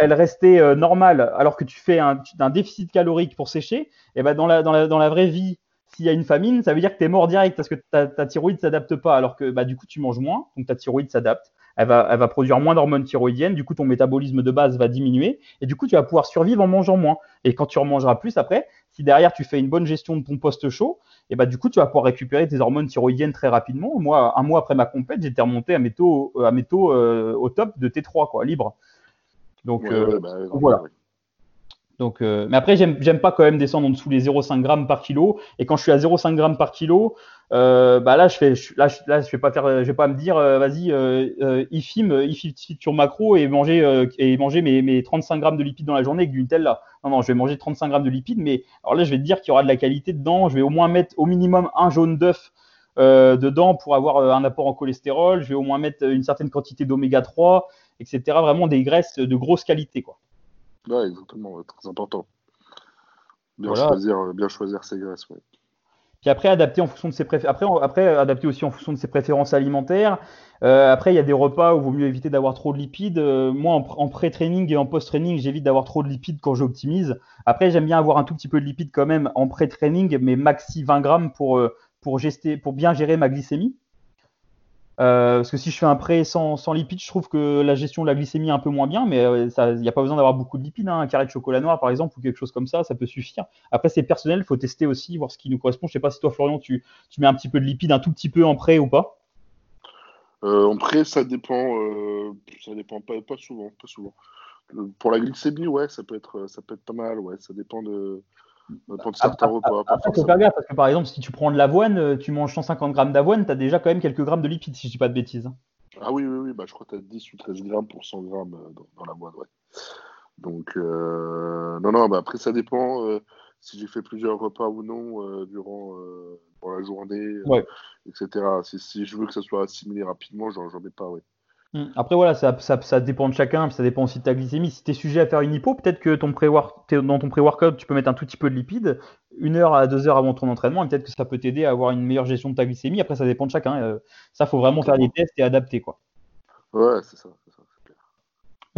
elle restait normale alors que tu fais un, déficit calorique pour sécher, et eh ben dans, la, dans, la, dans la vraie vie, s'il y a une famine, ça veut dire que tu es mort direct parce que ta, ta thyroïde s'adapte pas. Alors que bah, du coup, tu manges moins, donc ta thyroïde s'adapte. Elle va, elle va produire moins d'hormones thyroïdiennes. Du coup, ton métabolisme de base va diminuer. Et du coup, tu vas pouvoir survivre en mangeant moins. Et quand tu remangeras plus après, si derrière tu fais une bonne gestion de ton poste chaud, et bah, du coup, tu vas pouvoir récupérer tes hormones thyroïdiennes très rapidement. Moi, un mois après ma compète, j'étais remonté à mes taux, à mes taux euh, au top de T3, quoi, libre. Donc, euh, bah, voilà. Donc, euh, mais après, j'aime pas quand même descendre en dessous les 0,5 grammes par kilo. Et quand je suis à 0,5 grammes par kilo, euh, bah là, je fais, là, je, là, je vais pas faire, je vais pas me dire, euh, vas-y, euh, IFIM, euh, IFIM sur macro et manger euh, et manger mes, mes 35 grammes de lipides dans la journée avec du Nutella. Non, non, je vais manger 35 grammes de lipides, mais alors là, je vais te dire qu'il y aura de la qualité dedans. Je vais au moins mettre au minimum un jaune d'œuf euh, dedans pour avoir un apport en cholestérol. Je vais au moins mettre une certaine quantité d'oméga 3, etc. Vraiment des graisses de grosse qualité, quoi. Ouais, exactement, très important. Bien, choisir, euh, bien choisir ses graisses. Ouais. Puis après, adapter en fonction de ses préférences. Après, après, adapter aussi en fonction de ses préférences alimentaires. Euh, après, il y a des repas où il vaut mieux éviter d'avoir trop de lipides. Euh, moi, en, pré-training et en post-training, j'évite d'avoir trop de lipides quand j'optimise. Après, j'aime bien avoir un tout petit peu de lipides quand même en pré-training, mais maxi 20 grammes pour, pour, gester, pour bien gérer ma glycémie. Euh, parce que si je fais un prêt sans, lipides, je trouve que la gestion de la glycémie est un peu moins bien, mais il euh, n'y a pas besoin d'avoir beaucoup de lipides. Hein. Un carré de chocolat noir, par exemple, ou quelque chose comme ça, ça peut suffire. Après, c'est personnel, il faut tester aussi, voir ce qui nous correspond. Je sais pas si toi, Florian, tu, mets un petit peu de lipides, un tout petit peu en prêt ou pas? Euh, En prêt, ça dépend, ça dépend pas, pas souvent, pas souvent. Pour la glycémie, ouais, ça peut être, ça peut être pas mal, ouais, ça dépend de, certains repas. Après, faut faire gaffe parce que par exemple, si tu prends de l'avoine, euh, tu manges 150 grammes d'avoine, tu as déjà quand même quelques grammes de lipides, si je dis pas de bêtises. Ah oui, oui, oui, bah, je crois que tu as 10 ou 13 grammes pour 100 grammes euh, dans, dans l'avoine, ouais. Donc, euh, non, non, bah, après, ça dépend si j'ai fait plusieurs repas ou non durant, la journée, etc. Si, si, je veux que ça soit assimilé rapidement, j'en mets pas, ouais. Mm. Après, voilà, ça, ça, ça, dépend de chacun, ça dépend aussi de ta glycémie. Si tu es sujet à faire une hypo, peut-être que ton pré dans ton pré-workout, tu peux mettre un tout petit peu de lipides, une heure à deux heures avant ton entraînement, et peut-être que ça peut t'aider à avoir une meilleure gestion de ta glycémie. Après, ça dépend de chacun. Euh, ça, faut vraiment faire des tests et adapter. Quoi. Ouais, c'est ça.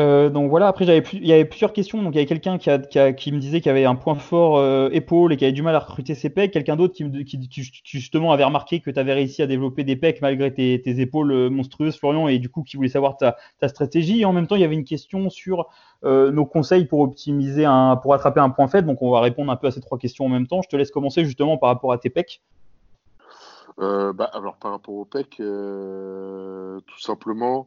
Euh, donc voilà, après j'avais il y avait plusieurs questions. Donc il y avait quelqu'un qui, me disait qu'il avait un point fort euh, épaule et qui avait du mal à recruter ses pecs. Quelqu'un d'autre qui, justement avait remarqué que tu avais réussi à développer des pecs malgré tes, épaules euh, monstrueuses, Florian, et du coup qui voulait savoir ta, stratégie. Et en même temps, il y avait une question sur nos conseils pour optimiser pour attraper un point faible. Donc on va répondre un peu à ces trois questions en même temps. Je te laisse commencer justement par rapport à tes pecs. bah, alors par rapport aux pecs, tout simplement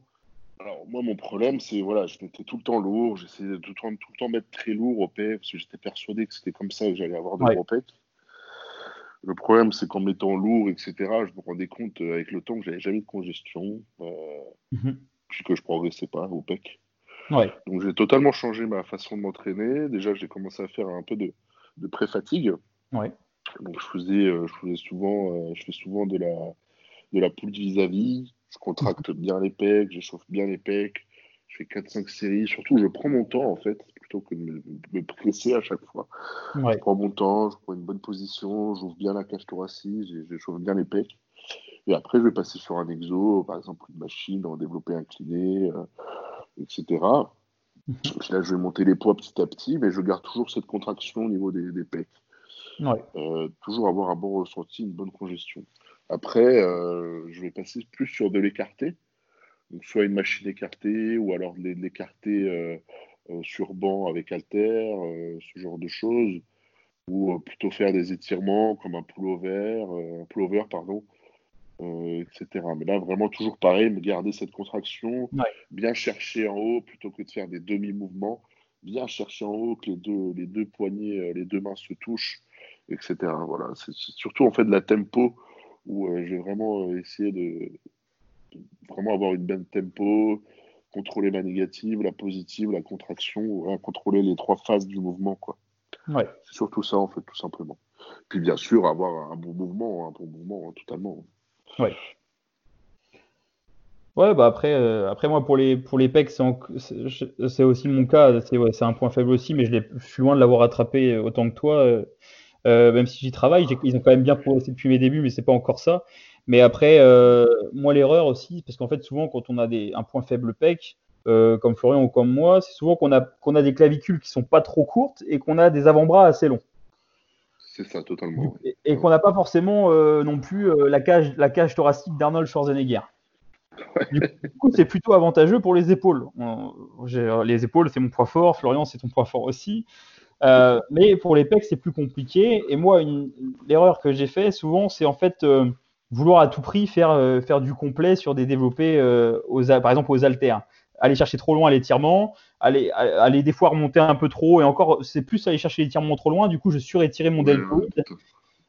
alors, moi, mon problème, c'est voilà, je mettais tout le temps lourd, j'essayais de tout, tout, le temps mettre très lourd au pec, parce que j'étais persuadé que c'était comme ça que j'allais avoir de gros pecs. Le problème, c'est qu'en mettant lourd, etc., je me rendais compte euh, avec le temps que j'avais jamais de congestion, euh, mhm. puis que je progressais pas au pec. Donc, j'ai totalement changé ma façon de m'entraîner. Déjà, j'ai commencé à faire un peu de, de pré-fatigue. Donc, je faisais, euh, je faisais souvent, je fais souvent de la, de la poule vis-à-vis je contracte bien les pecs, j'échauffe bien les pecs, je fais 4-5 séries. Surtout, je prends mon temps, en fait, plutôt que de me, presser à chaque fois. Je prends mon temps, je prends une bonne position, j'ouvre bien la cage thoracique, j'échauffe bien les pecs. Et après, je vais passer sur un exo, par exemple une machine, en développer incliné, euh, etc. Mhm. là, je vais monter les poids petit à petit, mais je garde toujours cette contraction au niveau des, pecs. Euh, toujours avoir un bon ressenti, une bonne congestion. Après, euh, je vais passer plus sur de l'écarté. Donc, soit une machine écartée ou alors de l'écarté euh, euh, sur banc avec halter, ce genre de choses. Ou plutôt faire des étirements comme un pullover, un pullover pardon, etc. Mais là, vraiment toujours pareil, me garder cette contraction, bien chercher en haut plutôt que de faire des demi-mouvements, bien chercher en haut que les deux, les deux poignets, les deux mains se touchent, etc. Voilà, c'est surtout en fait de la tempo où euh, je vais vraiment euh, essayer de, vraiment avoir une bonne tempo, contrôler ma négative, la positive, la contraction, contrôler les trois phases du mouvement. Quoi. Ouais. C'est surtout ça, en fait, tout simplement. Puis bien sûr, avoir un bon mouvement, un bon mouvement, hein, totalement. Ouais. Ouais, bah après, euh, après moi pour les pour les pecs, c'est aussi mon cas. C'est ouais, un point faible aussi, mais je, je suis loin de l'avoir attrapé autant que toi. Euh, euh, même si j'y travaille, ils ont quand même bien progressé depuis mes débuts, mais c'est pas encore ça. Mais après, moi l'erreur aussi, parce qu'en fait souvent quand on a des, un point faible pec, comme Florian ou comme moi, c'est souvent qu'on a qu'on a des clavicules qui sont pas trop courtes et qu'on a des avant-bras assez longs. C'est ça, totalement. Et, qu'on n'a pas forcément non plus la cage la cage thoracique d'Arnold Schwarzenegger. Du coup, c'est plutôt avantageux pour les épaules. Les épaules, c'est mon point fort. Florian, c'est ton point fort aussi. Euh, mais pour les pecs, c'est plus compliqué. Et moi, l'erreur que j'ai fait souvent, c'est en fait euh, vouloir à tout prix faire, euh, faire du complet sur des développés, aux, par exemple aux haltères. Aller chercher trop loin l'étirement, aller, aller des fois remonter un peu trop. Et encore, c'est plus aller chercher l'étirement trop loin. Du coup, je surétirais mon deltoïde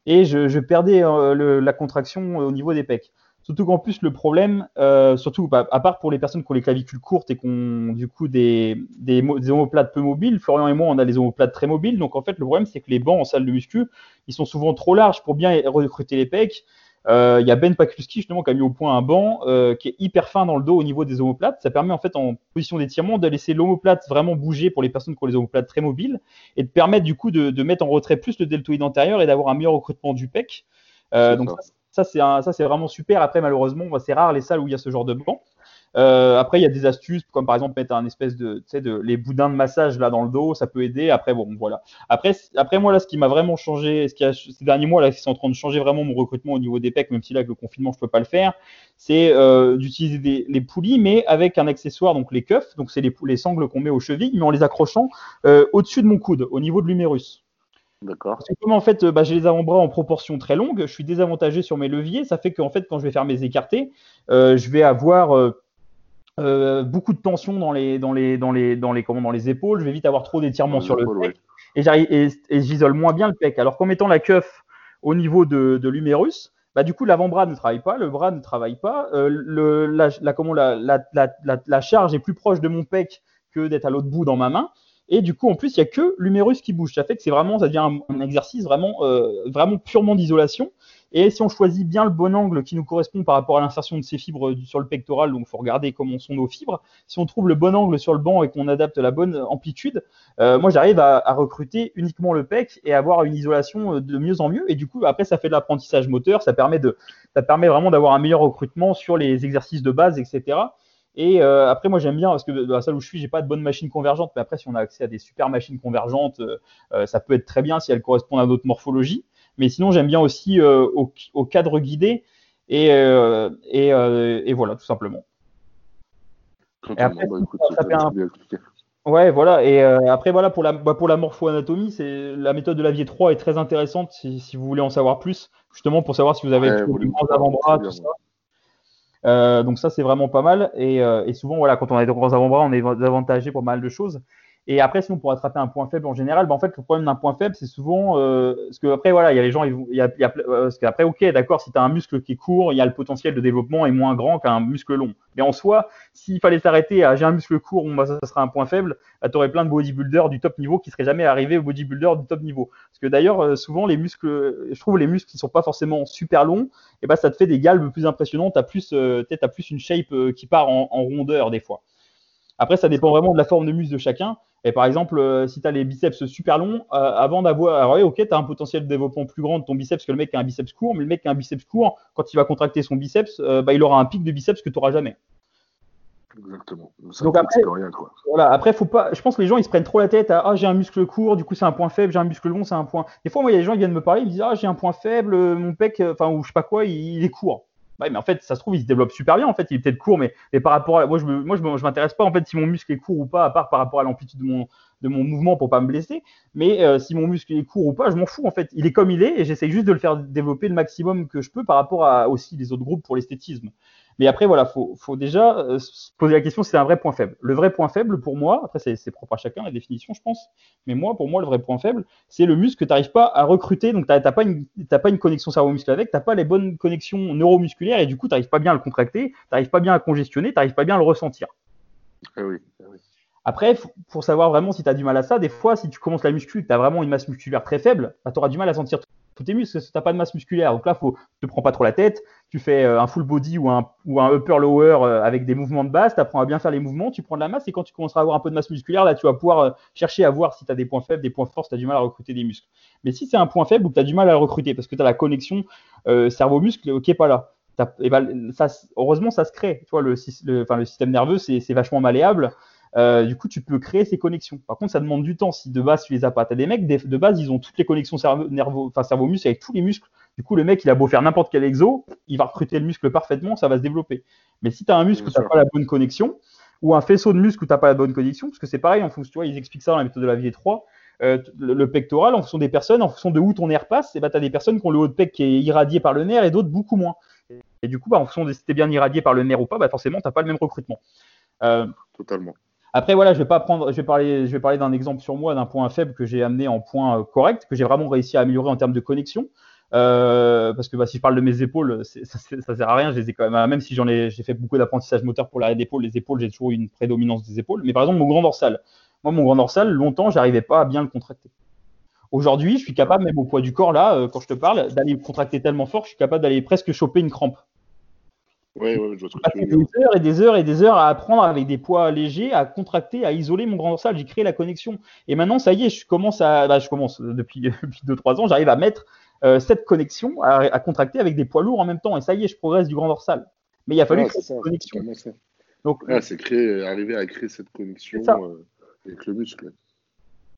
et je, je perdais la contraction au niveau des pecs. Surtout qu'en plus, le problème, euh, surtout bah, à part pour les personnes qui ont les clavicules courtes et qui ont du coup des, des, des, omoplates peu mobiles, Florian et moi, on a des omoplates très mobiles. Donc en fait, le problème, c'est que les bancs en salle de muscu, ils sont souvent trop larges pour bien recruter les pecs. Euh, il y a Ben Pakulski justement qui a mis au point un banc euh, qui est hyper fin dans le dos au niveau des omoplates. Ça permet en fait en position d'étirement de laisser l'omoplate vraiment bouger pour les personnes qui ont les omoplates très mobiles et de permettre du coup de, de mettre en retrait plus le deltoïde antérieur et d'avoir un meilleur recrutement du pec. Euh, donc ça, ça, c'est vraiment super. Après, malheureusement, c'est rare les salles où il y a ce genre de banc. Euh, après, il y a des astuces, comme par exemple mettre un espèce de, tu sais, les boudins de massage là dans le dos, ça peut aider. Après, bon, voilà. Après, moi là, ce qui m'a vraiment changé, ces derniers mois là, qui sont en train de changer vraiment mon recrutement au niveau des pecs, même si là avec le confinement je peux pas le faire, c'est euh, d'utiliser les poulies, mais avec un accessoire, donc les cuffs, donc c'est les, les sangles qu'on met aux chevilles, mais en les accrochant euh, au-dessus de mon coude, au niveau de l'humérus. D'accord. Comme en fait, bah, j'ai les avant-bras en proportion très longue, je suis désavantagé sur mes leviers. Ça fait qu'en fait, quand je vais faire mes écartés, euh, je vais avoir euh, euh, beaucoup de tension dans les, dans les, dans les, dans les, comment, dans les épaules. Je vais vite avoir trop d'étirement sur le pec et, et, et j'isole moins bien le pec. Alors qu'en mettant la cuff au niveau de, de l'humérus, bah, du coup, l'avant-bras ne travaille pas, le bras ne travaille pas, le, la, la, comment, la, la, la, charge est plus proche de mon pec que d'être à l'autre bout dans ma main. Et du coup, en plus, il n'y a que l'humérus qui bouge. Ça fait que c'est vraiment, ça devient un, exercice vraiment, euh, vraiment purement d'isolation. Et si on choisit bien le bon angle qui nous correspond par rapport à l'insertion de ces fibres sur le pectoral, donc il faut regarder comment sont nos fibres. Si on trouve le bon angle sur le banc et qu'on adapte la bonne amplitude, euh, moi j'arrive à, à, recruter uniquement le pec et avoir une isolation euh, de mieux en mieux. Et du coup, après, ça fait de l'apprentissage moteur, ça permet de, ça permet vraiment d'avoir un meilleur recrutement sur les exercices de base, etc. Et euh, après, moi, j'aime bien parce que dans la salle où je suis, j'ai pas de bonne machine convergente. Mais après, si on a accès à des super machines convergentes, euh, euh, ça peut être très bien si elles correspondent à notre morphologie. Mais sinon, j'aime bien aussi au, au, cadre guidé. Et, et, et, voilà, tout simplement. Et après, bah, écoute, ça, fait un... bien Ouais, voilà. Et après, voilà, pour la, bah, pour la morpho-anatomie, c'est la méthode de Lavier 3 est très intéressante si, si, vous voulez en savoir plus, justement pour savoir si vous avez ouais, plus grands avant-bras, tout ça. Euh, donc ça, c'est vraiment pas mal. Et, euh, souvent, voilà, quand on a des grands avant-bras, on est avantagé pour mal de choses. Et après, sinon, pour attraper un point faible en général, ben, en fait, le problème d'un point faible, c'est souvent euh, parce que après, voilà, il y a les gens, il y a, y a euh, parce qu'après, ok, d'accord, si tu as un muscle qui est court, il y a le potentiel de développement est moins grand qu'un muscle long. Mais en soi, s'il fallait s'arrêter à j'ai un muscle court, bon, bah, ça, sera un point faible, bah, tu aurais plein de bodybuilders du top niveau qui seraient jamais arrivés au bodybuilder du top niveau. Parce que d'ailleurs, euh, souvent, les muscles, je trouve les muscles qui sont pas forcément super longs, et ben, ça te fait des galbes plus impressionnantes. Tu as euh, as plus une shape qui part en rondeur des fois. Après, ça dépend vraiment de la forme de muscle de chacun. Et par exemple, euh, si tu as les biceps super longs, euh, avant d'avoir. Alors, oui, ok, tu as un potentiel de développement plus grand de ton biceps que le mec qui a un biceps court, mais le mec qui a un biceps court, quand il va contracter son biceps, euh, bah, il aura un pic de biceps que tu n'auras jamais. Exactement. Donc après, rien, quoi. Voilà, après, faut pas. Je pense que les gens ils se prennent trop la tête à ah j'ai un muscle court, du coup c'est un point faible, j'ai un muscle long, c'est un point. Des fois, moi, il y a des gens qui viennent me parler, ils me disent ah j'ai un point faible, mon pec, enfin ou je sais pas quoi, il est court mais en fait, ça se trouve, il se développe super bien. En fait, il est peut-être court, mais, mais, par rapport à moi, je moi, je m'intéresse pas en fait si mon muscle est court ou pas, à part par rapport à l'amplitude de mon, de mon mouvement pour pas me blesser. Mais euh, si mon muscle est court ou pas, je m'en fous en fait. Il est comme il est et j'essaie juste de le faire développer le maximum que je peux par rapport à aussi les autres groupes pour l'esthétisme. Mais après, voilà, faut, faut déjà euh, se poser la question c'est un vrai point faible. Le vrai point faible, pour moi, après, c'est propre à chacun, la définition, je pense. Mais moi, pour moi, le vrai point faible, c'est le muscle que tu n'arrives pas à recruter. Donc, tu n'as pas, une, pas une connexion cerveau-muscle avec, tu n'as pas les bonnes connexions neuromusculaires et du coup, tu n'arrives pas bien à le contracter, tu n'arrives pas bien à congestionner, tu n'arrives pas bien à le ressentir. Ah oui, ah oui. Après, pour savoir vraiment si tu as du mal à ça, des fois, si tu commences la muscu, tu as vraiment une masse musculaire très faible, bah, tu auras du mal à sentir tous tes muscles, tu n'as pas de masse musculaire. Donc là, faut, te prends pas trop la tête, tu fais euh, un full body ou un, upper lower euh, avec des mouvements de base, tu apprends à bien faire les mouvements, tu prends de la masse et quand tu commenceras à avoir un peu de masse musculaire, là, tu vas pouvoir euh, chercher à voir si tu as des points faibles, des points forts, si tu as du mal à recruter des muscles. Mais si c'est un point faible ou que tu as du mal à le recruter parce que tu as la connexion cerveau-muscle qui n'est pas là, et ben, ça, heureusement, ça se crée. Tu le système nerveux, c'est vachement malléable. Euh, du coup, tu peux créer ces connexions. Par contre, ça demande du temps si de base tu les as pas. Tu as des mecs, de base, ils ont toutes les connexions cerveau, nerveux, enfin cerveau-muscle avec tous les muscles. Du coup, le mec, il a beau faire n'importe quel exo, il va recruter le muscle parfaitement, ça va se développer. Mais si tu as un muscle où tu n'as pas la bonne connexion, ou un faisceau de muscle où tu n'as pas la bonne connexion, parce que c'est pareil, en fonction, tu vois, ils expliquent ça dans la méthode de la vie 3, euh, le, pectoral, en fonction des personnes, en fonction de où ton nerf passe, et bah, tu as des personnes qui ont le haut de pec qui est irradié par le nerf et d'autres beaucoup moins. Et du coup, bah, en fonction de si tu es bien irradié par le nerf ou pas, bah, forcément, tu n'as pas le même recrutement. Euh, Totalement. Après, voilà, je vais pas prendre, je vais parler, je vais parler d'un exemple sur moi, d'un point faible que j'ai amené en point euh, correct, que j'ai vraiment réussi à améliorer en termes de connexion. Euh, parce que bah, si je parle de mes épaules, ça, ça sert à rien. Je les ai quand même, même si j'en ai, j'ai fait beaucoup d'apprentissage moteur pour l'arrêt d'épaule, les épaules, j'ai toujours eu une prédominance des épaules. Mais par exemple, mon grand dorsal, moi, mon grand dorsal, longtemps, j'arrivais pas à bien le contracter. Aujourd'hui, je suis capable, même au poids du corps, là, euh, quand je te parle, d'aller contracter tellement fort, je suis capable d'aller presque choper une crampe. Oui, oui, je vois Des heures et des heures et des heures à apprendre avec des poids légers, à contracter, à isoler mon grand dorsal. J'ai créé la connexion. Et maintenant, ça y est, je commence à, bah, je commence depuis <laughs> depuis deux trois ans, j'arrive à mettre euh, cette connexion, à, contracter avec des poids lourds en même temps. Et ça y est, je progresse du grand dorsal. Mais il a fallu créer cette connexion. Donc, c'est créer, arriver à créer cette connexion euh, avec le muscle.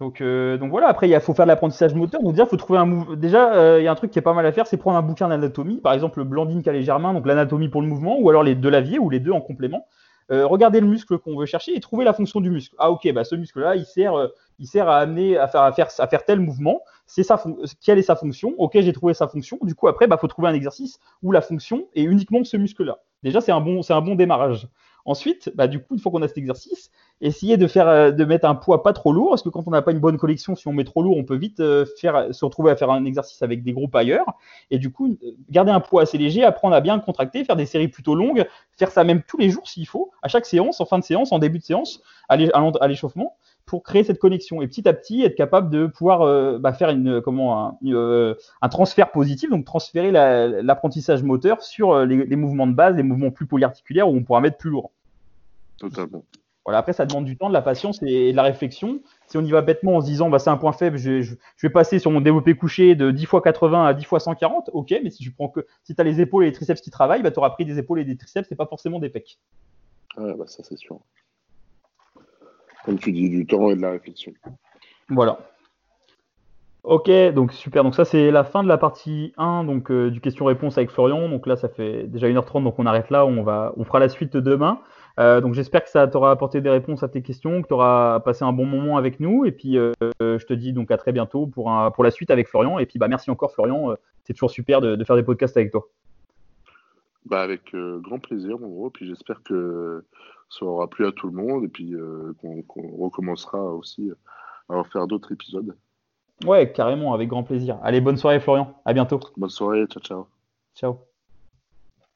Donc, euh, donc voilà, après il faut faire de l'apprentissage moteur. Donc déjà, faut trouver un mouvement. Déjà, euh, il y a un truc qui est pas mal à faire, c'est prendre un bouquin d'anatomie, par exemple le Blandine Calais Germain, donc l'anatomie pour le mouvement, ou alors les deux laviers ou les deux en complément. Euh, regardez le muscle qu'on veut chercher et trouver la fonction du muscle. Ah ok, bah ce muscle-là, il sert, il sert à amener à faire, à faire, à faire tel mouvement. C'est ça, quelle est sa fonction Ok, j'ai trouvé sa fonction. Du coup, après, bah faut trouver un exercice où la fonction est uniquement ce muscle-là. Déjà, c'est un bon, c'est un bon démarrage. Ensuite, bah, du coup, une fois qu'on a cet exercice, essayer de faire, euh, de mettre un poids pas trop lourd, parce que quand on n'a pas une bonne collection, si on met trop lourd, on peut vite euh, se retrouver à faire un exercice avec des groupes ailleurs. Et du coup, garder un poids assez léger, apprendre à bien contracter, faire des séries plutôt longues, faire ça même tous les jours s'il faut, à chaque séance, en fin de séance, en début de séance, à l'échauffement pour créer cette connexion et petit à petit être capable de pouvoir euh, bah, faire une, comment, un, un, transfert positif, donc transférer l'apprentissage moteur sur les, les, mouvements de base, les mouvements plus polyarticulaires où on pourra mettre plus lourd. Totalement. Voilà, après, ça demande du temps, de la patience et de la réflexion. Si on y va bêtement en se disant, bah, c'est un point faible, je, je, vais passer sur mon développé couché de 10 x 80 à 10 x 140, ok, mais si tu prends que, si as les épaules et les triceps qui travaillent, bah, tu auras pris des épaules et des triceps, c'est pas forcément des pecs. Ouais, bah, ça, c'est sûr. Comme tu dis, du temps et de la réflexion. Voilà. Ok, donc super. Donc ça c'est la fin de la partie 1 donc euh, du question-réponse avec Florian. Donc là ça fait déjà 1h30 donc on arrête là, on va on fera la suite demain. Euh, donc j'espère que ça t'aura apporté des réponses à tes questions, que tu auras passé un bon moment avec nous et puis euh, je te dis donc à très bientôt pour un, pour la suite avec Florian et puis bah merci encore Florian, c'est toujours super de, faire des podcasts avec toi. Bah avec grand plaisir mon gros, puis j'espère que ça aura plu à tout le monde et puis qu'on recommencera aussi à en faire d'autres épisodes. Ouais, carrément, avec grand plaisir. Allez, bonne soirée Florian, à bientôt. Bonne soirée, ciao ciao. Ciao.